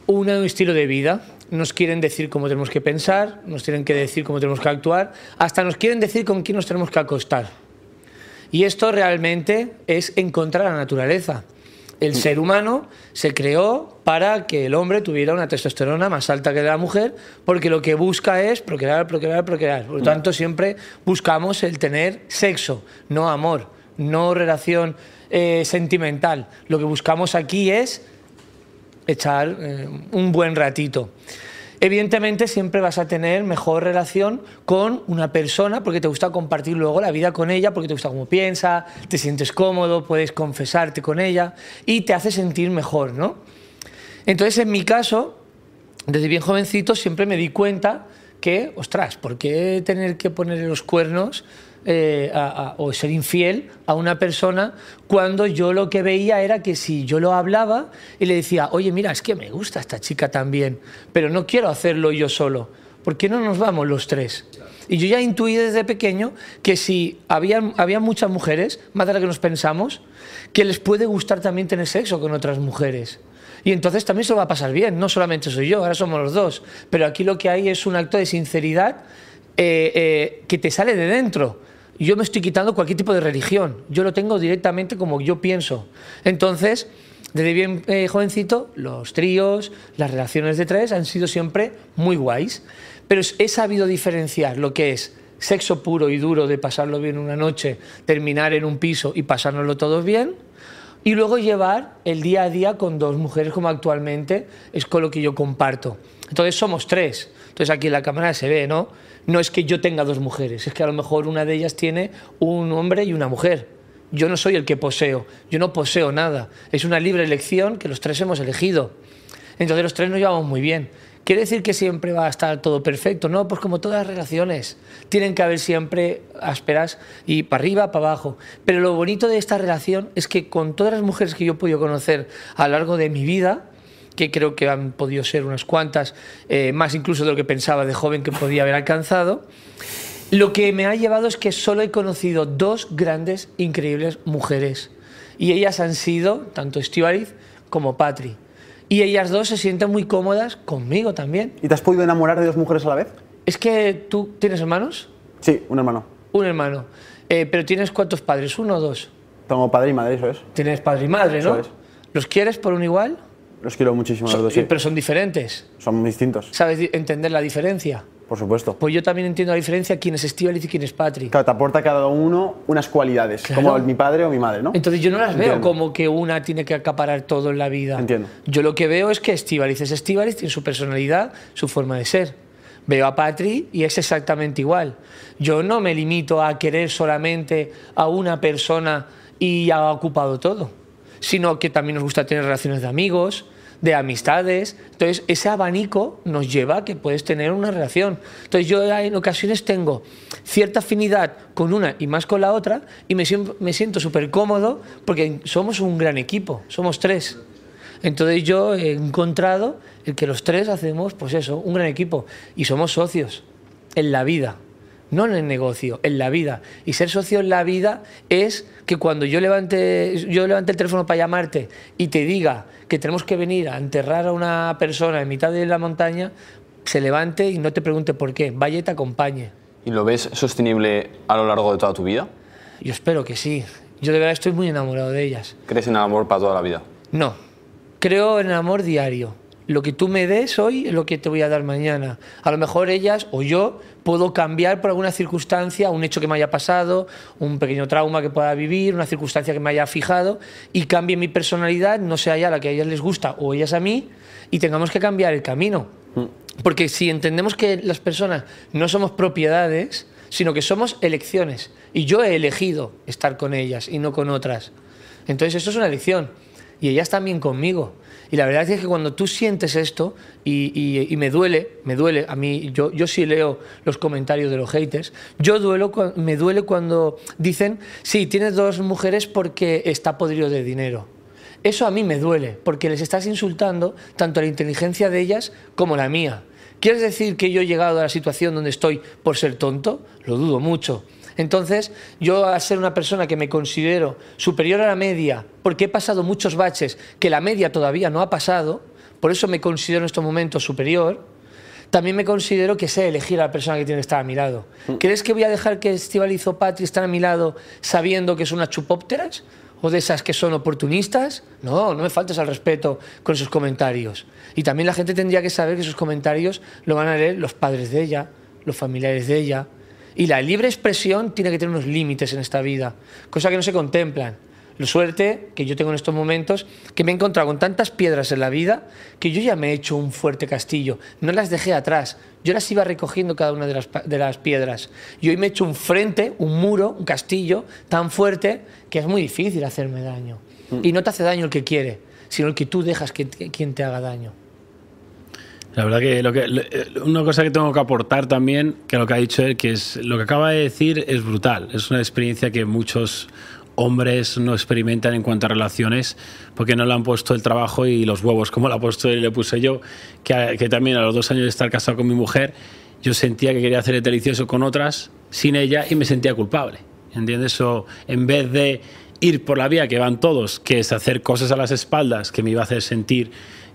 un estilo de vida. Nos quieren decir cómo tenemos que pensar, nos tienen que decir cómo tenemos que actuar, hasta nos quieren decir con quién nos tenemos que acostar. Y esto realmente es en contra de la naturaleza. El ser humano se creó para que el hombre tuviera una testosterona más alta que la mujer, porque lo que busca es procrear, procrear, procrear. Por lo tanto, siempre buscamos el tener sexo, no amor, no relación eh, sentimental. Lo que buscamos aquí es echar eh, un buen ratito. Evidentemente siempre vas a tener mejor relación con una persona porque te gusta compartir luego la vida con ella, porque te gusta cómo piensa, te sientes cómodo, puedes confesarte con ella y te hace sentir mejor, ¿no? Entonces, en mi caso, desde bien jovencito siempre me di cuenta que, ostras, ¿por qué tener que ponerle los cuernos eh, a- a- o ser infiel a una persona cuando yo lo que veía era que si yo lo hablaba y le decía, oye, mira, es que me gusta esta chica también, pero no quiero hacerlo yo solo, ¿por qué no nos vamos los tres? Y yo ya intuí desde pequeño que si había, había muchas mujeres, más de las que nos pensamos, que les puede gustar también tener sexo con otras mujeres. Y entonces también se lo va a pasar bien, no solamente soy yo, ahora somos los dos. Pero aquí lo que hay es un acto de sinceridad eh, eh, que te sale de dentro. Yo me estoy quitando cualquier tipo de religión, yo lo tengo directamente como yo pienso. Entonces, desde bien eh, jovencito, los tríos, las relaciones de tres han sido siempre muy guays. Pero he sabido diferenciar lo que es sexo puro y duro de pasarlo bien una noche, terminar en un piso y pasárnoslo todos bien, y luego llevar el día a día con dos mujeres como actualmente es con lo que yo comparto. Entonces somos tres. Entonces aquí en la cámara se ve, ¿no? No es que yo tenga dos mujeres, es que a lo mejor una de ellas tiene un hombre y una mujer. Yo no soy el que poseo, yo no poseo nada. Es una libre elección que los tres hemos elegido. Entonces los tres nos llevamos muy bien. ¿Quiere decir que siempre va a estar todo perfecto? No, pues como todas las relaciones. Tienen que haber siempre ásperas y para arriba, para abajo. Pero lo bonito de esta relación es que con todas las mujeres que yo he podido conocer a lo largo de mi vida, que creo que han podido ser unas cuantas, eh, más incluso de lo que pensaba de joven que podía haber alcanzado, lo que me ha llevado es que solo he conocido dos grandes, increíbles mujeres. Y ellas han sido tanto Estivaliz como Patri. Y ellas dos se sienten muy cómodas conmigo también. ¿Y te has podido enamorar de dos mujeres a la vez? Es que tú tienes hermanos, Sí, un hermano. un hermano, Eh, pero tienes cuántos padres, uno o dos. Tengo padre y madre, eso es. Tienes padre y madre, ¿no? Eso es. ¿Los quieres por un igual? Los quiero muchísimo, los dos, Sí. Pero son diferentes. Son distintos, ¿Sabes entender la diferencia? por supuesto. Pues yo también entiendo la diferencia quién es Estivaliz y quién es Patri. Claro, te aporta cada uno unas cualidades, Claro. como mi padre o mi madre, ¿no? Entonces yo no las veo Entiendo. como que una tiene que acaparar todo en la vida. Entiendo. Yo lo que veo es que Estivaliz es Estivaliz, tiene su personalidad, su forma de ser. Veo a Patri y es exactamente igual. Yo no me limito a querer solamente a una persona y ha ocupado todo, sino que también nos gusta tener relaciones de amigos, de amistades. Entonces, ese abanico nos lleva a que puedes tener una relación. Entonces, yo en ocasiones tengo cierta afinidad con una y más con la otra y me, siento súper cómodo porque somos un gran equipo, somos tres. Entonces yo he encontrado que los tres hacemos, pues eso, un gran equipo y somos socios en la vida, no en el negocio, en la vida. Y ser socio en la vida es que cuando yo levante, yo levante el teléfono para llamarte y te diga que tenemos que venir a enterrar a una persona en mitad de la montaña, se levante y no te pregunte por qué, vaya y te acompañe. ¿Y lo ves sostenible a lo largo de toda tu vida? Yo espero que sí. Yo de verdad estoy muy enamorado de ellas. ¿Crees en el amor para toda la vida? No, creo en el amor diario. Lo que tú me des hoy es lo que te voy a dar mañana. A lo mejor ellas o yo puedo cambiar por alguna circunstancia, un hecho que me haya pasado, un pequeño trauma que pueda vivir, una circunstancia que me haya fijado y cambie mi personalidad, no sea ya la que a ellas les gusta o ellas a mí, y tengamos que cambiar el camino. Porque si entendemos que las personas no somos propiedades, sino que somos elecciones, y yo he elegido estar con ellas y no con otras, entonces eso es una elección, y ellas también conmigo. Y la verdad es que cuando tú sientes esto, y, me duele, me duele, a mí, yo, yo sí leo los comentarios de los haters, yo duelo, me duele cuando dicen, sí, tienes dos mujeres porque está podrido de dinero. Eso a mí me duele, porque les estás insultando tanto la inteligencia de ellas como la mía. ¿Quieres decir que yo he llegado a la situación donde estoy por ser tonto? Lo dudo mucho. Entonces, yo a ser una persona que me considero superior a la media, porque he pasado muchos baches que la media todavía no ha pasado, por eso me considero en estos momentos superior, también me considero que sé elegir a la persona que tiene que estar a mi lado. ¿Crees que voy a dejar que Estivaliz o Patri estén a mi lado sabiendo que son unas chupópteras? ¿O de esas que son oportunistas? No, no me faltes al respeto con esos comentarios. Y también la gente tendría que saber que esos comentarios lo van a leer los padres de ella, los familiares de ella. Y la libre expresión tiene que tener unos límites en esta vida, cosa que no se contemplan. La suerte que yo tengo en estos momentos, que me he encontrado con tantas piedras en la vida, que yo ya me he hecho un fuerte castillo. No las dejé atrás, yo las iba recogiendo cada una de las, de las piedras. Y hoy me he hecho un frente, un muro, un castillo tan fuerte que es muy difícil hacerme daño. Y no te hace daño el que quiere, sino el que tú dejas que quien te haga daño. La verdad que, lo que eh, una cosa que tengo que aportar también, que lo que ha dicho él, que es lo que acaba de decir es brutal. Es una experiencia que muchos hombres no experimentan en cuanto a relaciones porque no le han puesto el trabajo y los huevos como le ha puesto él y le puse yo, que, que también a los dos años de estar casado con mi mujer, yo sentía que quería hacer el delicioso con otras sin ella y me sentía culpable. ¿Entiendes? O en vez de ir por la vía que van todos, que es hacer cosas a las espaldas que me iba a hacer sentir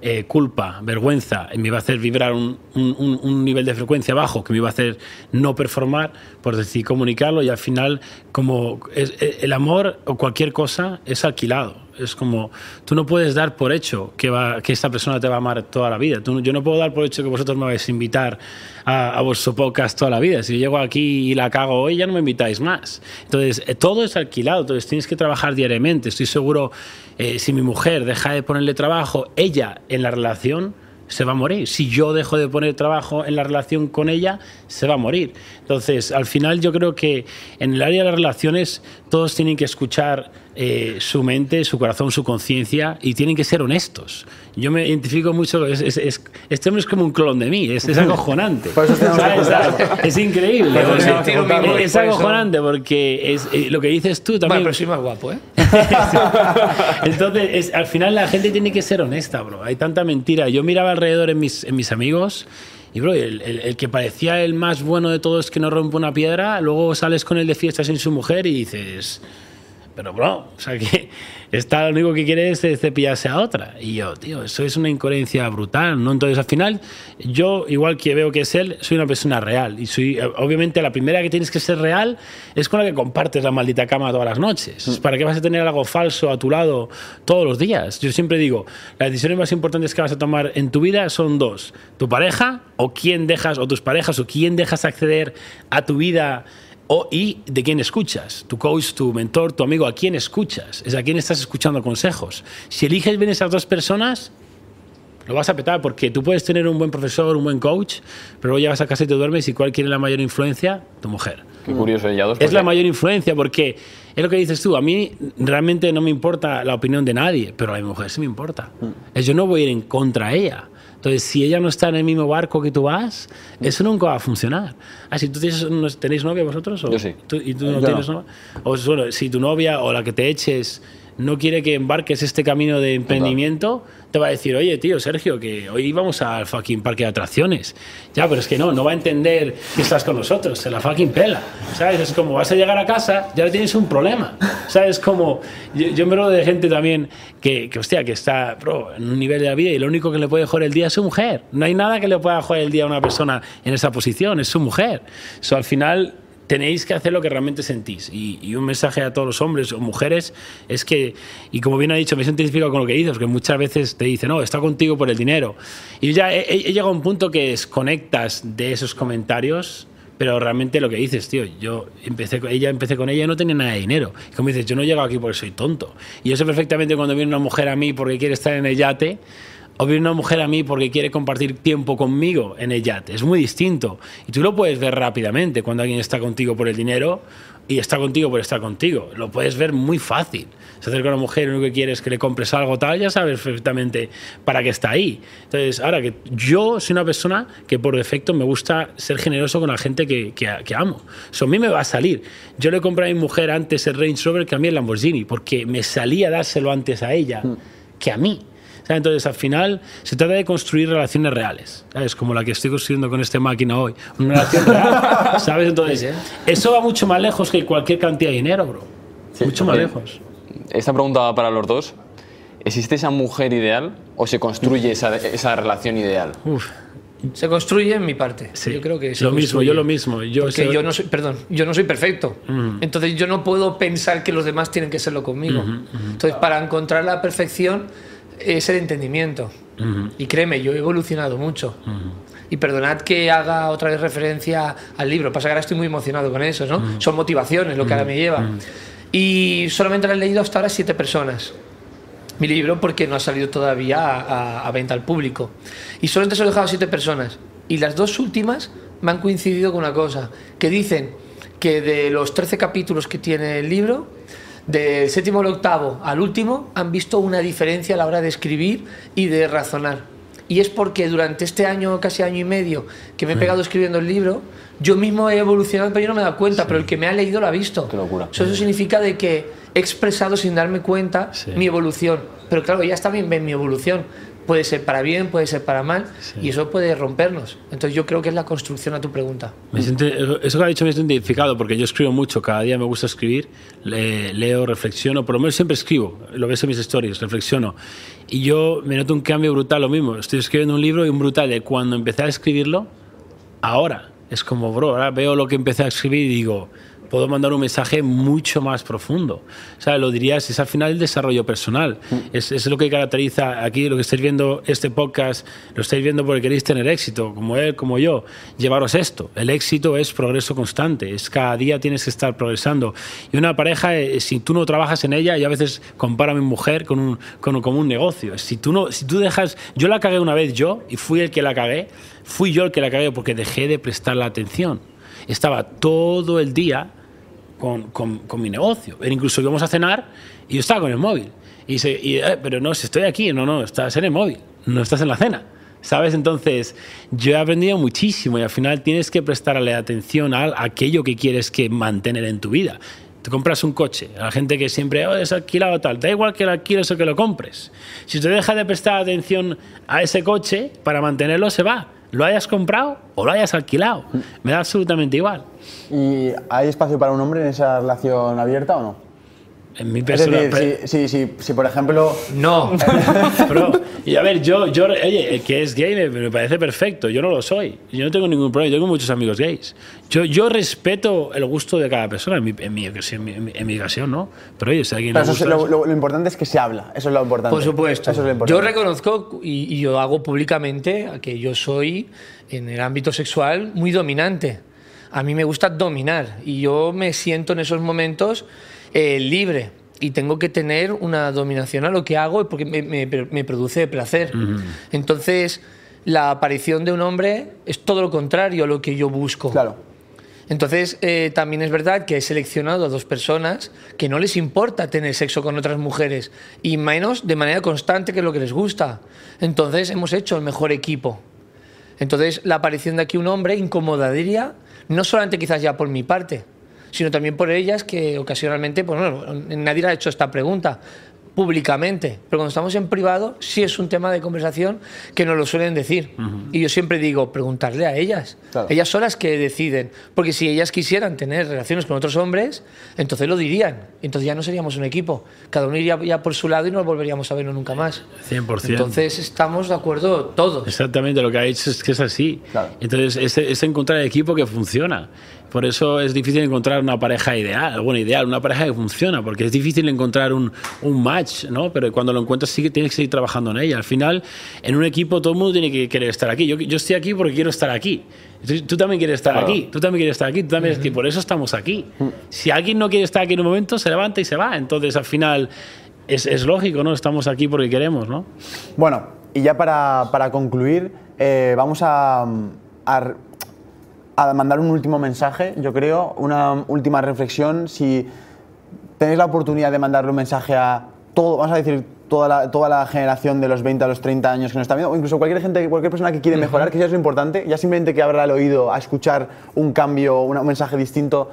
eh, culpa, vergüenza, y me iba a hacer vibrar un, un- nivel de frecuencia bajo que me iba a hacer no performar, pues decidí comunicarlo y al final como es- eh, el amor o cualquier cosa es alquilado. Es como, tú no puedes dar por hecho que, va, que esta persona te va a amar toda la vida. Tú- yo no puedo dar por hecho que vosotros me vais a invitar a, a vuestro podcast toda la vida. Si yo llego aquí y la cago hoy, ya no me invitáis más. Entonces, eh, todo es alquilado. Entonces, tienes que trabajar diariamente. Estoy seguro, eh, si mi mujer deja de ponerle trabajo, ella en la relación se va a morir. Si yo dejo de poner trabajo en la relación con ella, se va a morir. Entonces, al final yo creo que en el área de las relaciones todos tienen que escuchar eh, su mente, su corazón, su conciencia y tienen que ser honestos. Yo me identifico mucho, es, es- es- este hombre es como un clon de mí, es, es acojonante. (laughs) Es increíble. Es acojonante porque es, eh, lo que dices tú Bueno, también. pero soy más guapo, ¿eh? (laughs) Entonces, es- al final la gente tiene que ser honesta, bro. Hay tanta mentira. Yo miraba alrededor en mis, en mis amigos y, bro, el, el- el que parecía el más bueno de todos que no rompe una piedra, luego sales con él de fiesta sin su mujer y dices, pero, bro, o sea que (laughs) está lo único que quiere es cepillarse a otra. Y yo, tío, eso es una incoherencia brutal, ¿no? Entonces, al final, yo, igual que veo que es él, soy una persona real. Y soy, eh, obviamente, la primera que tienes que ser real es con la que compartes la maldita cama todas las noches. ¿Para qué vas a tener algo falso a tu lado todos los días? Yo siempre digo, las decisiones más importantes que vas a tomar en tu vida son dos: tu pareja o quién dejas, o tus parejas, o quién dejas acceder a tu vida o, y de quién escuchas, tu coach, tu mentor, tu amigo, a quién escuchas, es a quién estás escuchando consejos. Si eliges bien esas dos personas, lo vas a petar porque tú puedes tener un buen profesor, un buen coach, pero luego llegas a casa y te duermes y ¿cuál quiere la mayor influencia? Tu mujer. Qué curioso. Ya dos. Es la mayor influencia porque es lo que dices tú. A mí realmente no me importa la opinión de nadie, pero a mi mujer sí me importa. Es Yo no voy a ir en contra de ella. Entonces, si ella no está en el mismo barco que tú vas, eso nunca va a funcionar. Ah, si tú tienes, tenéis novia vosotros? O, Yo sí. tú- ¿Y tú no Yo tienes no. novia? O bueno, si tu novia o la que te eches no quiere que embarques este camino de emprendimiento, te va a decir, oye, tío, Sergio, que hoy vamos al fucking parque de atracciones. Ya, pero es que no, no va a entender que estás con nosotros, se la fucking pela. ¿Sabes? Es como vas a llegar a casa, ya tienes un problema. ¿Sabes? Como yo, yo me rodeo de gente también que, que, hostia, que está bro, en un nivel de la vida y lo único que le puede joder el día es su mujer. No hay nada que le pueda joder el día a una persona en esa posición, es su mujer. Eso al final tenéis que hacer lo que realmente sentís. Y, un mensaje a todos los hombres o mujeres es que, y como bien ha dicho, me siento identificado con lo que dices, porque muchas veces te dicen, no, está contigo por el dinero. Y ya he llegado a un punto que desconectas de esos comentarios. Pero realmente lo que dices, tío, yo empecé con ella, empecé con ella y no tenía nada de dinero. Y como dices, yo no he llegado aquí porque soy tonto. Y yo sé perfectamente cuando viene una mujer a mí porque quiere estar en el yate, o viene una mujer a mí porque quiere compartir tiempo conmigo en el yate. Es muy distinto. Y tú lo puedes ver rápidamente cuando alguien está contigo por el dinero y está contigo por estar contigo. Lo puedes ver muy fácil. Se acerca una mujer y lo único que quiere es que le compres algo tal, ya sabes perfectamente para qué está ahí. Entonces, ahora que yo soy una persona que por defecto me gusta ser generoso con la gente que, que, que amo. Eso a mí me va a salir. Yo le compré a mi mujer antes el Range Rover que a mí el Lamborghini, porque me salía dárselo antes a ella que a mí. ¿Sabes? Entonces, al final, se trata de construir relaciones reales, ¿sabes? Como la que estoy construyendo con esta máquina hoy. Una relación real, (laughs) ¿sabes? Entonces, eso va mucho más lejos que cualquier cantidad de dinero, bro. mucho más sí. lejos. Esta pregunta va para los dos. ¿Existe esa mujer ideal o se construye esa, esa relación ideal? Uf, Se construye en mi parte. Sí. Yo creo que se Lo mismo, construye. yo lo mismo. Yo Porque yo no soy, perdón, yo no soy perfecto. Entonces yo no puedo pensar que los demás tienen que serlo conmigo. Entonces para encontrar la perfección es el entendimiento. Y créeme, yo he evolucionado mucho. Y perdonad que haga otra vez referencia al libro. Pasa que ahora estoy muy emocionado con eso, ¿no? Son motivaciones lo que ahora me lleva. Y solamente lo han leído hasta ahora siete personas mi libro porque no ha salido todavía a, a- a venta al público. Y solamente se lo he dejado a siete personas. Y las dos últimas me han coincidido con una cosa, que dicen que de los 13 capítulos que tiene el libro, del séptimo al octavo al último, han visto una diferencia a la hora de escribir y de razonar. Y es porque durante este año, casi año y medio, que me he pegado escribiendo el libro, yo mismo he evolucionado, pero yo no me he dado cuenta, pero el que me ha leído lo ha visto. Qué locura. Eso, eso significa de que he expresado sin darme cuenta Sí. mi evolución. Pero claro, ellas también ven mi evolución. Puede ser para bien, puede ser para mal, y eso puede rompernos. Entonces yo creo que es la construcción a tu pregunta. Me siento- eso que ha dicho me siento identificado porque yo escribo mucho, cada día me gusta escribir, le- leo, reflexiono, por lo menos siempre escribo, lo ves en mis stories, reflexiono. Y yo me noto un cambio brutal, lo mismo, estoy escribiendo un libro y un brutal de cuando empecé a escribirlo, ahora. Es como, bro, ahora veo lo que empecé a escribir y digo, puedo mandar un mensaje mucho más profundo. O sea, lo dirías, es al final el desarrollo personal. Es, es lo que caracteriza aquí, lo que estáis viendo este podcast, lo estáis viendo porque queréis tener éxito, como él, como yo. Llevaros esto. El éxito es progreso constante, es cada día tienes que estar progresando. Y una pareja, eh, si tú no trabajas en ella, y a veces comparo a mi mujer con un, con, como un negocio. Si tú, no, si tú dejas, yo la cagué una vez yo, y fui el que la cagué, fui yo el que la cagué porque dejé de prestar la atención. Estaba todo el día con, mi negocio. Era incluso íbamos a cenar y yo estaba con el móvil. Y, eh, pero no, estoy aquí, no, no, estás en el móvil, no estás en la cena. ¿Sabes? Entonces, yo he aprendido muchísimo y al final tienes que prestarle atención a aquello que quieres que mantener en tu vida. Te compras un coche, a la gente que siempre oh, es alquilado tal, da igual que lo alquiles o que lo compres. Si te dejas de prestar atención a ese coche, para mantenerlo se va. Lo hayas comprado o lo hayas alquilado. Me da absolutamente igual. ¿Y hay espacio para un hombre en esa relación abierta o no? En mi Es persona. decir, si, si, si, si, por ejemplo No, (laughs) Bro, y a ver, yo, yo, oye, que es gay me, me parece perfecto, yo no lo soy, yo no tengo ningún problema, yo tengo muchos amigos gays. Yo, yo respeto el gusto de cada persona, en mi, en mi, ocasión- en mi, en mi ocasión, ¿no? Pero oye, si alguien Pero le eso es gusta... lo, lo- lo importante es que se habla, eso es lo importante. por supuesto. Eso es lo yo importante. reconozco y, y yo hago públicamente que yo soy en el ámbito sexual muy dominante. A mí me gusta dominar y yo me siento en esos momentos eh, libre y tengo que tener una dominación a lo que hago porque me, me- me produce placer. Entonces, la aparición de un hombre es todo lo contrario a lo que yo busco. Claro. Entonces, eh, también es verdad que he seleccionado a dos personas que no les importa tener sexo con otras mujeres, y menos de manera constante, que es lo que les gusta. Entonces, hemos hecho el mejor equipo. Entonces, la aparición de aquí un hombre incomodaría, no solamente quizás ya por mi parte, sino también por ellas que ocasionalmente, pues bueno, nadie le ha hecho esta pregunta públicamente, pero cuando estamos en privado sí es un tema de conversación que nos lo suelen decir. Y yo siempre digo, preguntarle a ellas. Claro. Ellas son las que deciden, porque si ellas quisieran tener relaciones con otros hombres, entonces lo dirían. Entonces ya no seríamos un equipo. Cada uno iría ya por su lado y no volveríamos a vernos nunca más. 100%. Entonces estamos de acuerdo todos. Exactamente, lo que ha dicho es que es así. Claro. Entonces, es, es encontrar el equipo que funciona. Por eso es difícil encontrar una pareja ideal, bueno, ideal, una pareja que funciona, porque es difícil encontrar un, un match, ¿no? Pero cuando lo encuentras sí que tienes que seguir trabajando en ella. Al final, en un equipo todo el mundo tiene que querer estar aquí. Yo, yo estoy aquí porque quiero estar aquí. Tú, tú también quieres estar aquí, tú también quieres estar aquí, tú también y por eso estamos aquí. Si alguien no quiere estar aquí en un momento, se levanta y se va. Entonces, al final, es, es lógico, ¿no? Estamos aquí porque queremos, ¿no? Bueno, y ya para, para concluir, eh, vamos a, a, a mandar un último mensaje, yo creo, una última reflexión. Si tenéis la oportunidad de mandarle un mensaje a todo, vamos a decir, toda la, toda la generación de los 20 a los 30 años que nos está viendo, o incluso cualquier gente, cualquier persona que quiere mejorar, que eso es lo importante, ya simplemente que abra el oído a escuchar un cambio, una- un mensaje distinto,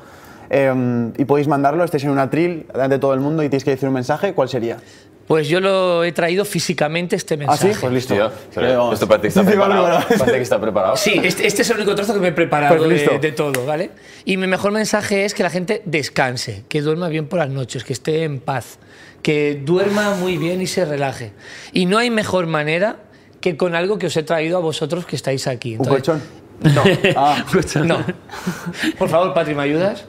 eh, y podéis mandarlo, estáis en una trill, delante de todo el mundo y tenéis que decir un mensaje, ¿cuál sería? Pues yo lo he traído físicamente este ¿Ah, mensaje. sí? Pues listo. Tío, pero esto parece que está preparado. Parece que está preparado. Sí, este, este es el único trozo que me he preparado Pues de, listo. de todo, ¿vale? Y mi mejor mensaje es que la gente descanse, que duerma bien por las noches, que esté en paz, que duerma muy bien y se relaje. Y no hay mejor manera que con algo que os he traído a vosotros que estáis aquí. ¿Un Entonces, colchón? No, (laughs) Ah, (laughs) no. (laughs) Por favor, Patri, ¿me ayudas?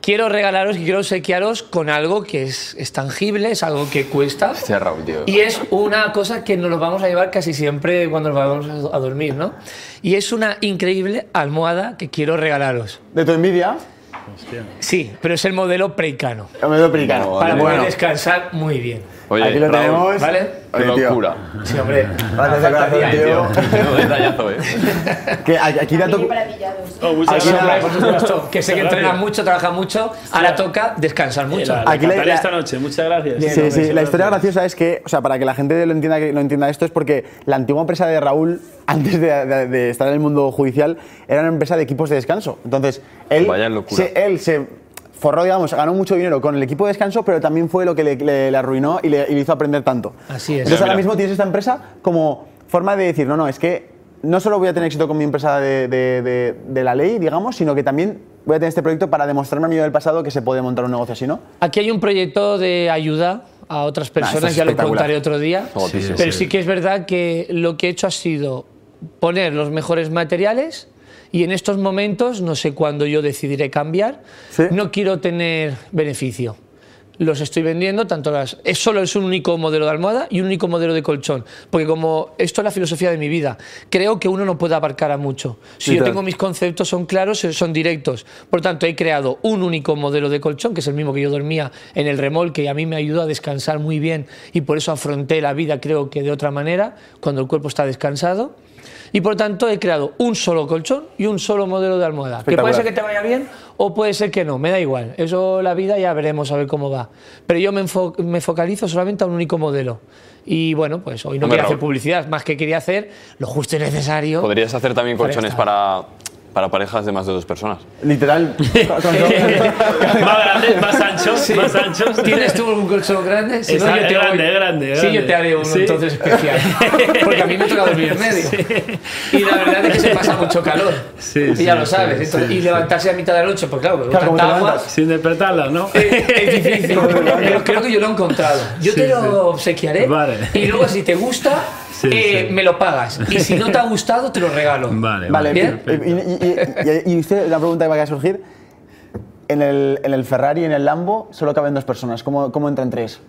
Quiero regalaros y quiero obsequiaros con algo que es, es tangible, es algo que cuesta. Hostia, Raúl, tío. Y es una cosa que nos lo vamos a llevar casi siempre cuando nos vamos a dormir, ¿no? Y es una increíble almohada que quiero regalaros. ¿De tu envidia? Sí, pero es el modelo preicano. Me doy pericano. No, Para vale. poder Bueno, descansar muy bien. Oye, aquí lo Raúl, tenemos. ¿Vale? Qué Oye, tío, locura. Sí, hombre. Gracias de corazón, tío. Menudo detallazo, eh. (laughs) Que aquí para pillados. Oh, muchas Aquí gracias. que sé que Muchas entrena gracias. mucho, trabaja mucho, ahora toca descansar mucho. La, Aquí aquí la- la- esta noche, muchas gracias. Sí, sí, la historia graciosa es que, o sea, para que la gente lo entienda, lo entienda esto, es porque la antigua empresa de Raúl, (laughs) antes de, de- de estar en el mundo judicial, era una empresa de equipos de descanso. Entonces, él, Vaya locura. se, él se forró, digamos, ganó mucho dinero con el equipo de descanso, pero también fue lo que le, le- le arruinó y le, y le hizo aprender tanto. Así es. Entonces, Mira, ahora mira. mismo tienes esta empresa como forma de decir, no, no, es que no solo voy a tener éxito con mi empresa de, de- de- de la ley, digamos, sino que también voy a tener este proyecto para demostrarme a mí del pasado que se puede montar un negocio así, ¿no? Aquí hay un proyecto de ayuda a otras personas, es ya lo contaré otro día. Oh, pero sí que es verdad que lo que he hecho ha sido poner los mejores materiales y en estos momentos, no sé cuándo yo decidiré cambiar, ¿Sí? no quiero tener beneficio. Los estoy vendiendo, tanto las. Es solo es un único modelo de almohada y un único modelo de colchón. Porque como esto es la filosofía de mi vida, creo que uno no puede abarcar a mucho. Si yo Literal. tengo mis conceptos son claros, son directos. Por tanto, he creado un único modelo de colchón, que es el mismo que yo dormía en el remolque y a mí me ayudó a descansar muy bien y por eso afronté la vida, creo que de otra manera, cuando el cuerpo está descansado. Y por tanto, he creado un solo colchón y un solo modelo de almohada. Que puede ser que te vaya bien o puede ser que no, me da igual. Eso la vida ya veremos a ver cómo va. Pero yo me, enfo- me focalizo solamente a un único modelo. Y bueno, pues hoy no Hombre, quería hacer Raúl. publicidad, más que quería hacer lo justo y necesario. Podrías hacer también colchones para, para parejas de más de dos personas. Literal. (laughs) más grandes, más anchos, más anchos. ¿Tienes tú un colchón grande? Si Es no, yo grande, te grande, grande, Sí, grande. yo te haré uno Sí. entonces especial. (laughs) Porque a mí me toca dormir en medio. Y la verdad es que se pasa mucho calor. Sí, y sí, ya lo sí, sabes. sí, Entonces, sí. y levantarse a mitad de la noche, pues claro, Claro, ¿cómo tanta agua. Sin despertarlas, ¿no? Es es difícil, (laughs) pero creo que yo lo he encontrado. Yo Sí, te lo sí. obsequiaré Vale. y luego si te gusta, Sí, eh, sí. me lo pagas. Y si no te ha gustado, te lo regalo. (laughs) Vale, Vale, Bien. y, y- y- y usted, la pregunta que va a surgir, en el, en el Ferrari y en el Lambo solo caben dos personas, ¿cómo, cómo entran tres?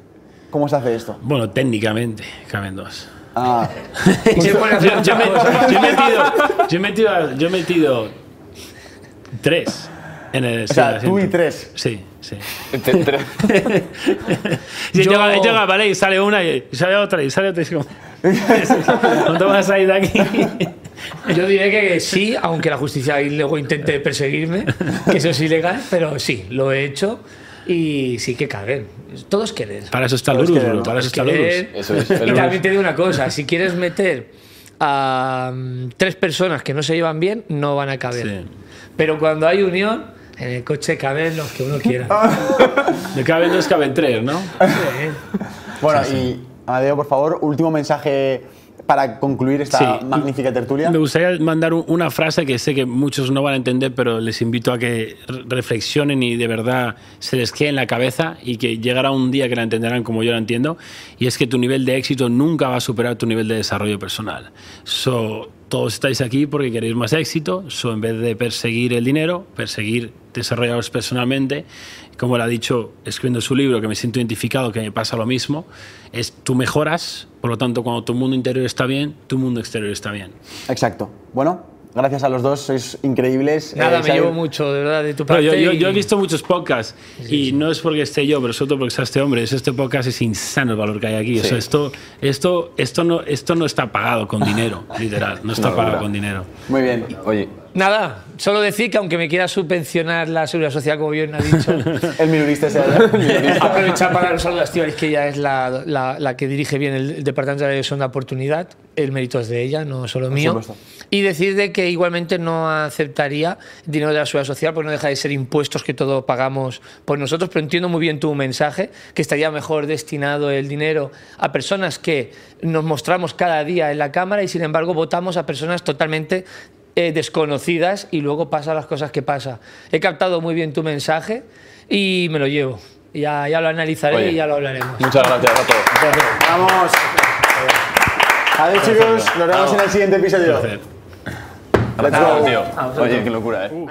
¿Cómo se hace esto? Bueno, técnicamente caben dos. Ah, (laughs) Yo, yo muchas me- cosas. yo he metido, yo he metido, yo he metido tres en el o sea, tú y tres. Sí, sí. Te- te- (laughs) Y Yo- llega, llega, vale, y sale una y sale otra y sale otra y es como... (laughs) ¿No te vas a ir de aquí? (laughs) Yo diré que sí, aunque la justicia ahí luego intente perseguirme, que eso es ilegal, pero sí, lo he hecho y sí que caben. Todo es querer. Para eso está Todos Lurus, quieren, bro, para eso está. Lurus. Eso es, Y también te digo una cosa, si quieres meter a mm, tres personas que no se llevan bien, no van a caber. Sí. Pero cuando hay unión, en el coche caben los que uno quiera. (laughs) Me caben dos, caben tres, ¿no? Sí. Bueno, y Amadeo, por favor, último mensaje para concluir esta Sí. magnífica tertulia. Me gustaría mandar un- una frase que sé que muchos no van a entender, pero les invito a que re- reflexionen y de verdad se les quede en la cabeza y que llegará un día que la entenderán como yo la entiendo. Y es que tu nivel de éxito nunca va a superar tu nivel de desarrollo personal. So, todos estáis aquí porque queréis más éxito, so, en vez de perseguir el dinero, perseguir desarrollaros personalmente. Como él ha dicho, escribiendo su libro, que me siento identificado, que me pasa lo mismo, es tú mejoras, por lo tanto, cuando tu mundo interior está bien, tu mundo exterior está bien. Exacto. Bueno, gracias a los dos, sois increíbles. Nada, Eh, me llevo mucho, de verdad, de tu parte. yo, yo- yo he visto muchos podcasts y no es porque esté yo, pero sobre todo porque está este hombre. Es este podcast es insano el valor que hay aquí. O sea, esto, esto, esto, no, esto no está pagado con dinero, (laughs) literal. No está Una pagado locura. con dinero. Muy bien. Oye, Nada, solo decir que aunque me quiera subvencionar la seguridad social, como bien ha dicho, (laughs) El minorista ese allá. aprovechar para dar un saludo a Estíbaliz, que ella es la, la- la que dirige bien el Departamento de la Segunda Oportunidad. El mérito es de ella, no solo mío. Y decir de que igualmente no aceptaría dinero de la seguridad social, porque no deja de ser impuestos que todos pagamos por nosotros. Pero entiendo muy bien tu mensaje, que estaría mejor destinado el dinero a personas que nos mostramos cada día en la Cámara y sin embargo votamos a personas totalmente eh, desconocidas y luego pasa las cosas que pasa. He captado muy bien tu mensaje y me lo llevo. Ya, ya lo analizaré Oye. y ya lo hablaremos. muchas gracias a todos. Vamos. Adiós, chicos. Nos vemos en el siguiente episodio. Let's go. tío. Oye, qué locura, ¿eh?